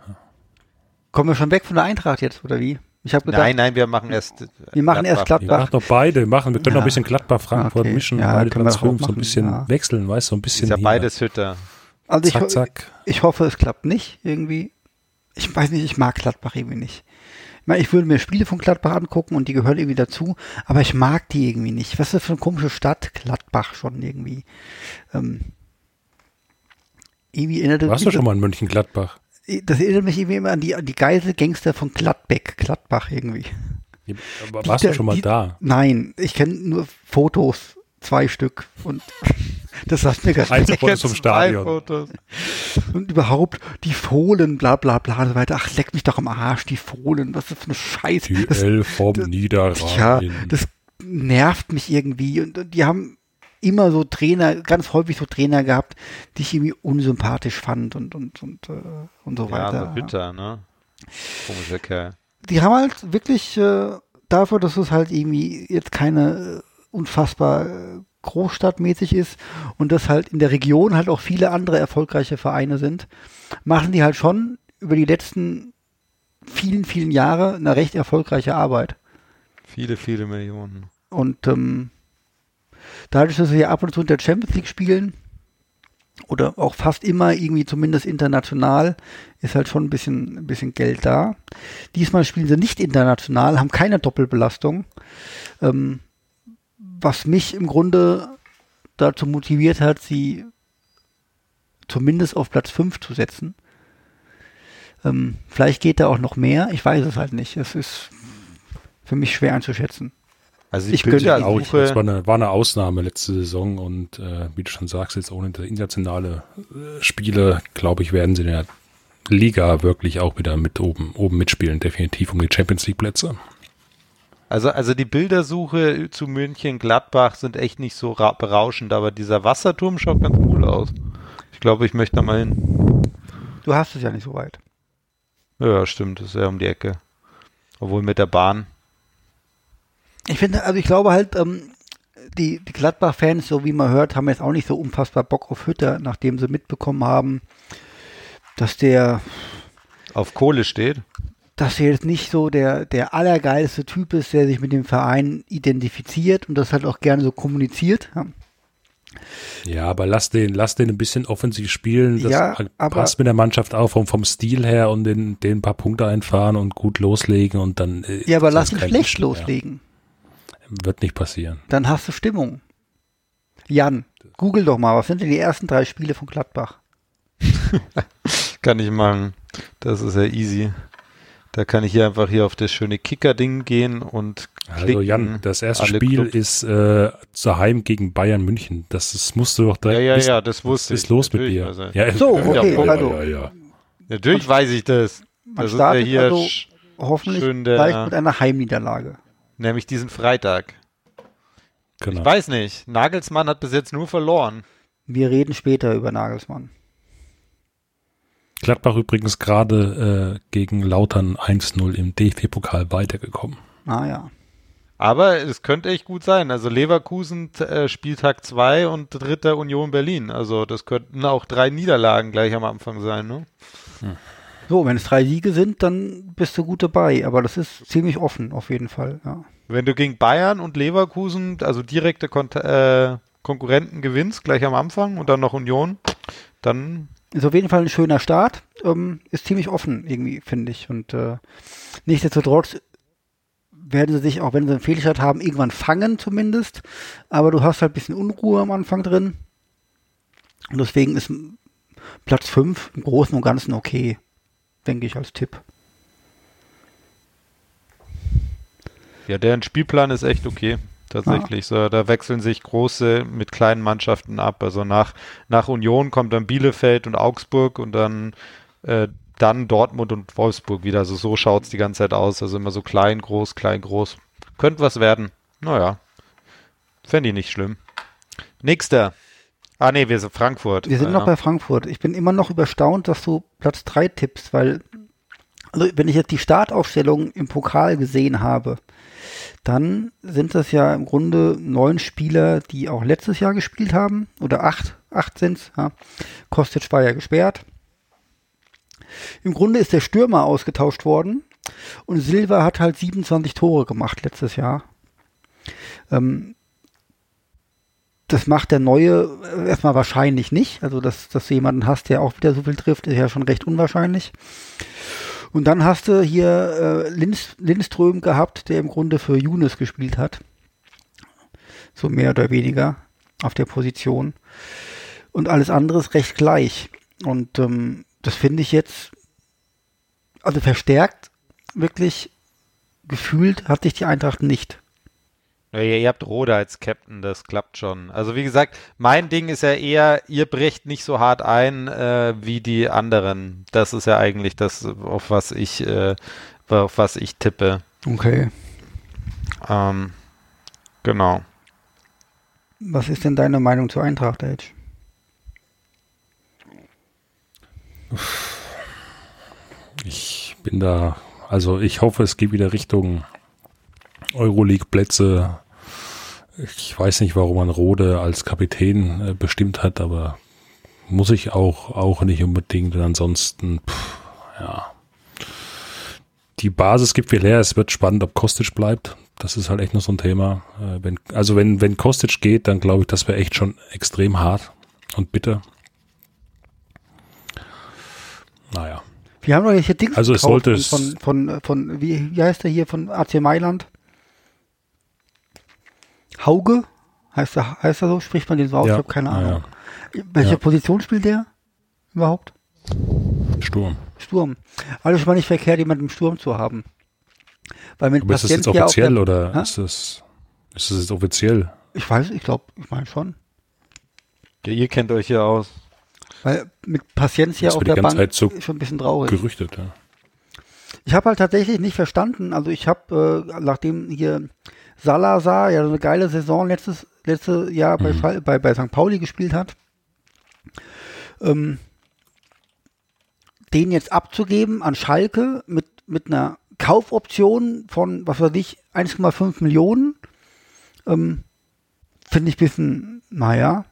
Kommen wir schon weg von der Eintracht jetzt, oder wie? Ich gedacht, nein, nein, wir machen erst. Wir machen Gladbach. erst Gladbach. Wir machen doch beide. Wir, machen, wir können ja. noch ein bisschen Gladbach, Frankfurt okay. mischen, ja, beide Platz 5, so ein bisschen ja. wechseln, weißt du, so ein bisschen. Ist ja beides Hütter. Also ich, zack, zack. ich hoffe, es klappt nicht irgendwie. Ich weiß nicht, ich mag Gladbach irgendwie nicht. Ich meine, ich würde mir Spiele von Gladbach angucken und die gehören irgendwie dazu, aber ich mag die irgendwie nicht. Was ist das für eine komische Stadt? Gladbach schon irgendwie. Ähm, irgendwie erinnert Warst du schon mal in Mönchengladbach? Das erinnert mich irgendwie immer an die, an die Geiselgangster von Gladbeck, Gladbach irgendwie. Aber warst die, du schon mal die, da? Nein, ich kenne nur Fotos, zwei Stück und das sagt mir gar nicht. Fotos zum Stadion. Fotos. Und überhaupt die Fohlen, bla bla bla und so weiter. Ach, leck mich doch am Arsch, die Fohlen, was ist für eine Scheiße. Die das, L vom das, Niederrhein. Ja, das nervt mich irgendwie und, und die haben immer so Trainer, ganz häufig so Trainer gehabt, die ich irgendwie unsympathisch fand und und und, äh, und so ja, weiter. Ja, so bitter, ne? Komischer Kerl. Die haben halt wirklich äh, dafür, dass es halt irgendwie jetzt keine äh, unfassbar äh, großstadtmäßig ist und dass halt in der Region halt auch viele andere erfolgreiche Vereine sind, machen die halt schon über die letzten vielen, vielen Jahre eine recht erfolgreiche Arbeit. Viele, viele Millionen. Und ähm, dadurch, dass wir ab und zu in der Champions League spielen, oder auch fast immer irgendwie zumindest international, ist halt schon ein bisschen, ein bisschen Geld da. Diesmal spielen sie nicht international, haben keine Doppelbelastung, ähm, was mich im Grunde dazu motiviert hat, sie zumindest auf Platz 5 zu setzen. Ähm, vielleicht geht da auch noch mehr, ich weiß es halt nicht. Es ist für mich schwer einzuschätzen. Also ich könnte ja auch, das war eine, war eine Ausnahme letzte Saison und äh, wie du schon sagst, jetzt ohne internationale äh, Spiele, glaube ich, werden sie in der Liga wirklich auch wieder mit oben, oben mitspielen, definitiv um die Champions League Plätze. Also, also die Bildersuche zu München, Gladbach sind echt nicht so berauschend, aber dieser Wasserturm schaut ganz cool aus. Ich glaube, ich möchte da mal hin. Du hast es ja nicht so weit. Ja, stimmt, das ist ja um die Ecke. Obwohl mit der Bahn ich finde, also ich glaube halt, ähm, die, die Gladbach-Fans, so wie man hört, haben jetzt auch nicht so unfassbar Bock auf Hütter, nachdem sie mitbekommen haben, dass der auf Kohle steht. Dass er jetzt nicht so der, der allergeilste Typ ist, der sich mit dem Verein identifiziert und das halt auch gerne so kommuniziert. Ja. Aber lass den, lass den ein bisschen offensiv spielen. Das ja, passt mit der Mannschaft auch vom, vom Stil her und den, den paar Punkte einfahren und gut loslegen und dann. Äh, ja, aber lass ihn schlecht loslegen. Wird nicht passieren. Dann hast du Stimmung. Jan, google doch mal, was sind denn die ersten drei Spiele von Gladbach? kann ich machen. Das ist ja easy. Da kann ich hier einfach hier auf das schöne Kicker-Ding gehen und klicken. Also Jan, das erste Spiel Clubs. ist äh, daheim gegen Bayern München. Das, das musst du doch direkt. Ja, ja, ja, das wusste ich. ist los mit dir? Also. Ja, so, okay, ja, also. Ja, ja, Natürlich weiß ich das. Das ist ja hier also hoffentlich gleich mit einer Heimniederlage nämlich diesen Freitag. Genau. Ich weiß nicht. Nagelsmann hat bis jetzt nur verloren. Wir reden später über Nagelsmann. Gladbach übrigens gerade äh, gegen Lautern 1-0 im DFB-Pokal weitergekommen. Ah ja. Aber es könnte echt gut sein. Also Leverkusen äh, Spieltag 2 und dritter Union Berlin. Also das könnten auch drei Niederlagen gleich am Anfang sein. Ne? Hm. So, wenn es drei Siege sind, dann bist du gut dabei. Aber das ist ziemlich offen, auf jeden Fall. Ja. Wenn du gegen Bayern und Leverkusen, also direkte Kon äh, Konkurrenten gewinnst, gleich am Anfang und dann noch Union, dann ist auf jeden Fall ein schöner Start. Ähm, ist ziemlich offen irgendwie, finde ich. Und äh, nichtsdestotrotz werden sie sich, auch wenn sie einen Fehlstart haben, irgendwann fangen zumindest. Aber du hast halt ein bisschen Unruhe am Anfang drin. Und deswegen ist Platz 5 im Großen und Ganzen okay, denke ich als Tipp. Ja, deren Spielplan ist echt okay. Tatsächlich. Ah. So, da wechseln sich große mit kleinen Mannschaften ab. Also nach, nach Union kommt dann Bielefeld und Augsburg und dann, äh, dann Dortmund und Wolfsburg wieder. Also so schaut es die ganze Zeit aus. Also immer so klein, groß, klein, groß. Könnte was werden. Naja. Fände ich nicht schlimm. Nächster. Ah nee, wir sind Frankfurt. Wir sind ja. noch bei Frankfurt. Ich bin immer noch überstaunt, dass du Platz 3 tippst, weil also wenn ich jetzt die Startaufstellung im Pokal gesehen habe, dann sind das ja im Grunde neun Spieler, die auch letztes Jahr gespielt haben. Oder acht, acht sind's. Ja. Kostic war ja gesperrt. Im Grunde ist der Stürmer ausgetauscht worden und Silva hat halt 27 Tore gemacht letztes Jahr. Ähm, das macht der Neue äh, erstmal wahrscheinlich nicht. Also, dass, dass du jemanden hast, der auch wieder so viel trifft, ist ja schon recht unwahrscheinlich. Und dann hast du hier äh, Linds, Lindström gehabt, der im Grunde für Younes gespielt hat. So mehr oder weniger auf der Position. Und alles andere ist recht gleich. Und ähm, das finde ich jetzt, also verstärkt, wirklich gefühlt hat sich die Eintracht nicht. Ja, ihr habt Rode als Captain, das klappt schon. Also wie gesagt, mein Ding ist ja eher, ihr bricht nicht so hart ein äh, wie die anderen. Das ist ja eigentlich das, auf was ich, äh, auf was ich tippe. Okay. Ähm, genau. Was ist denn deine Meinung zur Eintracht, Edge? Ich bin da, also ich hoffe, es geht wieder Richtung Euroleague-Plätze. Ich weiß nicht, warum man Rode als Kapitän äh, bestimmt hat, aber muss ich auch, auch nicht unbedingt. Und ansonsten, pff, ja. Die Basis gibt viel her. Es wird spannend, ob Kostic bleibt. Das ist halt echt noch so ein Thema. Äh, wenn, also wenn, wenn Kostic geht, dann glaube ich, das wäre echt schon extrem hart und bitter. Naja. Wir haben doch hier Dings also es sollte von, von, von, von, wie, wie heißt der hier, von AC Mailand? Hauge, heißt er, heißt er so? Spricht man den so aus? Ja, ich habe keine Ahnung. Ja, Welche Position spielt der überhaupt? Sturm. Sturm. Also schon mal nicht verkehrt, jemanden im Sturm zu haben. Weil mit Aber ist das jetzt offiziell der, oder ha? ist das, ist das jetzt offiziell? Ich weiß, ich glaube, ich meine schon. Ja, ihr kennt euch ja aus. Weil mit Paciencia auf der Bank Zeit so ist schon ein bisschen traurig. Gerüchtet, ja. Ich habe halt tatsächlich nicht verstanden, also ich habe, äh, nachdem hier Salazar ja eine geile Saison letztes, letztes Jahr bei, mhm. bei, bei St. Pauli gespielt hat. Ähm, den jetzt abzugeben an Schalke mit, mit einer Kaufoption von, was weiß ich, 1,5 Millionen, ähm, finde ich ein bisschen, naja,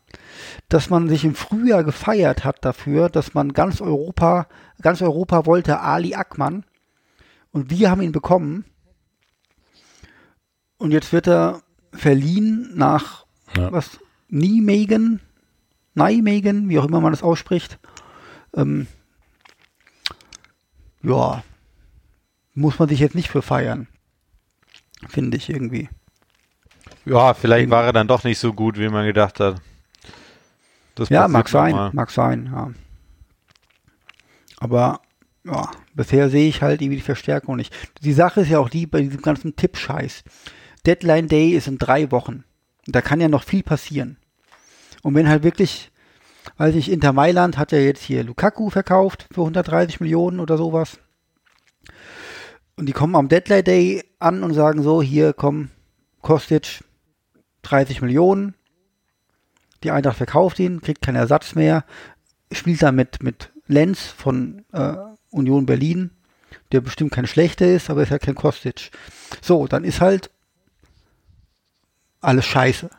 dass man sich im Frühjahr gefeiert hat dafür, dass man ganz Europa, ganz Europa wollte Ali Ackmann und wir haben ihn bekommen und jetzt wird er verliehen nach ja. was? Nijmegen? Nijmegen, wie auch immer man das ausspricht. Ähm, ja, muss man sich jetzt nicht für feiern. Finde ich irgendwie. Ja, vielleicht war er dann doch nicht so gut, wie man gedacht hat. Das ja, mag sein, mal. mag sein, ja. Aber ja, bisher sehe ich halt irgendwie die Verstärkung nicht. Die Sache ist ja auch die bei diesem ganzen Tippscheiß. Deadline Day ist in drei Wochen. Da kann ja noch viel passieren. Und wenn halt wirklich, weiß ich, Inter Mailand hat ja jetzt hier Lukaku verkauft für 130 Millionen oder sowas. Und die kommen am Deadline Day an und sagen so, hier komm, Kostic 30 Millionen. Die Eintracht verkauft ihn, kriegt keinen Ersatz mehr, spielt dann mit, mit Lenz von äh, Union Berlin, der bestimmt kein schlechter ist, aber ist halt kein Kostic. So, dann ist halt alles scheiße.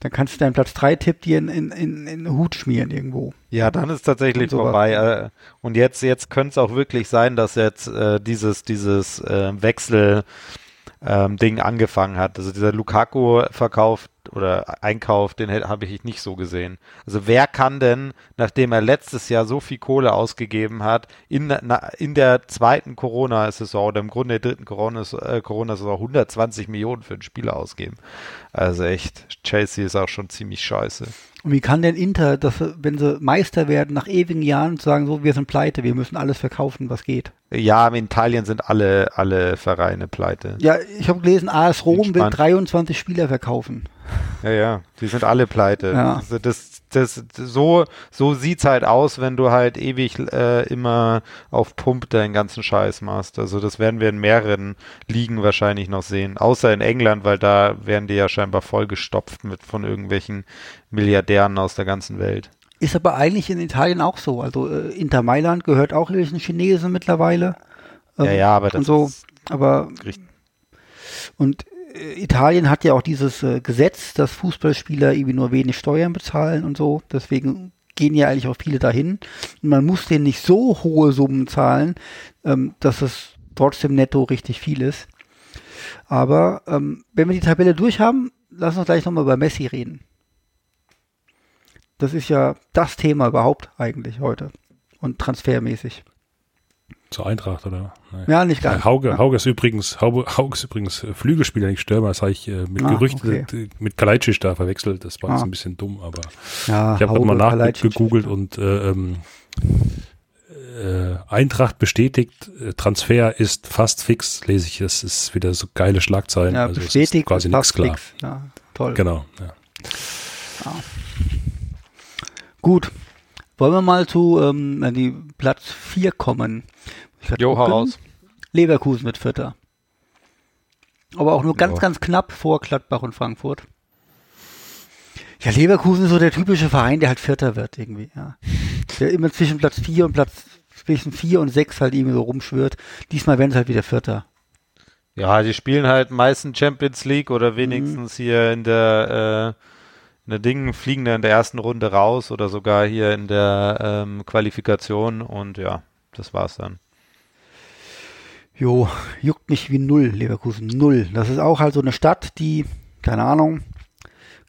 Dann kannst du deinen Platz 3-Tipp dir in, in, in, in den Hut schmieren irgendwo. Ja, dann ist tatsächlich vorbei. Äh, und jetzt, jetzt könnte es auch wirklich sein, dass jetzt äh, dieses, dieses äh, Wechsel ähm, Ding angefangen hat. Also dieser Lukaku-Verkauf oder Einkauf, den habe ich nicht so gesehen. Also wer kann denn, nachdem er letztes Jahr so viel Kohle ausgegeben hat, in, na, in der zweiten Corona-Saison oder im Grunde der dritten Corona-Saison äh, Corona 120 Millionen für einen Spieler ausgeben? Also echt, Chelsea ist auch schon ziemlich scheiße. Und wie kann denn Inter, dass, wenn sie Meister werden, nach ewigen Jahren sagen, so, wir sind pleite, wir müssen alles verkaufen, was geht? Ja, in Italien sind alle, alle Vereine pleite. Ja, ich habe gelesen, AS Rom will 23 Spieler verkaufen. Ja, ja, die sind alle pleite. Ja. Also das, das, so, so sieht's halt aus, wenn du halt ewig äh, immer auf Pump deinen ganzen Scheiß machst. Also das werden wir in mehreren Ligen wahrscheinlich noch sehen. Außer in England, weil da werden die ja scheinbar vollgestopft mit von irgendwelchen Milliardären aus der ganzen Welt. Ist aber eigentlich in Italien auch so. Also äh, Inter Mailand gehört auch irgendwelchen Chinesen mittlerweile. Ähm, ja, ja, aber das so. Aber und äh, Italien hat ja auch dieses äh, Gesetz, dass Fußballspieler irgendwie nur wenig Steuern bezahlen und so. Deswegen gehen ja eigentlich auch viele dahin. Und man muss denen nicht so hohe Summen zahlen, ähm, dass es trotzdem netto richtig viel ist. Aber ähm, wenn wir die Tabelle durch haben, lass uns gleich nochmal über Messi reden. Das ist ja das Thema überhaupt eigentlich heute. Und transfermäßig. Zur Eintracht, oder? Nein. Ja, nicht ganz. Hauge. Hauge ist übrigens, Hauge, Hauge ist übrigens äh, Flügelspieler, nicht Stürmer. Das habe ich äh, mit ah, Gerüchten okay. mit Kalajdzic da verwechselt. Das war ah. jetzt ein bisschen dumm, aber ja, ich habe mal nachgegoogelt und äh, ähm, äh, Eintracht bestätigt, äh, Transfer ist fast fix, lese ich. Das ist wieder so geile Schlagzeilen. Ja, also bestätigt quasi nichts klar. Fix. Ja, toll. Genau. Ja. ja. Gut. Wollen wir mal zu ähm, die Platz 4 kommen? Jo, heraus. Leverkusen mit Vierter. Aber auch nur ganz, ganz knapp vor Gladbach und Frankfurt. Ja, Leverkusen ist so der typische Verein, der halt Vierter wird irgendwie, ja. Der immer zwischen Platz 4 und Platz, zwischen 4 und 6 halt irgendwie so rumschwirrt. Diesmal werden sie halt wieder Vierter. Ja, die spielen halt meistens Champions League oder wenigstens mhm. hier in der äh, eine Ding fliegen da in der ersten Runde raus oder sogar hier in der ähm, Qualifikation und ja, das war's dann. Jo, juckt mich wie null, Leverkusen, null. Das ist auch halt so eine Stadt, die, keine Ahnung,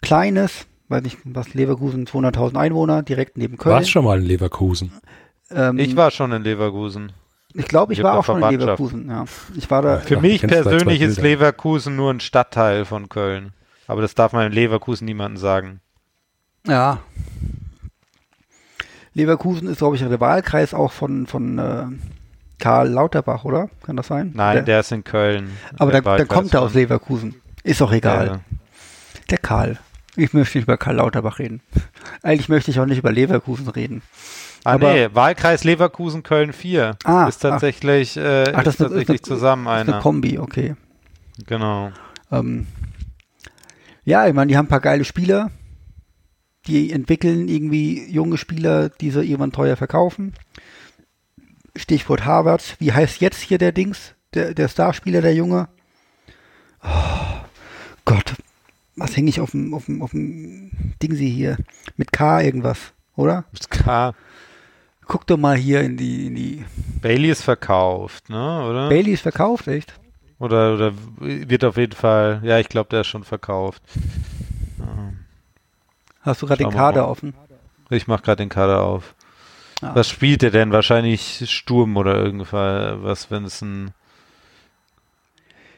klein ist, weiß nicht, was Leverkusen, 200.000 Einwohner, direkt neben Köln. Warst schon mal in Leverkusen? Ähm, ich war schon in Leverkusen. Ich glaube, ich, ich war auch schon in Leverkusen, ja. Ich war da. Für ja, mich persönlich ist Leverkusen nur ein Stadtteil von Köln. Aber das darf man in Leverkusen niemandem sagen. Ja. Leverkusen ist, glaube ich, der Wahlkreis auch von, von äh, Karl Lauterbach, oder? Kann das sein? Nein, der, der ist in Köln. Aber der, der kommt er aus Leverkusen. Ist auch egal. Ja. Der Karl. Ich möchte nicht über Karl Lauterbach reden. Eigentlich möchte ich auch nicht über Leverkusen reden. Ah, Aber, nee, Wahlkreis Leverkusen Köln 4 ah, ist tatsächlich, ach, äh, ach, das ist tatsächlich eine, zusammen einer. Eine Kombi, okay. Genau. Ähm, ja, ich meine, die haben ein paar geile Spieler. Die entwickeln irgendwie junge Spieler, die sie irgendwann teuer verkaufen. Stichwort Harvard. Wie heißt jetzt hier der Dings? Der, der Starspieler, der Junge? Oh, Gott. Was hänge ich auf dem, auf dem, auf dem Ding sie hier? Mit K irgendwas, oder? Mit K. Guck doch mal hier in die, in die. Bailey ist verkauft, ne, oder? Bailey ist verkauft, echt? Oder, oder wird auf jeden Fall, ja, ich glaube, der ist schon verkauft. Hast du gerade den Kader offen? Ich mache gerade den Kader auf. Ah. Was spielt der denn? Wahrscheinlich Sturm oder irgendwas, wenn es ein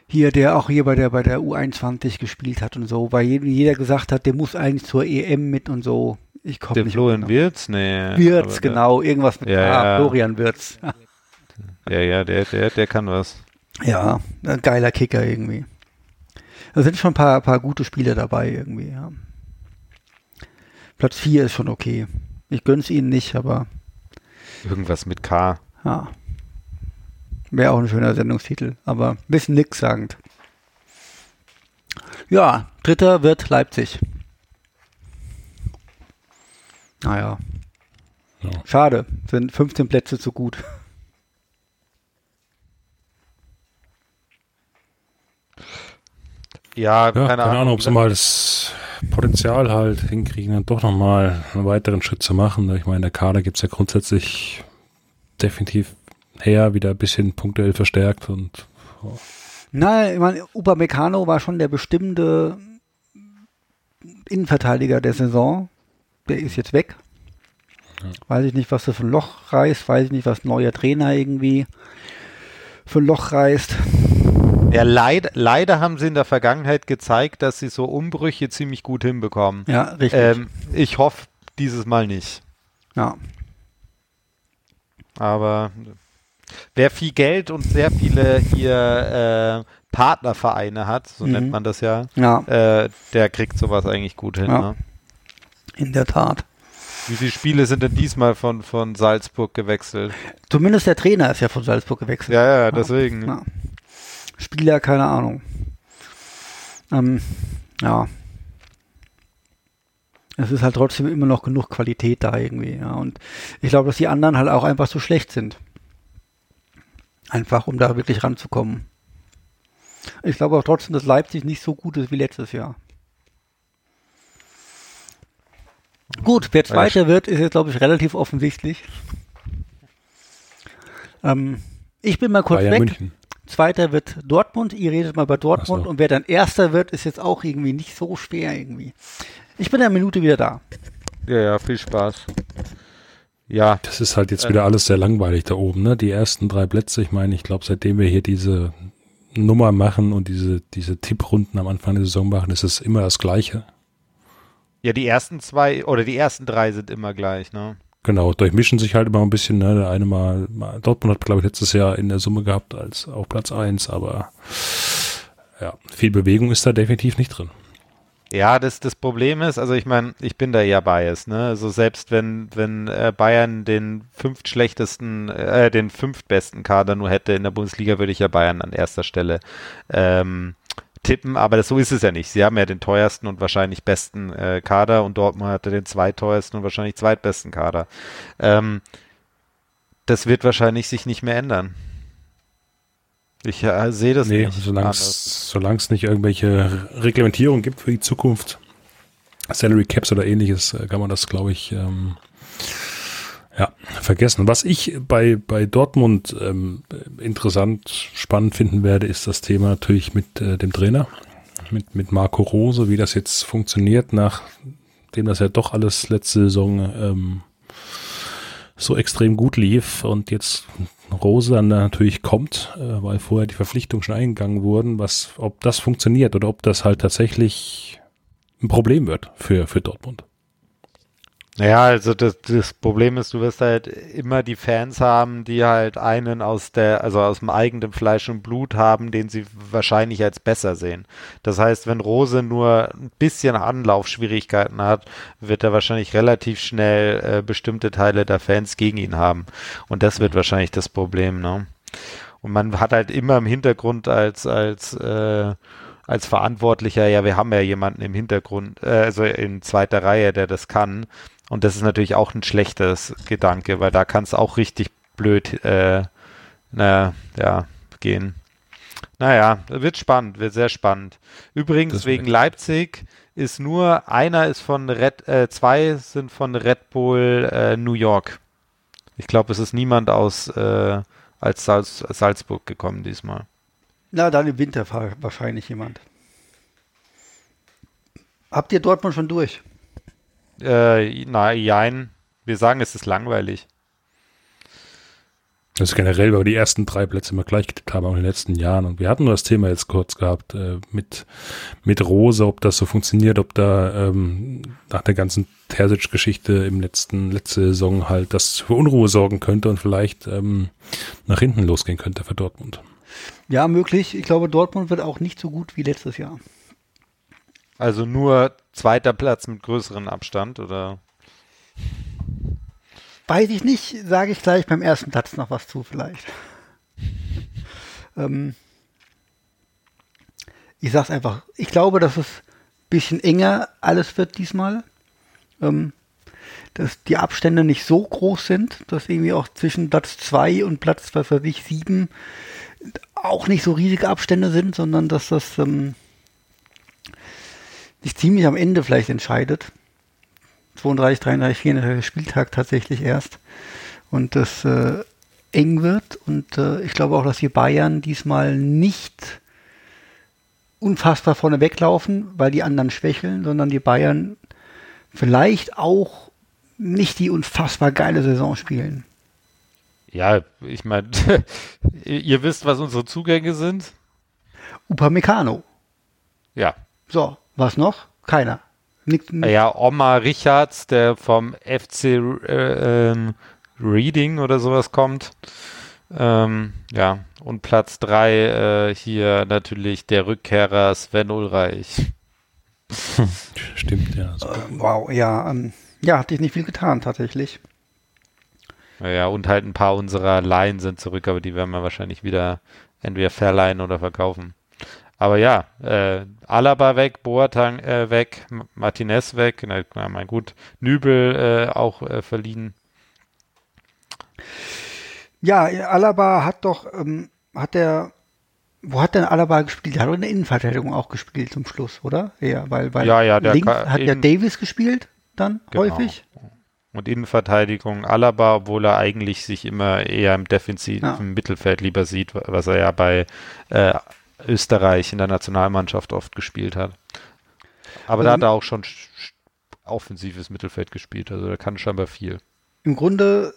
hier, der auch hier bei der bei der U21 gespielt hat und so, weil jeder gesagt hat, der muss eigentlich zur EM mit und so. Ich komme nicht. Florian Wirtz? Nee. Wirtz, genau, irgendwas mit ja, ah, ja. Florian Wirtz. Ja, ja, der, der, der kann was. Ja, ein geiler Kicker irgendwie. Da sind schon ein paar, paar gute Spiele dabei irgendwie, ja. Platz 4 ist schon okay. Ich gönn's ihnen nicht, aber. Irgendwas mit K. Ja. Wäre auch ein schöner Sendungstitel, aber ein bisschen nix sagend. Ja, dritter wird Leipzig. Naja. Ja. Schade, sind 15 Plätze zu gut. Ja, ja keine, keine Ahnung, Ahnung ob sie mal das Potenzial halt hinkriegen, dann doch nochmal einen weiteren Schritt zu machen. Ich meine, der Kader gibt es ja grundsätzlich definitiv her, wieder ein bisschen punktuell verstärkt und oh. Na, ich meine, Upamecano war schon der bestimmte Innenverteidiger der Saison. Der ist jetzt weg. Weiß ich nicht, was das für ein Loch reißt. Weiß ich nicht, was ein neuer Trainer irgendwie für ein Loch reißt. Ja, leid, leider haben sie in der Vergangenheit gezeigt, dass sie so Umbrüche ziemlich gut hinbekommen. Ja, richtig. Ähm, ich hoffe dieses Mal nicht. ja. Aber wer viel Geld und sehr viele hier äh, Partnervereine hat, so Mhm. nennt man das ja, Ja, äh, der kriegt sowas eigentlich gut hin. Ja. Ne? in der Tat. Wie viele Spiele sind denn diesmal von, von Salzburg gewechselt? Zumindest der Trainer ist ja von Salzburg gewechselt. Ja, ja, deswegen. Ja. Spieler, keine Ahnung. Ähm, ja. Es ist halt trotzdem immer noch genug Qualität da irgendwie, ja. Und ich glaube, dass die anderen halt auch einfach zu schlecht sind. Einfach, um da wirklich ranzukommen. Ich glaube auch trotzdem, dass Leipzig nicht so gut ist wie letztes Jahr. Gut, wer Zweiter wird, ist jetzt, glaube ich, relativ offensichtlich. Ähm, ich bin mal kurz Bayern weg. München. Zweiter wird Dortmund. Ihr redet mal bei Dortmund. So. Und wer dann Erster wird, ist jetzt auch irgendwie nicht so schwer irgendwie. Ich bin in einer Minute wieder da. Ja, ja, viel Spaß. Ja, Das ist halt jetzt wieder alles sehr langweilig da oben, ne? Die ersten drei Plätze, ich meine, ich glaube, seitdem wir hier diese Nummer machen und diese, diese Tipprunden am Anfang der Saison machen, ist es immer das Gleiche. ja, die ersten zwei oder die ersten drei sind immer gleich, ne? Genau, durchmischen sich halt immer ein bisschen, ne? Der eine mal, mal Dortmund hat, glaube ich, letztes Jahr in der Summe gehabt als auf Platz eins, aber ja, viel Bewegung ist da definitiv nicht drin. Ja, das, das Problem ist, also ich meine, ich bin da ja biased, ne? Also selbst wenn, wenn äh, Bayern den fünftschlechtesten, äh, den fünftbesten Kader nur hätte in der Bundesliga, würde ich ja Bayern an erster Stelle ähm, tippen, aber das, so ist es ja nicht. Sie haben ja den teuersten und wahrscheinlich besten äh, Kader und Dortmund hatte den zweiteuersten und wahrscheinlich zweitbesten Kader. Ähm, das wird wahrscheinlich sich nicht mehr ändern. Ich äh, sehe das nee, nicht. solange es nicht irgendwelche Reglementierungen gibt für die Zukunft, Salary Caps oder ähnliches, äh, kann man das, glaube ich, ähm, ja, vergessen. Was ich bei, bei Dortmund ähm, interessant, spannend finden werde, ist das Thema natürlich mit äh, dem Trainer, mit, mit Marco Rose, wie das jetzt funktioniert, nachdem das ja doch alles letzte Saison ähm, so extrem gut lief und jetzt Rose dann natürlich kommt, äh, weil vorher die Verpflichtungen schon eingegangen wurden, was, ob das funktioniert oder ob das halt tatsächlich ein Problem wird für, für Dortmund. Naja, also das, das Problem ist, du wirst halt immer die Fans haben, die halt einen aus der, also aus dem eigenen Fleisch und Blut haben, den sie wahrscheinlich als besser sehen. Das heißt, wenn Rose nur ein bisschen Anlaufschwierigkeiten hat, wird er wahrscheinlich relativ schnell äh, bestimmte Teile der Fans gegen ihn haben. Und das wird wahrscheinlich das Problem, ne? Und man hat halt immer im Hintergrund als, als, äh, als Verantwortlicher, ja, wir haben ja jemanden im Hintergrund, äh, also in zweiter Reihe, der das kann. Und das ist natürlich auch ein schlechtes Gedanke, weil da kann es auch richtig blöd, äh, na, ja, gehen. Naja, wird spannend, wird sehr spannend. Übrigens, Das wegen Leipzig ist nur, einer ist von Red, äh, zwei sind von Red Bull äh, New York. Ich glaube, es ist niemand aus äh, als Salz, Salzburg gekommen diesmal. Na, dann im Winter wahrscheinlich jemand. Habt ihr Dortmund schon durch? Äh, na, jein. Wir sagen, es ist langweilig. Das ist generell, weil wir die ersten drei Plätze immer gleich getippt haben, auch in den letzten Jahren. Und wir hatten nur das Thema jetzt kurz gehabt äh, mit, mit Rose, ob das so funktioniert, ob da ähm, nach der ganzen Terzic-Geschichte im letzten, letzte Saison halt das für Unruhe sorgen könnte und vielleicht ähm, nach hinten losgehen könnte für Dortmund. Ja, möglich. Ich glaube, Dortmund wird auch nicht so gut wie letztes Jahr. Also nur zweiter Platz mit größeren Abstand, oder? Weiß ich nicht, sage ich gleich beim ersten Platz noch was zu vielleicht. ähm, ich sag's einfach. Ich glaube, dass es ein bisschen enger alles wird diesmal. Ähm, dass die Abstände nicht so groß sind, dass irgendwie auch zwischen Platz 2 und Platz, was weiß ich, 7 auch nicht so riesige Abstände sind, sondern dass das ähm, sich ziemlich am Ende vielleicht entscheidet. 32, 33, 34 Spieltag tatsächlich erst. Und das äh, eng wird. Und äh, ich glaube auch, dass die Bayern diesmal nicht unfassbar vorne weglaufen, weil die anderen schwächeln, sondern die Bayern vielleicht auch nicht die unfassbar geile Saison spielen. Ja, ich meine, ihr wisst, was unsere Zugänge sind? Upamecano. Ja. So, was noch? Keiner. Nick, ja, Oma Richards, der vom FC äh, äh, Reading oder sowas kommt. Ähm, ja, und Platz 3 äh, hier natürlich der Rückkehrer Sven Ulreich. Stimmt, ja. Äh, wow, ja, ähm, ja, hat dich nicht viel getan tatsächlich. Ja, und halt ein paar unserer Laien sind zurück, aber die werden wir wahrscheinlich wieder entweder verleihen oder verkaufen. Aber ja, äh, Alaba weg, Boateng äh, weg, Martinez weg, na, na mein gut, Nübel äh, auch äh, verliehen. Ja, Alaba hat doch, ähm, hat der, wo hat denn Alaba gespielt? Der hat doch in der Innenverteidigung auch gespielt zum Schluss, oder? Ja, weil, weil ja, ja, links hat ja Davis gespielt dann genau. häufig. Und Innenverteidigung Alaba, obwohl er eigentlich sich immer eher im defensiven ja. Mittelfeld lieber sieht, was er ja bei äh, Österreich in der Nationalmannschaft oft gespielt hat. Aber da hat er auch schon offensives Mittelfeld gespielt, also da kann scheinbar viel. Im Grunde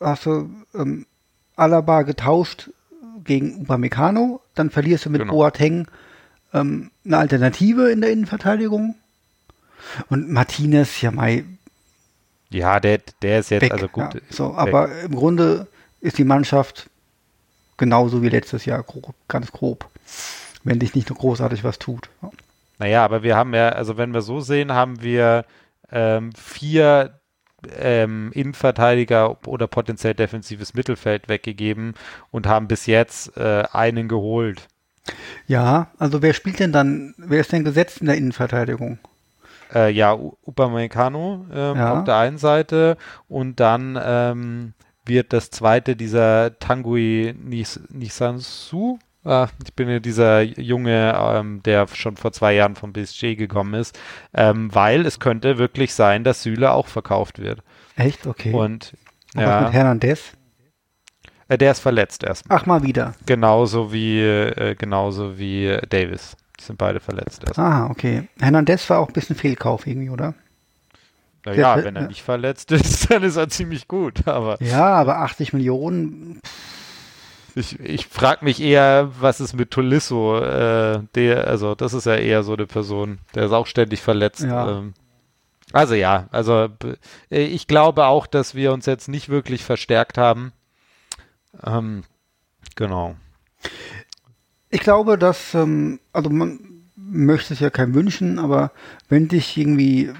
hast du ähm, Alaba getauscht gegen Upamecano, dann verlierst du mit genau. Boateng ähm, eine Alternative in der Innenverteidigung. Und Martinez, ja, Mai. Ja, der, der ist jetzt weg, also gut. Ja, so, aber im Grunde ist die Mannschaft genauso wie letztes Jahr, grob, ganz grob wenn dich nicht nur großartig was tut. Ja. Naja, aber wir haben ja, also wenn wir so sehen, haben wir ähm, vier ähm, Innenverteidiger oder potenziell defensives Mittelfeld weggegeben und haben bis jetzt äh, einen geholt. Ja, also wer spielt denn dann, wer ist denn gesetzt in der Innenverteidigung? Äh, ja, Upamecano ähm, ja. auf der einen Seite und dann ähm, wird das zweite dieser Tanguy Nisansu, Ah, ich bin ja dieser Junge, ähm, der schon vor zwei Jahren vom BSG gekommen ist, ähm, weil es könnte wirklich sein, dass Süle auch verkauft wird. Echt? Okay. Und ja, mit Hernandez? Äh, der ist verletzt erstmal. Ach, mal wieder. Genauso wie, äh, genauso wie Davis. Die sind beide verletzt erstmal. Ah, okay. Hernandez war auch ein bisschen Fehlkauf irgendwie, oder? Naja, wenn er nicht verletzt ist, dann ist er ziemlich gut. Aber ja, aber 80 Millionen. Ich, ich frage mich eher, was ist mit Tolisso? Äh, der, also das ist ja eher so eine Person, der ist auch ständig verletzt. Ja. Ähm, also ja, also äh, ich glaube auch, dass wir uns jetzt nicht wirklich verstärkt haben. Ähm, genau. Ich glaube, dass, ähm, also man möchte es ja kein wünschen, aber wenn dich irgendwie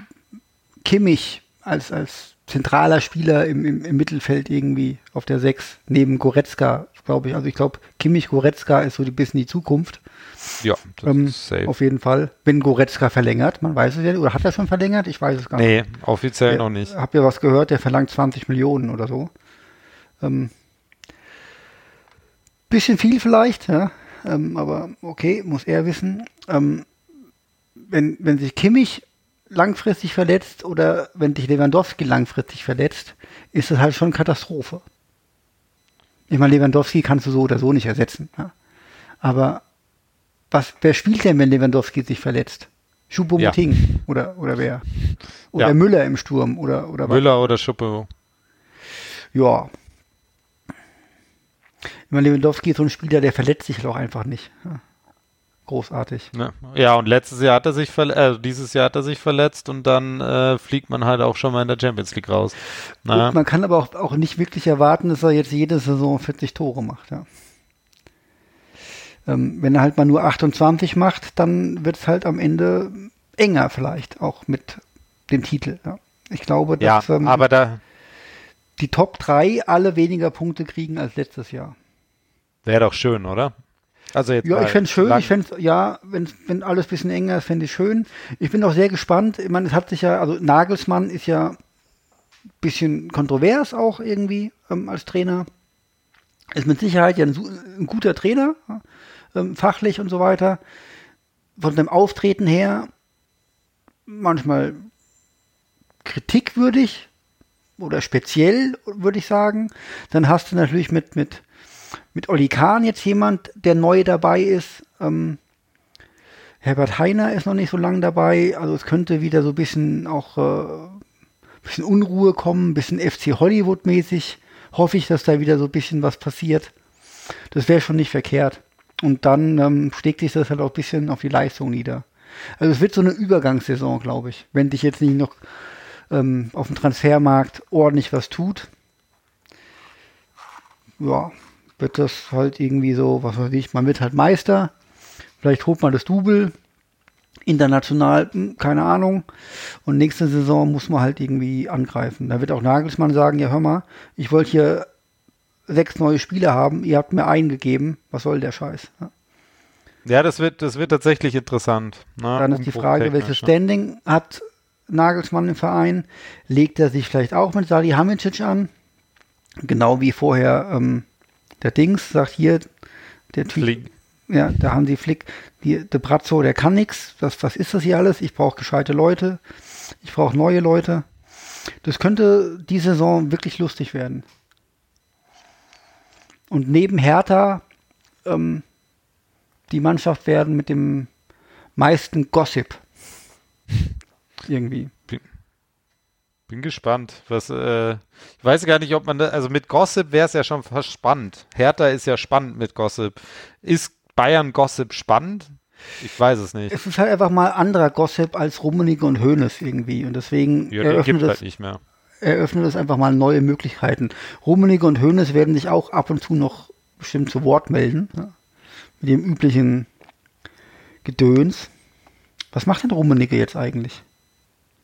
Kimmich als, als zentraler Spieler im, im, im Mittelfeld irgendwie auf der 6 neben Goretzka glaube ich. Also ich glaube, Kimmich Goretzka ist so ein bisschen die Zukunft. Ja, ähm, auf jeden Fall. Wenn Goretzka verlängert, man weiß es ja, oder hat er schon verlängert? Ich weiß es gar nee, nicht. Nee, offiziell der, noch nicht. Habt ihr was gehört? Der verlangt 20 Millionen oder so. Ähm, bisschen viel vielleicht, ja. Ähm, aber okay, muss er wissen. Ähm, wenn, wenn sich Kimmich langfristig verletzt oder wenn sich Lewandowski langfristig verletzt, ist das halt schon Katastrophe. Ich meine, Lewandowski kannst du so oder so nicht ersetzen. Ja? Aber was, wer spielt denn, wenn Lewandowski sich verletzt? Choupo-Moting ja. oder, oder wer? Oder ja. Müller im Sturm oder, oder Müller was? oder Schuppe. Ja. Ich meine, Lewandowski ist so ein Spieler, der verletzt sich doch einfach nicht. Ja großartig. Ja. ja, und letztes Jahr hat er sich verletzt, äh, dieses Jahr hat er sich verletzt und dann äh, fliegt man halt auch schon mal in der Champions League raus. Naja. man kann aber auch, auch nicht wirklich erwarten, dass er jetzt jede Saison 40 Tore macht, ja. Ähm, wenn er halt mal nur 28 macht, dann wird es halt am Ende enger vielleicht, auch mit dem Titel. Ja. Ich glaube, dass ja, ähm, aber da die Top 3 alle weniger Punkte kriegen als letztes Jahr. Wäre doch schön, oder? Also jetzt ja, ich fände es schön. Ich fände ja, wenn, wenn alles ein bisschen enger ist, fände ich schön. Ich bin auch sehr gespannt. Ich meine, es hat sich ja, also Nagelsmann ist ja ein bisschen kontrovers auch irgendwie ähm, als Trainer. Ist mit Sicherheit ja ein, ein guter Trainer, ähm, fachlich und so weiter. Von seinem Auftreten her manchmal kritikwürdig oder speziell, würde ich sagen. Dann hast du natürlich mit, mit mit Olli Kahn jetzt jemand, der neu dabei ist. Ähm, Herbert Heiner ist noch nicht so lange dabei. Also es könnte wieder so ein bisschen auch äh, bisschen Unruhe kommen, ein bisschen FC Hollywood-mäßig. Hoffe ich, dass da wieder so ein bisschen was passiert. Das wäre schon nicht verkehrt. Und dann ähm, schlägt sich das halt auch ein bisschen auf die Leistung nieder. Also es wird so eine Übergangssaison, glaube ich. Wenn dich jetzt nicht noch ähm, auf dem Transfermarkt ordentlich was tut, ja, wird das halt irgendwie so, was weiß ich, man wird halt Meister. Vielleicht holt man das Double. International, hm, keine Ahnung. Und nächste Saison muss man halt irgendwie angreifen. Da wird auch Nagelsmann sagen, ja hör mal, ich wollte hier sechs neue Spieler haben, ihr habt mir einen gegeben. Was soll der Scheiß? Ja. Ja, das wird, das wird tatsächlich interessant. Ne? Dann ist die Frage, welches Standing hat Nagelsmann im Verein? Legt er sich vielleicht auch mit Sali Hamicic an? Genau wie vorher ähm, der Dings sagt hier, der Typ, ja, da haben sie Flick, die, der Brazzo, der kann nichts. Was, was ist das hier alles? Ich brauche gescheite Leute. Ich brauche neue Leute. Das könnte die Saison wirklich lustig werden. Und neben Hertha ähm, die Mannschaft werden mit dem meisten Gossip. Irgendwie. Bin, gespannt. Was, äh, ich weiß gar nicht, ob man da, also mit Gossip wäre es ja schon fast spannend. Hertha ist ja spannend mit Gossip. Ist Bayern Gossip spannend? Ich weiß es nicht. Es ist halt einfach mal anderer Gossip als Rummenigge und Hoeneß irgendwie und deswegen ja, eröffnet, es, halt nicht mehr. eröffnet es einfach mal neue Möglichkeiten. Rummenigge und Hoeneß werden sich auch ab und zu noch bestimmt zu Wort melden. Ja? mit dem üblichen Gedöns. Was macht denn Rummenigge jetzt eigentlich?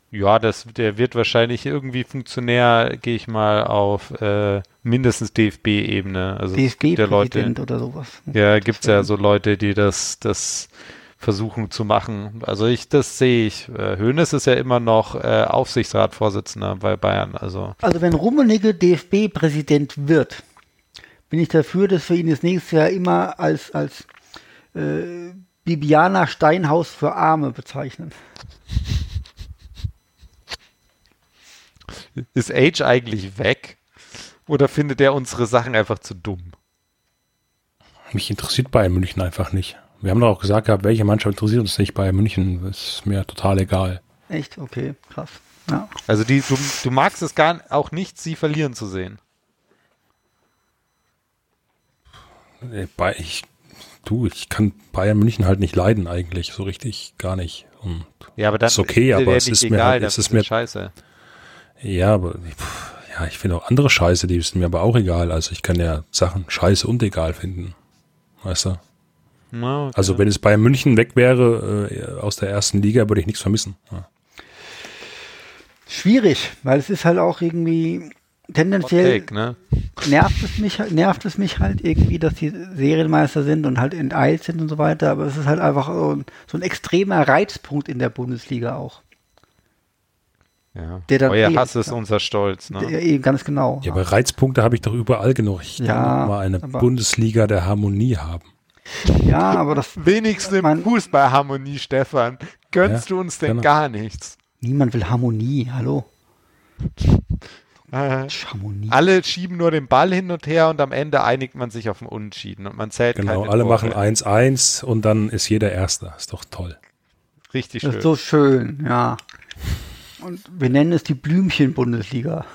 Ja, das, der wird wahrscheinlich irgendwie Funktionär, gehe ich mal auf äh, mindestens DFB-Ebene. Also DFB-Präsident oder sowas. Ja, gibt es ja so Leute, die das, das versuchen zu machen. Also ich, das sehe ich. Äh, Hoeneß ist ja immer noch äh, Aufsichtsratsvorsitzender bei Bayern. Also. also wenn Rummenigge DFB-Präsident wird, bin ich dafür, dass wir ihn das nächste Jahr immer als, als äh, Bibiana Steinhaus für Arme bezeichnen. Ist Age eigentlich weg? Oder findet er unsere Sachen einfach zu dumm? Mich interessiert Bayern München einfach nicht. Wir haben doch auch gesagt gehabt, welche Mannschaft interessiert uns nicht Bayern München. Das ist mir total egal. Echt? Okay, krass. Ja. Also die, du, du magst es gar auch nicht, sie verlieren zu sehen. Äh, ich, du, ich kann Bayern München halt nicht leiden eigentlich, so richtig gar nicht. Und ja, aber dann ist okay, aber es ist egal, mir halt, es ist mir scheiße. Ja, aber ja, ich finde auch andere Scheiße, die sind mir aber auch egal. Also ich kann ja Sachen scheiße und egal finden. Weißt du? okay. Also wenn es Bayern München weg wäre äh, aus der ersten Liga, würde ich nichts vermissen. Ja. Schwierig, weil es ist halt auch irgendwie, tendenziell Take, ne? nervt, es mich, nervt es mich halt irgendwie, dass die Serienmeister sind und halt enteilt sind und so weiter, aber es ist halt einfach so ein, so ein extremer Reizpunkt in der Bundesliga auch. Ja. Der dann Euer Hass ist unser Stolz. Ne? Der, ganz genau. Ja, aber Reizpunkte habe ich doch überall genug. Ich ja, kann mal eine Bundesliga der Harmonie haben. Ja, aber das. Wenigstens im Fußballharmonie, Stefan. Gönnst ja, du uns denn genau. gar nichts? Niemand will Harmonie, hallo. Äh, alle schieben nur den Ball hin und her und am Ende einigt man sich auf ein Unentschieden und man zählt Genau, alle Tore. machen 1-1 und dann ist jeder Erster. Ist doch toll. Richtig schön. Das ist so schön, ja. Und wir nennen es die Blümchen-Bundesliga.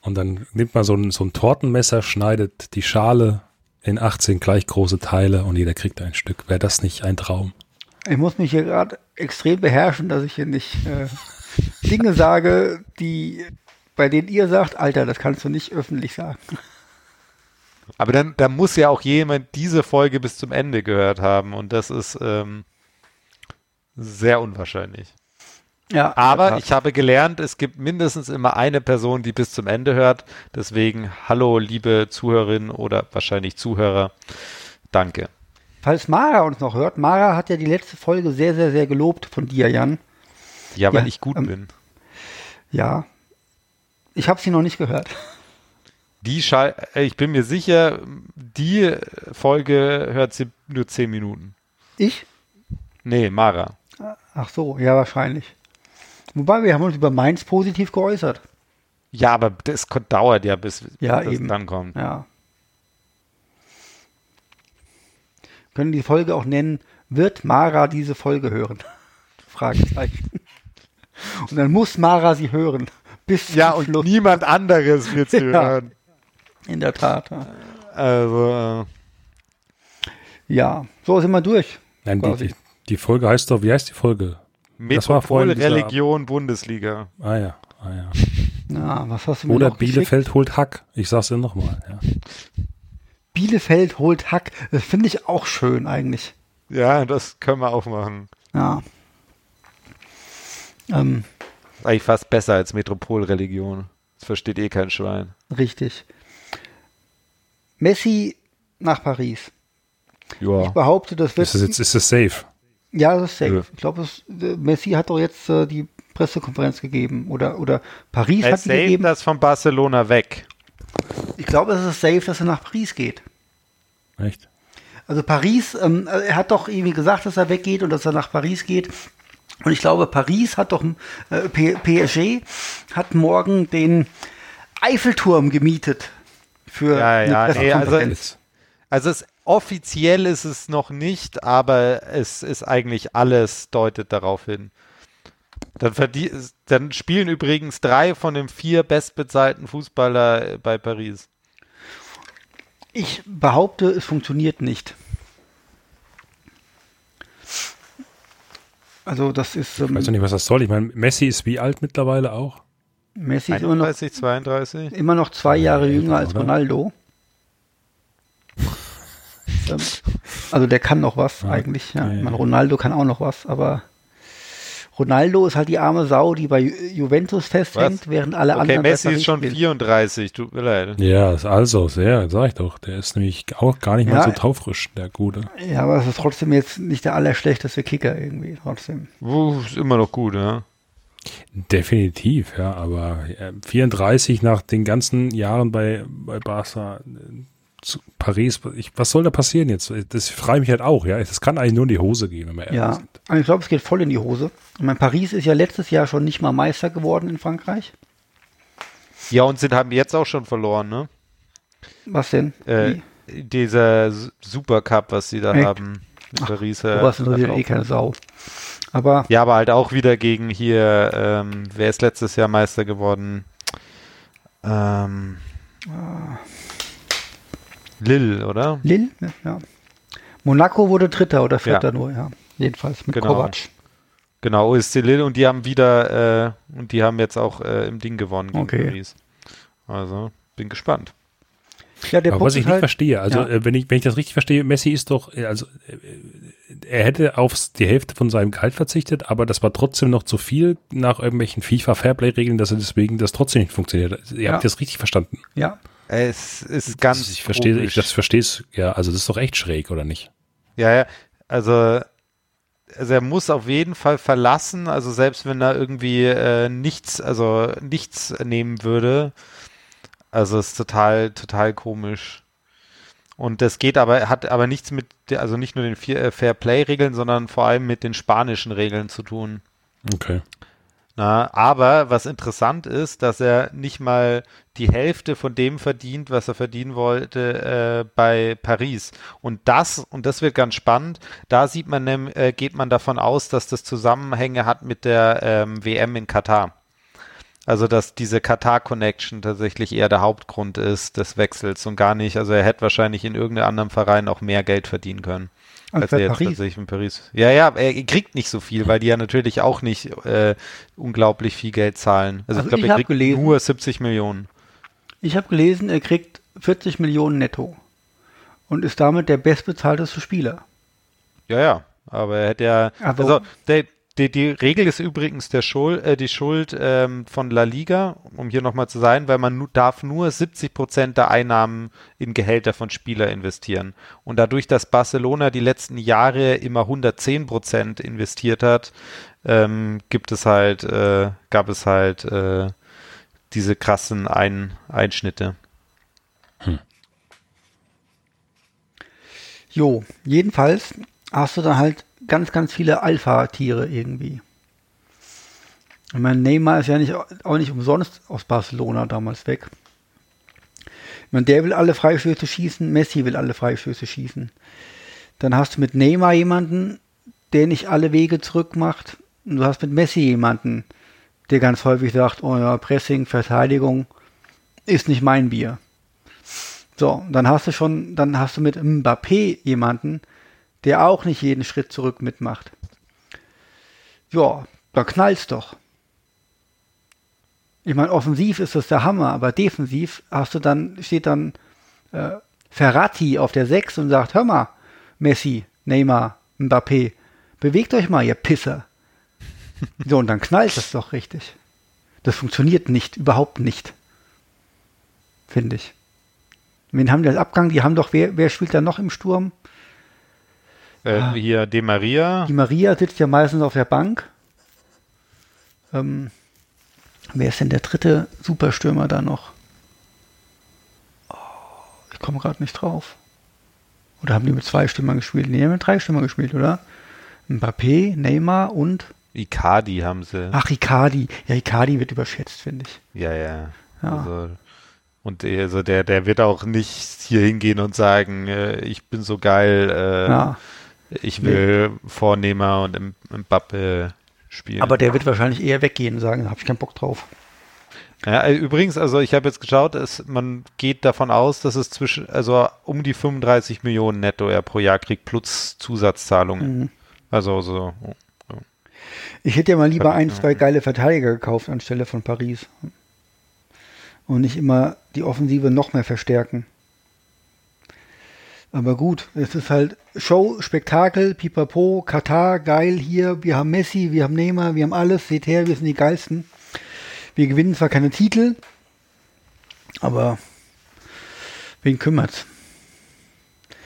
Und dann nimmt man so ein, so ein Tortenmesser, schneidet die Schale in 18 gleich große Teile und jeder kriegt ein Stück. Wäre das nicht ein Traum? Ich muss mich hier gerade extrem beherrschen, dass ich hier nicht äh, Dinge sage, die bei denen ihr sagt, Alter, das kannst du nicht öffentlich sagen. Aber dann, dann muss ja auch jemand diese Folge bis zum Ende gehört haben und das ist ähm, sehr unwahrscheinlich. Ja, aber ich habe gelernt, es gibt mindestens immer eine Person, die bis zum Ende hört. Deswegen, hallo, liebe Zuhörerinnen oder wahrscheinlich Zuhörer. Danke. Falls Mara uns noch hört, Mara hat ja die letzte Folge sehr, sehr, sehr gelobt von dir, Jan. Ja, weil ja, ich gut ähm, bin. Ja, ich habe sie noch nicht gehört. Die Schall, äh, ich bin mir sicher, die Folge hört sie nur zehn Minuten. Ich? Nee, Mara. Ach so, ja, wahrscheinlich. Wobei, wir haben uns über Mainz positiv geäußert. Ja, aber das dauert ja, bis ja, das eben. dann kommt. Ja. Können die Folge auch nennen, wird Mara diese Folge hören? Fragezeichen. Und dann muss Mara sie hören. Bis Ja, und Schluss. niemand anderes wird sie Ja. hören. In der Tat. Ja. Also, ja, so sind wir durch. Nein, die, die Folge heißt doch, wie heißt die Folge? Das war vorhin Metropol, dieser- Religion, Bundesliga. Ah ja, ah ja. Ja, was hast du mir Oder noch geschickt? Bielefeld holt Hack. Ich sag's dir nochmal. Ja. Bielefeld holt Hack. Das finde ich auch schön eigentlich. Ja, das können wir auch machen. Ja. Ähm, Eigentlich fast besser als Metropolreligion. Das versteht eh kein Schwein. richtig. Messi nach Paris. Ja. Ich behaupte, das wird. Ist das jetzt ist das safe? Ja, das ist safe. Ja. Ich glaube, es- äh, Messi hat doch jetzt äh, die Pressekonferenz gegeben. Oder, oder Paris Er hat die saved gegeben. das von Barcelona weg. Ich glaube, es ist safe, dass er nach Paris geht. Echt? Also Paris, ähm, äh, er hat doch irgendwie gesagt, dass er weggeht und dass er nach Paris geht. Und ich glaube, Paris hat doch, äh, PSG hat morgen den Eiffelturm gemietet für Ja, eine ja, nee, also, also es, offiziell ist es noch nicht, aber es ist eigentlich alles deutet darauf hin. Dann, dann spielen übrigens drei von den vier bestbezahlten Fußballer bei Paris. ich behaupte, es funktioniert nicht. Also das ist ähm, Ich weiß nicht, was das soll. Ich meine, Messi ist wie alt mittlerweile auch? Messi ist immer noch, 31, 32? immer noch zwei Jahre jünger als? Ronaldo. Also der kann noch was eigentlich. Ja. ja, ja. meine, Ronaldo kann auch noch was, aber Ronaldo ist halt die arme Sau, die bei Ju Juventus festhängt, Was? während alle Okay, anderen Messi besser ist schon spielen. 34, tut mir leid. Ja, ist also sehr, sag ich doch. Der ist nämlich auch gar nicht mal Ja. so taufrisch, der Gute. Ja, aber es ist trotzdem jetzt nicht der allerschlechteste Kicker irgendwie. Trotzdem. Uh, ist immer noch gut, ja. Definitiv, ja, aber äh, 34 nach den ganzen Jahren bei, bei Barca äh, zu Paris, ich, was soll da passieren jetzt? Das frage ich mich halt auch, ja. Das kann eigentlich nur in die Hose gehen, wenn wir ehrlich Ja, sind. aber ich glaube, es geht voll in die Hose. Ich meine, Paris ist ja letztes Jahr schon nicht mal Meister geworden in Frankreich. Ja, und sind haben jetzt auch schon verloren, ne? Was denn? Äh, dieser Supercup, was sie da Echt? haben. Mit Paris. äh, interessiert hat eh keine Sau. Aber Ja, aber halt auch wieder gegen hier, ähm, wer ist letztes Jahr Meister geworden? Ähm, Lille, oder? Lille, ja. Monaco wurde Dritter oder Vierter Ja. nur, ja. Jedenfalls mit Genau. Kovac. Genau, OSC Lille und die haben wieder, äh, und die haben jetzt auch äh, im Ding gewonnen gegen Okay. Paris. Also, bin gespannt. Ja, der Aber Punkt was ich ist nicht halt, verstehe, also Ja. äh, wenn ich wenn ich das richtig verstehe, Messi ist doch, äh, also äh, er hätte auf die Hälfte von seinem Gehalt verzichtet, aber das war trotzdem noch zu viel nach irgendwelchen FIFA Fairplay-Regeln, dass er deswegen das trotzdem nicht funktioniert. Ihr Ja. habt das richtig verstanden. ja, Es ist ganz ich verstehe, ich das verstehst, ja, also das ist doch echt schräg, oder nicht? Ja, ja, also, also er muss auf jeden Fall verlassen, also selbst wenn er irgendwie äh, nichts, also nichts nehmen würde, also ist total, total komisch. Und das geht aber, hat aber nichts mit, also nicht nur den Fair- äh, Fair Play-Regeln, sondern vor allem mit den spanischen Regeln zu tun. Okay. Na, aber was interessant ist, dass er nicht mal die Hälfte von dem verdient, was er verdienen wollte äh, bei Paris. Und das, und das wird ganz spannend, da sieht man, äh, geht man davon aus, dass das Zusammenhänge hat mit der ähm, WM in Katar. Also, dass diese Katar-Connection tatsächlich eher der Hauptgrund ist des Wechsels und gar nicht, also er hätte wahrscheinlich in irgendeinem anderen Verein auch mehr Geld verdienen können. Als er jetzt Paris. tatsächlich in Paris. Ja, ja, er kriegt nicht so viel, weil die ja natürlich auch nicht äh, unglaublich viel Geld zahlen. Also, Also ich glaube, ich er kriegt gelesen- nur 70 Millionen. ich habe gelesen, er kriegt 40 Millionen netto und ist damit der bestbezahlteste Spieler. Ja, ja. Aber er hätte ja. Aber- also der, die, die Regel ist übrigens der Schuld, äh, die Schuld ähm, von La Liga, um hier nochmal zu sein, weil man nu, darf nur 70 Prozent der Einnahmen in Gehälter von Spieler investieren. Und dadurch, dass Barcelona die letzten Jahre immer 110 Prozent investiert hat, ähm, gibt es halt, äh, gab es halt äh, diese krassen Ein Einschnitte. Jo, jedenfalls hast du dann halt ganz, ganz viele Alpha-Tiere irgendwie. Ich meine, Neymar ist ja nicht, auch nicht umsonst aus Barcelona damals weg. Ich meine, der will alle Freistöße schießen, Messi will alle Freistöße schießen. Dann hast du mit Neymar jemanden, der nicht alle Wege zurück macht. Und du hast mit Messi jemanden, der ganz häufig sagt, oh ja, Pressing, Verteidigung ist nicht mein Bier. So, dann hast du schon, dann hast du mit Mbappé jemanden, der auch nicht jeden Schritt zurück mitmacht. Ja, da knallt's doch. Ich meine, offensiv ist das der Hammer, aber defensiv hast du dann, steht dann äh, Ferrati auf der 6 und sagt, hör mal, Messi, Neymar, Mbappé, bewegt euch mal, ihr Pisser. So, und dann knallt das doch richtig. Das funktioniert nicht, überhaupt nicht. Finde ich. Wen haben die als Abgang? Die haben doch, wer, wer spielt da noch im Sturm? Äh, Ah. Hier De Maria. Die Maria sitzt ja meistens auf der Bank. Ähm, wer ist denn der dritte Superstürmer da noch? Oh, ich komme gerade nicht drauf. Oder haben die mit zwei Stürmern gespielt? Nee, die haben mit drei Stürmern gespielt, oder? Mbappé, Neymar und Icardi haben sie. ach Icardi. Ja, Icardi wird überschätzt, finde ich. Ja, ja. Ja. Also, und der- also der, der wird auch nicht hier hingehen und sagen, äh, ich bin so geil, äh, Ja. Ich will Vornehmer und M- Mbappe spielen. Aber der wird wahrscheinlich eher weggehen und sagen, da habe ich keinen Bock drauf. Ja, äh, übrigens, also ich habe jetzt geschaut, es, man geht davon aus, dass es zwischen, also um die 35 Millionen netto er pro Jahr kriegt, plus Zusatzzahlungen. Mhm. Also so. Ich hätte ja mal lieber ein, zwei geile Verteidiger gekauft anstelle von Paris. Und nicht immer die Offensive noch mehr verstärken. Aber gut, es ist halt Show, Spektakel, Pipapo, Katar, geil hier, wir haben Messi, wir haben Neymar, wir haben alles, seht her, wir sind die geilsten. Wir gewinnen zwar keine Titel, aber wen kümmert's?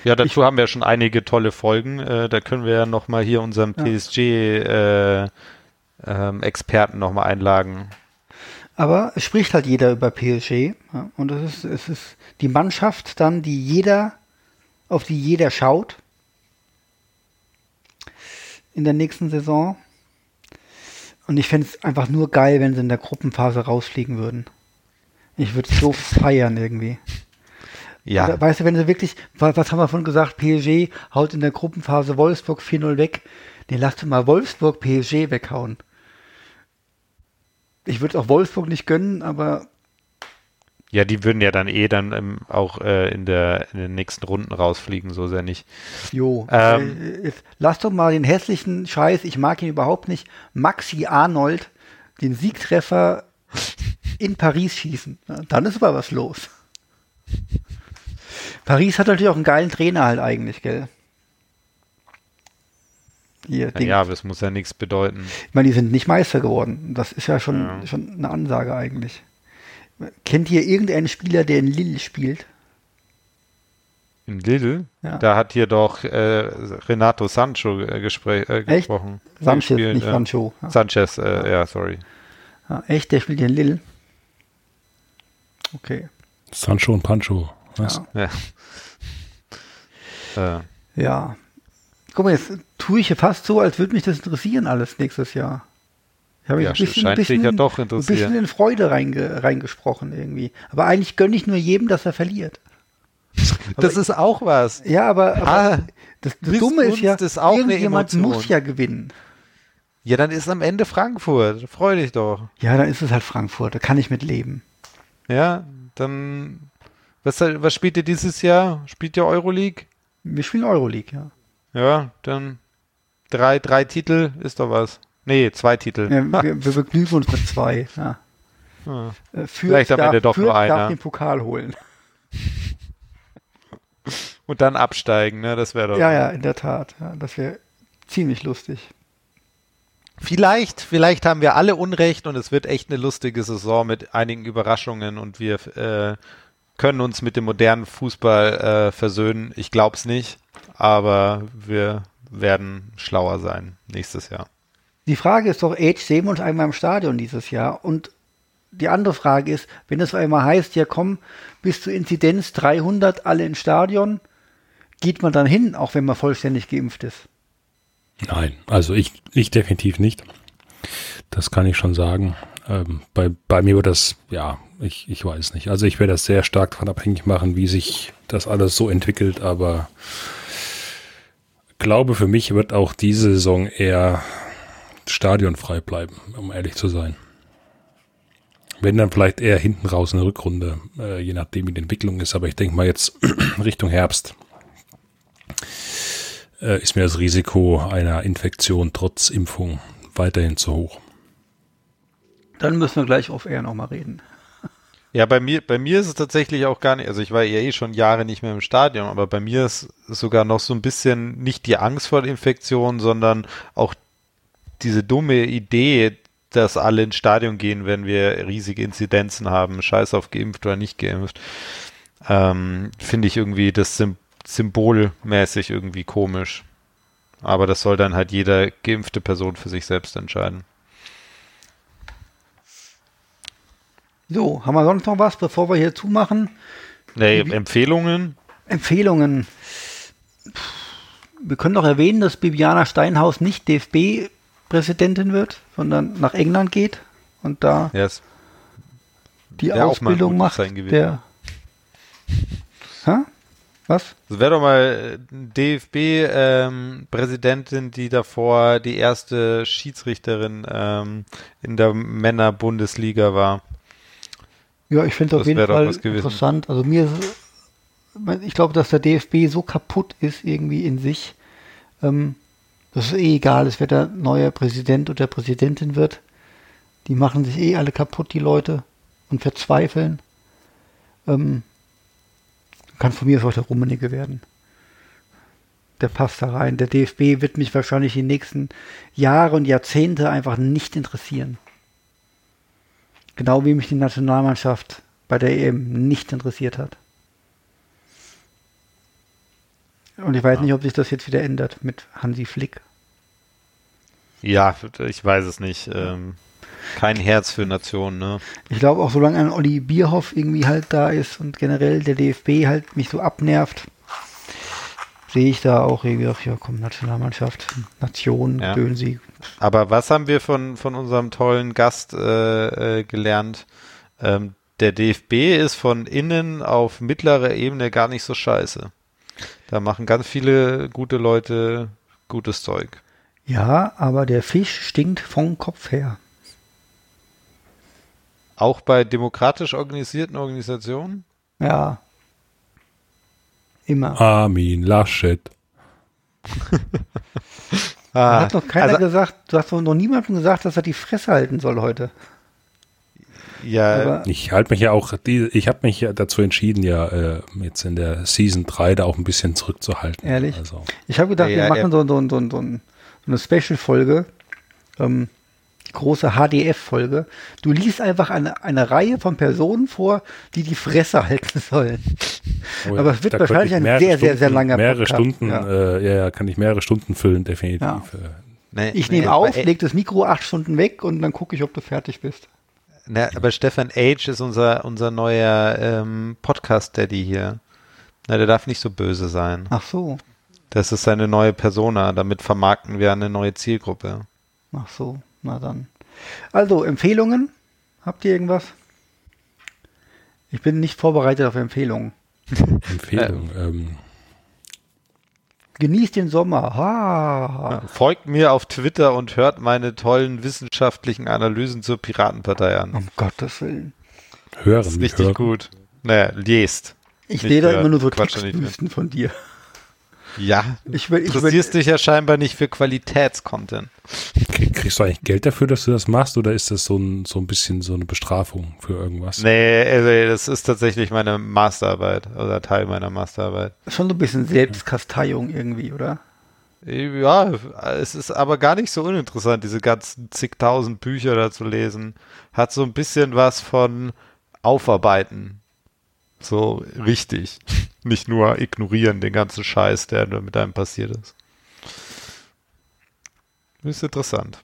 Ja, dazu haben wir schon einige tolle Folgen. Äh, da können wir ja nochmal hier unseren Ja. PSG-Experten äh, nochmal einladen. Aber es spricht halt jeder über PSG. Ja, und es ist, es ist die Mannschaft dann, die jeder, auf die jeder schaut. In der nächsten Saison. Und ich fände es einfach nur geil, wenn sie in der Gruppenphase rausfliegen würden. Ich würde es so feiern irgendwie. Ja, Oder, Weißt du, wenn sie wirklich, was, was haben wir von gesagt, PSG haut in der Gruppenphase Wolfsburg 4-0 weg. Nee, lass doch mal Wolfsburg PSG weghauen. Ich würde auch Wolfsburg nicht gönnen, aber ja, die würden ja dann eh dann ähm, auch äh, in, der, in den nächsten Runden rausfliegen, so sehr nicht. jo. Ähm. äh, jetzt lass doch mal den hässlichen Scheiß, ich mag ihn überhaupt nicht, Maxi Arnold, den Siegtreffer in Paris schießen. Ja, dann ist aber was los. Paris hat natürlich auch einen geilen Trainer halt eigentlich, gell? Hier, Ding. Ja, aber es muss ja nichts bedeuten. Ich meine, die sind nicht Meister geworden. Das ist ja schon, Ja. schon eine Ansage eigentlich. Kennt ihr irgendeinen Spieler, der in Lille spielt? In Lille, Ja. da hat hier doch äh, Renato Sancho äh, gespräch, äh, Echt? gesprochen. Sanchez, Gespielt, nicht ja. Sancho. Ja. Sanchez, äh, ja, sorry. Ja, echt, der spielt in Lille. Okay. Sancho und Pancho. Was? Ja. Ja. äh, ja. Guck mal, jetzt tue ich hier fast so, als würde mich das interessieren alles nächstes Jahr. Ich habe Ja, ein bisschen, scheint bisschen, ja doch ein interessieren. bisschen in Freude reinge, reingesprochen irgendwie. Aber eigentlich gönne ich nur jedem, dass er verliert. das ist auch was. Ja, aber, aber Ah, das, das Dumme ist ja, ist auch irgendjemand muss ja gewinnen. Ja, dann ist am Ende Frankfurt. Freu dich doch. Ja, dann ist es halt Frankfurt, da kann ich mit leben. Ja, dann. Was, was spielt ihr dieses Jahr? Spielt ihr Euroleague? Wir spielen Euroleague, ja. Ja, dann drei, drei Titel ist doch was. Nee, zwei Titel. ja wir, wir begnügen uns mit zwei. Ja. Äh, Fürth Vielleicht am darf, Ende doch nur einer. darf den Pokal holen. Und dann absteigen, ne? Das wäre doch. Ja, ja, in der Tat. Ja, das wäre ziemlich lustig. Vielleicht, vielleicht haben wir alle Unrecht und es wird echt eine lustige Saison mit einigen Überraschungen und wir äh, können uns mit dem modernen Fußball äh, versöhnen. Ich glaube es nicht, aber wir werden schlauer sein nächstes Jahr. Die Frage ist doch, Age, sehen wir uns einmal im Stadion dieses Jahr? Und die andere Frage ist, wenn es einmal heißt, ja komm, bis zur Inzidenz 300 alle ins Stadion, geht man dann hin, auch wenn man vollständig geimpft ist? Nein, also ich, ich definitiv nicht. Das kann ich schon sagen. Ähm, bei, bei mir wird das, ja, ich, ich weiß nicht. Also ich werde das sehr stark davon abhängig machen, wie sich das alles so entwickelt, aber glaube, für mich wird auch diese Saison eher stadionfrei bleiben, um ehrlich zu sein. Wenn dann vielleicht eher hinten raus in der Rückrunde, äh, je nachdem wie die Entwicklung ist. Aber ich denke mal jetzt Richtung Herbst äh, ist mir das Risiko einer Infektion trotz Impfung weiterhin zu hoch. Dann müssen wir gleich auf Air nochmal reden. Ja, bei mir, bei mir ist es tatsächlich auch gar nicht, also ich war ja eh schon Jahre nicht mehr im Stadion, aber bei mir ist sogar noch so ein bisschen nicht die Angst vor der Infektion, sondern auch diese dumme Idee, dass alle ins Stadion gehen, wenn wir riesige Inzidenzen haben, scheiß auf geimpft oder nicht geimpft, ähm, finde ich irgendwie das Sym symbolmäßig irgendwie komisch. Aber das soll dann halt jede geimpfte Person für sich selbst entscheiden. So, haben wir sonst noch was, bevor wir hier zumachen? Nee, Empfehlungen? Empfehlungen. Wir können doch erwähnen, dass Bibiana Steinhaus nicht DFB-Präsidentin wird, sondern nach England geht und da yes. die Ausbildung macht. Der Hä? Was? Das wäre doch mal DFB-Präsidentin, ähm, die davor die erste Schiedsrichterin ähm, in der Männer-Bundesliga war. Ja, ich finde es auf jeden Fall interessant. Also mir, ich glaube, dass der DFB so kaputt ist irgendwie in sich. Ähm, das ist eh egal, es wer der neue Präsident oder Präsidentin wird. Die machen sich eh alle kaputt, die Leute, und verzweifeln. Ähm, kann von mir aus auch der Rummenigge werden. Der passt da rein. Der DFB wird mich wahrscheinlich die nächsten Jahre und Jahrzehnte einfach nicht interessieren. Genau wie mich die Nationalmannschaft bei der EM nicht interessiert hat. Und ich weiß ja. nicht, ob sich das jetzt wieder ändert mit Hansi Flick. Ja, ich weiß es nicht. Ähm, kein Herz für Nationen, ne? Ich glaube auch, solange ein Olli Bierhoff irgendwie halt da ist und generell der DFB halt mich so abnervt, sehe ich da auch irgendwie, ach ja, komm, Nationalmannschaft, Nation, ja. Sie. Aber was haben wir von, von unserem tollen Gast äh, äh, gelernt? Ähm, der DFB ist von innen auf mittlerer Ebene gar nicht so scheiße. Da machen ganz viele gute Leute gutes Zeug. Ja, aber der Fisch stinkt vom Kopf her. Auch bei demokratisch organisierten Organisationen? Ja. Immer. Armin Laschet. ah, hat noch keiner also, gesagt, du hast noch niemandem gesagt, dass er die Fresse halten soll heute. Ja, Aber ich halte mich ja auch, die, ich habe mich ja dazu entschieden, ja äh, jetzt in der Season 3 da auch ein bisschen zurückzuhalten. Ehrlich? Also. Ich habe gedacht, ja, wir machen so, so, so, so, eine Special-Folge. Ähm, große HDF-Folge. Du liest einfach eine, eine Reihe von Personen vor, die die Fresse halten sollen. Oh ja, Aber es wird wahrscheinlich ein sehr, Stunden, sehr, sehr langer mehrere Podcast. Stunden, ja. Äh, ja, kann ich mehrere Stunden füllen, definitiv. Ja. Äh. Nee, ich nehme nee, auf, leg das Mikro acht Stunden weg und dann gucke ich, ob du fertig bist. Na, aber Stefan Age ist unser, unser neuer ähm, Podcast-Daddy hier. Na, der darf nicht so böse sein. Ach so. Das ist seine neue Persona. Damit vermarkten wir eine neue Zielgruppe. Ach so. Na dann. Also, Empfehlungen? Habt ihr irgendwas? Ich bin nicht vorbereitet auf Empfehlungen. Empfehlung. ähm. Genießt den Sommer. Ha. Folgt mir auf Twitter und hört meine tollen wissenschaftlichen Analysen zur Piratenpartei an. Um Gottes Willen. Hören. Das ist richtig hören. gut. Naja, lest. Ich lese immer nur so Textwüsten von dir. Ja, ich will, ich interessierst will, dich ja scheinbar nicht für Qualitätscontent. Kriegst du eigentlich Geld dafür, dass du das machst oder ist das so ein, so ein bisschen so eine Bestrafung für irgendwas? Nee, also das ist tatsächlich meine Masterarbeit oder Teil meiner Masterarbeit. Schon so ein bisschen Selbstkasteiung irgendwie, oder? Ja, es ist aber gar nicht so uninteressant, diese ganzen zigtausend Bücher da zu lesen. Hat so ein bisschen was von Aufarbeiten. So richtig. Nicht nur ignorieren den ganzen Scheiß, der mit einem passiert ist. Das ist interessant.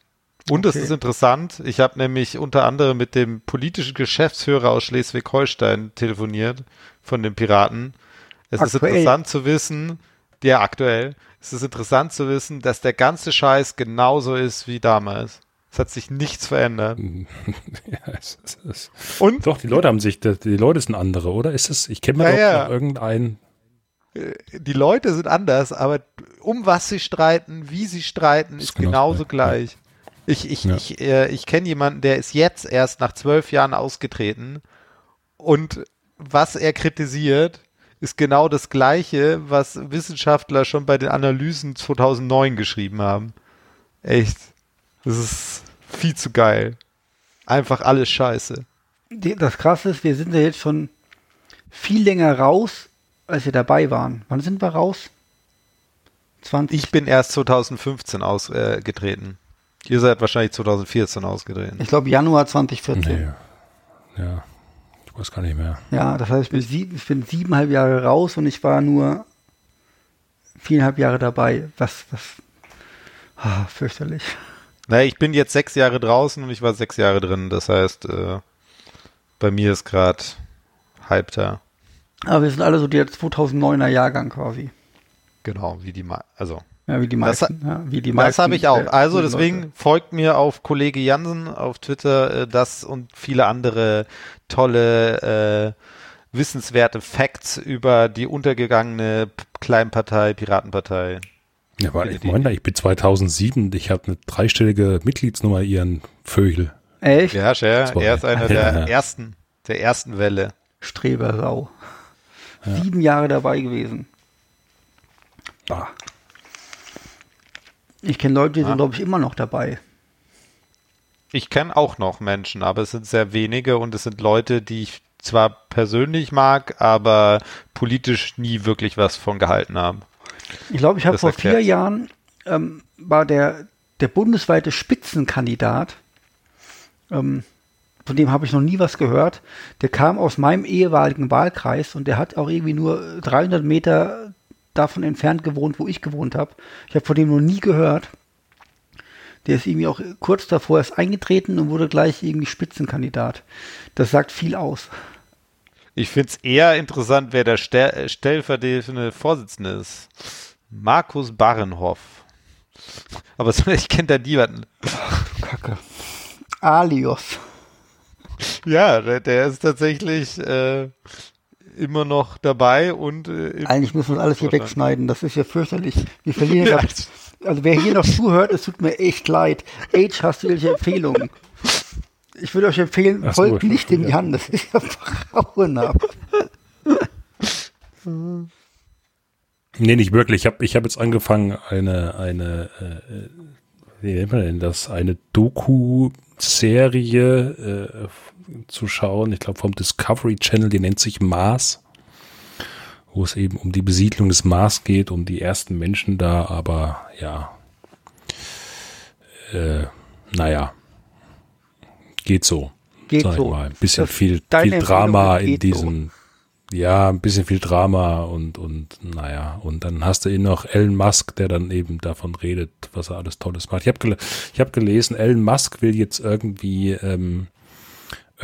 Und okay. es ist interessant, ich habe nämlich unter anderem mit dem politischen Geschäftsführer aus Schleswig-Holstein telefoniert von den Piraten. Es aktuell. ist interessant zu wissen, ja aktuell, es ist interessant zu wissen, dass der ganze Scheiß genauso ist wie damals. Es hat sich nichts verändert. ja, es, es, es, Und? Doch, die Leute haben sich, die, die Leute sind andere, oder? Ist es, ich kenne mal ja, ja. irgendeinen. äh, die Leute sind anders, aber um was sie streiten, wie sie streiten, ist, Ist genauso genauso gleich. Ich, ich, Ja. ich, äh, ich kenne jemanden, der ist jetzt erst nach zwölf Jahren ausgetreten und was er kritisiert, ist genau das Gleiche, was Wissenschaftler schon bei den Analysen 2009 geschrieben haben. Echt. Das ist viel zu geil. Einfach alles scheiße. Die- Das Krasse ist, wir sind ja jetzt schon viel länger raus, als wir dabei waren. Wann sind wir raus? 20. Ich bin erst 2015 ausgetreten. Ihr seid wahrscheinlich 2014 ausgetreten. Ich glaube Januar 2014. Nee. Ja. Ich weiß gar nicht mehr. Ja, das heißt, ich bin, sieben, ich bin siebeneinhalb Jahre raus und ich war nur viereinhalb Jahre dabei. Was, was, ah, fürchterlich. Naja, ich bin jetzt sechs Jahre draußen und ich war sechs Jahre drin. Das heißt, äh, bei mir ist gerade Halbter. Aber wir sind alle so der 2009er Jahrgang quasi. Genau, wie die, Ma also. Ja, wie die Das meisten. ja, wie die meisten Das habe ich auch. äh, Also deswegen Leute. folgt mir auf Kollege Jansen auf Twitter äh, das und viele andere tolle, äh, wissenswerte Facts über die untergegangene Kleinpartei, Piratenpartei. Ja, aber ich meine, ich bin 2007, ich habe eine dreistellige Mitgliedsnummer ihren Vögel. Echt? Ja, Scher, er ist einer der Ja. ersten, der ersten Welle. Strebersau. Sieben Jahre dabei gewesen. Bah. Ich kenne Leute, die Ja. sind, glaube ich, immer noch dabei. Ich kenne auch noch Menschen, aber es sind sehr wenige und es sind Leute, die ich zwar persönlich mag, aber politisch nie wirklich was von gehalten haben. Ich glaube, ich habe vor vier erklärt's. Jahren ähm, war der, der bundesweite Spitzenkandidat, ähm, von dem habe ich noch nie was gehört. Der kam aus meinem ehemaligen Wahlkreis und der hat auch irgendwie nur 300 Meter davon entfernt gewohnt, wo ich gewohnt habe. Ich habe von dem noch nie gehört. Der ist irgendwie auch kurz davor erst eingetreten und wurde gleich irgendwie Spitzenkandidat. Das sagt viel aus. Ich finde es eher interessant, wer der Stel äh, stellvertretende Vorsitzende ist. Markus Barrenhoff. Aber so, ich kenne da niemanden. Kacke. Alios. Ja, der, der ist tatsächlich äh, immer noch dabei und äh, Eigentlich müssen wir alles hier wegschneiden. Das ist ja fürchterlich. Wir verlieren Ja. ja. Also wer hier noch zuhört, es tut mir echt leid. Age, hast du welche Empfehlungen? Ich würde euch empfehlen, Ach folgt ich nicht dem. Jan. Das ist ja grauenhaft. Nee, nicht wirklich. Ich habe ich hab jetzt angefangen, eine, eine, äh, wie nennt man denn das? Eine Doku-Serie äh, zu schauen. Ich glaube vom Discovery Channel, die nennt sich Mars. Wo es eben um die Besiedlung des Mars geht, um die ersten Menschen da, aber ja. Äh, naja. Geht so. Geht sag ich so. Mal. Ein bisschen Das- viel, viel Drama in geht so. diesem, ja, ein bisschen viel Drama und, und naja, und dann hast du eben noch Elon Musk, der dann eben davon redet, was er alles Tolles macht. Ich habe gel ich hab gelesen, Elon Musk will jetzt irgendwie ähm,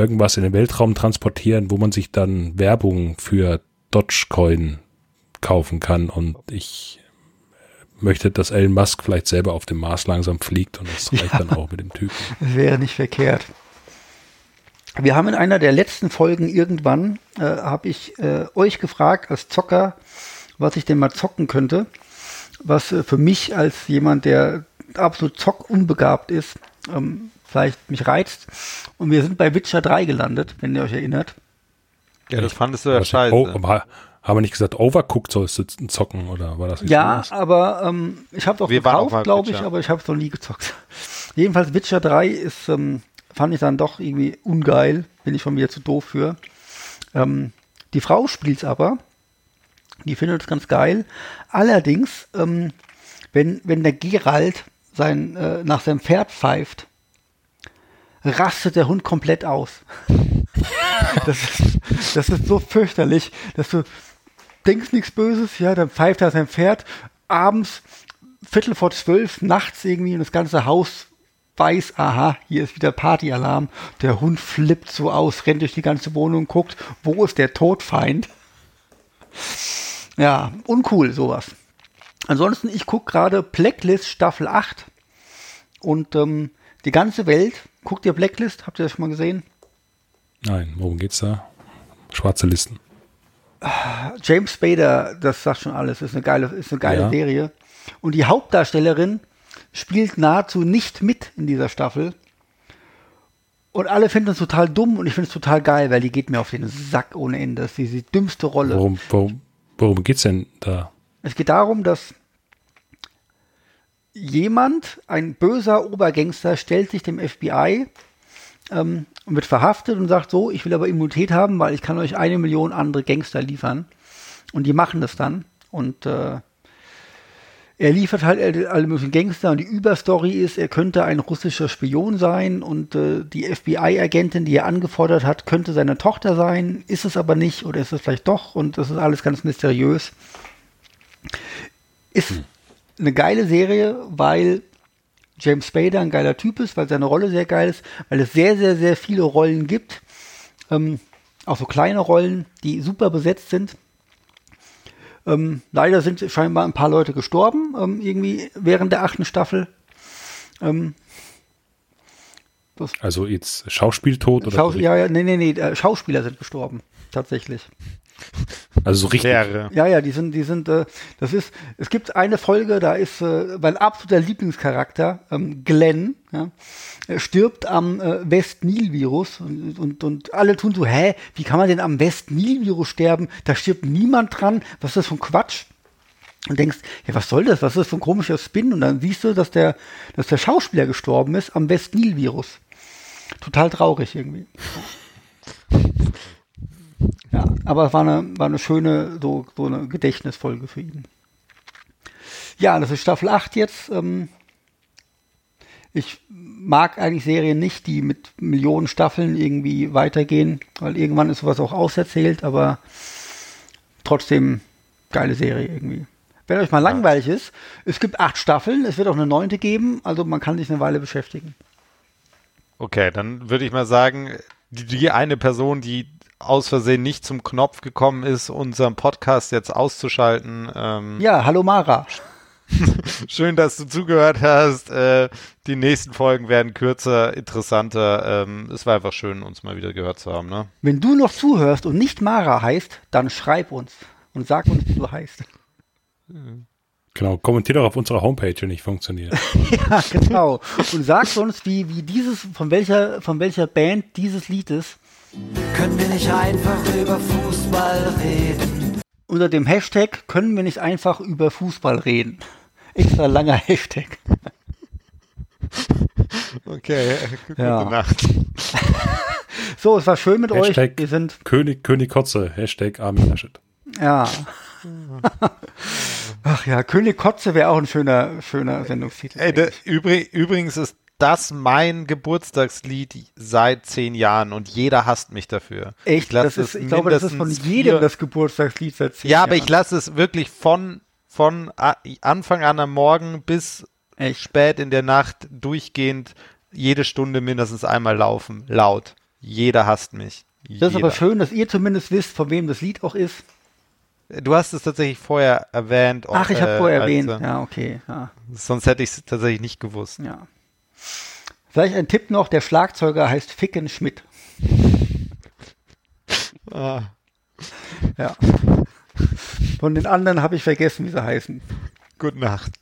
irgendwas in den Weltraum transportieren, wo man sich dann Werbung für Dogecoin kaufen kann und ich möchte, dass Elon Musk vielleicht selber auf dem Mars langsam fliegt und das reicht dann auch mit dem Typen. Wäre nicht verkehrt. Wir haben in einer der letzten Folgen irgendwann, äh, habe ich äh, euch gefragt als Zocker, was ich denn mal zocken könnte. Was äh, für mich als jemand, der absolut zockunbegabt ist, ähm, vielleicht mich reizt. Und wir sind bei Witcher 3 gelandet, wenn ihr euch erinnert. ja, das fandest du ja scheiße. Oh, aber haben wir nicht gesagt, Overcooked sollst du zocken oder war das nicht Ja, so? aber ähm, ich habe es auch Wir waren auch gekauft, glaube ich, Witcher. aber ich habe es noch nie gezockt. Jedenfalls Witcher 3 ist, ähm, fand ich dann doch irgendwie ungeil, bin ich von mir zu doof für. Ähm, die Frau spielt es aber, die findet es ganz geil. Allerdings, ähm, wenn, wenn der Gerald sein, äh, nach seinem Pferd pfeift, rastet der Hund komplett aus. Das ist, das ist so fürchterlich, dass du denkst nichts Böses, ja, dann pfeift er sein Pferd abends, Viertel vor zwölf, nachts irgendwie und das ganze Haus weiß, aha, hier ist wieder Partyalarm. Der Hund flippt so aus, rennt durch die ganze Wohnung, guckt, wo ist der Todfeind? Ja, uncool sowas. Ansonsten, ich gucke gerade Blacklist Staffel 8 und ähm, die ganze Welt, guckt ihr Blacklist, habt ihr das schon mal gesehen? Nein, worum geht's da? Schwarze Listen. James Spader, das sagt schon alles, ist eine geile, ist eine geile Ja. Serie. Und die Hauptdarstellerin spielt nahezu nicht mit in dieser Staffel. Und alle finden es total dumm und ich finde es total geil, weil die geht mir auf den Sack ohne Ende. Das ist die, die dümmste Rolle. Worum, worum, worum geht's denn da? Es geht darum, dass jemand, ein böser Obergangster, stellt sich dem FBI ähm, und wird verhaftet und sagt so, ich will aber Immunität haben, weil ich kann euch eine Million andere Gangster liefern. Und die machen das dann. Und äh, er liefert halt alle möglichen Gangster und die Überstory ist, er könnte ein russischer Spion sein und äh, die FBI-Agentin, die er angefordert hat, könnte seine Tochter sein, ist es aber nicht oder ist es vielleicht doch und das ist alles ganz mysteriös. Ist eine geile Serie, weil James Spader ein geiler Typ ist, weil seine Rolle sehr geil ist, weil es sehr, sehr, sehr viele Rollen gibt. Ähm, auch so kleine Rollen, die super besetzt sind. Ähm, leider sind scheinbar ein paar Leute gestorben, ähm, irgendwie während der achten Staffel. Ähm, Also jetzt Schauspieltod oder? Schaus ja, ja, nee, nee, nee, äh, Schauspieler sind gestorben, tatsächlich. Also so richtig. Wäre. Ja, ja, die sind, die sind, äh, das ist, es gibt eine Folge, da ist äh, mein absoluter Lieblingscharakter, ähm, Glenn, ja, stirbt am äh, West-Nil-Virus und, und, und alle tun so, hä, wie kann man denn am West-Nil-Virus sterben? Da stirbt niemand dran, was ist das für ein Quatsch? Und denkst, ja, was soll das? Was ist das für ein komischer Spin? Und dann siehst du, dass der, dass der Schauspieler gestorben ist am West-Nil-Virus. Total traurig irgendwie. Ja, aber es war eine, war eine schöne, so, so eine Gedächtnisfolge für ihn. Ja, das ist Staffel 8 jetzt. Ähm, ich mag eigentlich Serien nicht, die mit Millionen Staffeln irgendwie weitergehen, weil irgendwann ist sowas auch auserzählt, aber trotzdem geile Serie irgendwie. Wenn euch mal langweilig ist, es gibt acht Staffeln, es wird auch eine neunte geben, also man kann sich eine Weile beschäftigen. Okay, dann würde ich mal sagen, die, die eine Person, die aus Versehen nicht zum Knopf gekommen ist, unseren Podcast jetzt auszuschalten. Ähm, Ja, hallo Mara. Schön, dass du zugehört hast. Äh, die nächsten Folgen werden kürzer, interessanter. Ähm, es war einfach schön, uns mal wieder gehört zu haben. Ne? Wenn du noch zuhörst und nicht Mara heißt, dann schreib uns und sag uns, wie du heißt. Genau, kommentiert doch auf unserer Homepage, wenn nicht funktioniert. Ja, genau. Und sagt uns, wie, wie dieses, von welcher, von welcher Band dieses Lied ist. Können wir nicht einfach über Fußball reden? Unter dem Hashtag können wir nicht einfach über Fußball reden. Extra langer Hashtag. Okay, gute Ja. Nacht. So, es war schön mit euch. Hashtag Wir sind, König, König Kotze, Hashtag Armin Laschet. ja. Ach ja, König Kotze wäre auch ein schöner, schöner Sendungstitel. Ey, da, übrig, übrigens ist das mein Geburtstagslied seit zehn Jahren und jeder hasst mich dafür. Echt? lass Das ist, es ich glaube, das ist von jedem vier- das Geburtstagslied seit zehn Ja, aber Jahren. ich lasse es wirklich von, von Anfang an am Morgen bis Echt? spät in der Nacht durchgehend jede Stunde mindestens einmal laufen. Laut. Jeder hasst mich. Das ist Jeder. aber schön, dass ihr zumindest wisst, von wem das Lied auch ist. Du hast es tatsächlich vorher erwähnt. Ach, ich habe äh, vorher erwähnt. äh, Ja, okay. Ja, Sonst hätte ich es tatsächlich nicht gewusst. ja. Vielleicht ein Tipp noch, der Schlagzeuger heißt Ficken Schmidt. Ah. Ja. Von den anderen habe ich vergessen, wie sie heißen. Gute Nacht.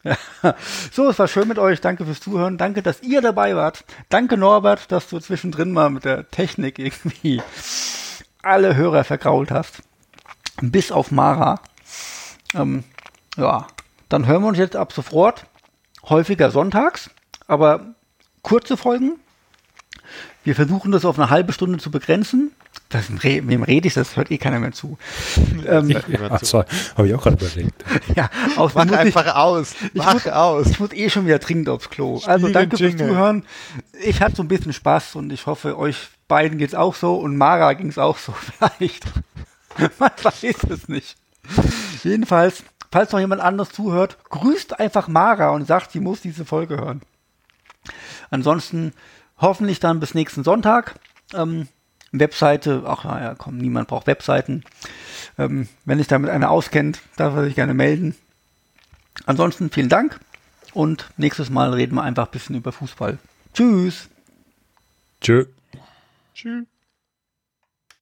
So, es war schön mit euch. Danke fürs Zuhören. Danke, dass ihr dabei wart. Danke, Norbert, dass du zwischendrin mal mit der Technik irgendwie alle Hörer vergrault hast. Bis auf Mara. Ähm, ja, dann hören wir uns jetzt ab sofort häufiger sonntags, aber kurze Folgen. Wir versuchen das auf eine halbe Stunde zu begrenzen. Das, wem rede ich? Das hört eh keiner mehr zu. ähm, Ach so, habe ich auch gerade überlegt. ja, aus Mach muss ich- einfach aus. Mach muss, aus. Ich muss eh schon wieder dringend aufs Klo. Also danke fürs. Zuhören. Ich hatte so ein bisschen Spaß und ich hoffe, euch beiden geht's auch so und Mara ging's auch so vielleicht. Man weiß es nicht. Jedenfalls, falls noch jemand anderes zuhört, grüßt einfach Mara und sagt, sie muss diese Folge hören. Ansonsten hoffentlich dann bis nächsten Sonntag. Ähm, Webseite, ach naja, komm, niemand braucht Webseiten. Ähm, wenn sich damit einer auskennt, darf er sich gerne melden. Ansonsten vielen Dank und nächstes Mal reden wir einfach ein bisschen über Fußball. Tschüss. Tschö. Tschüss.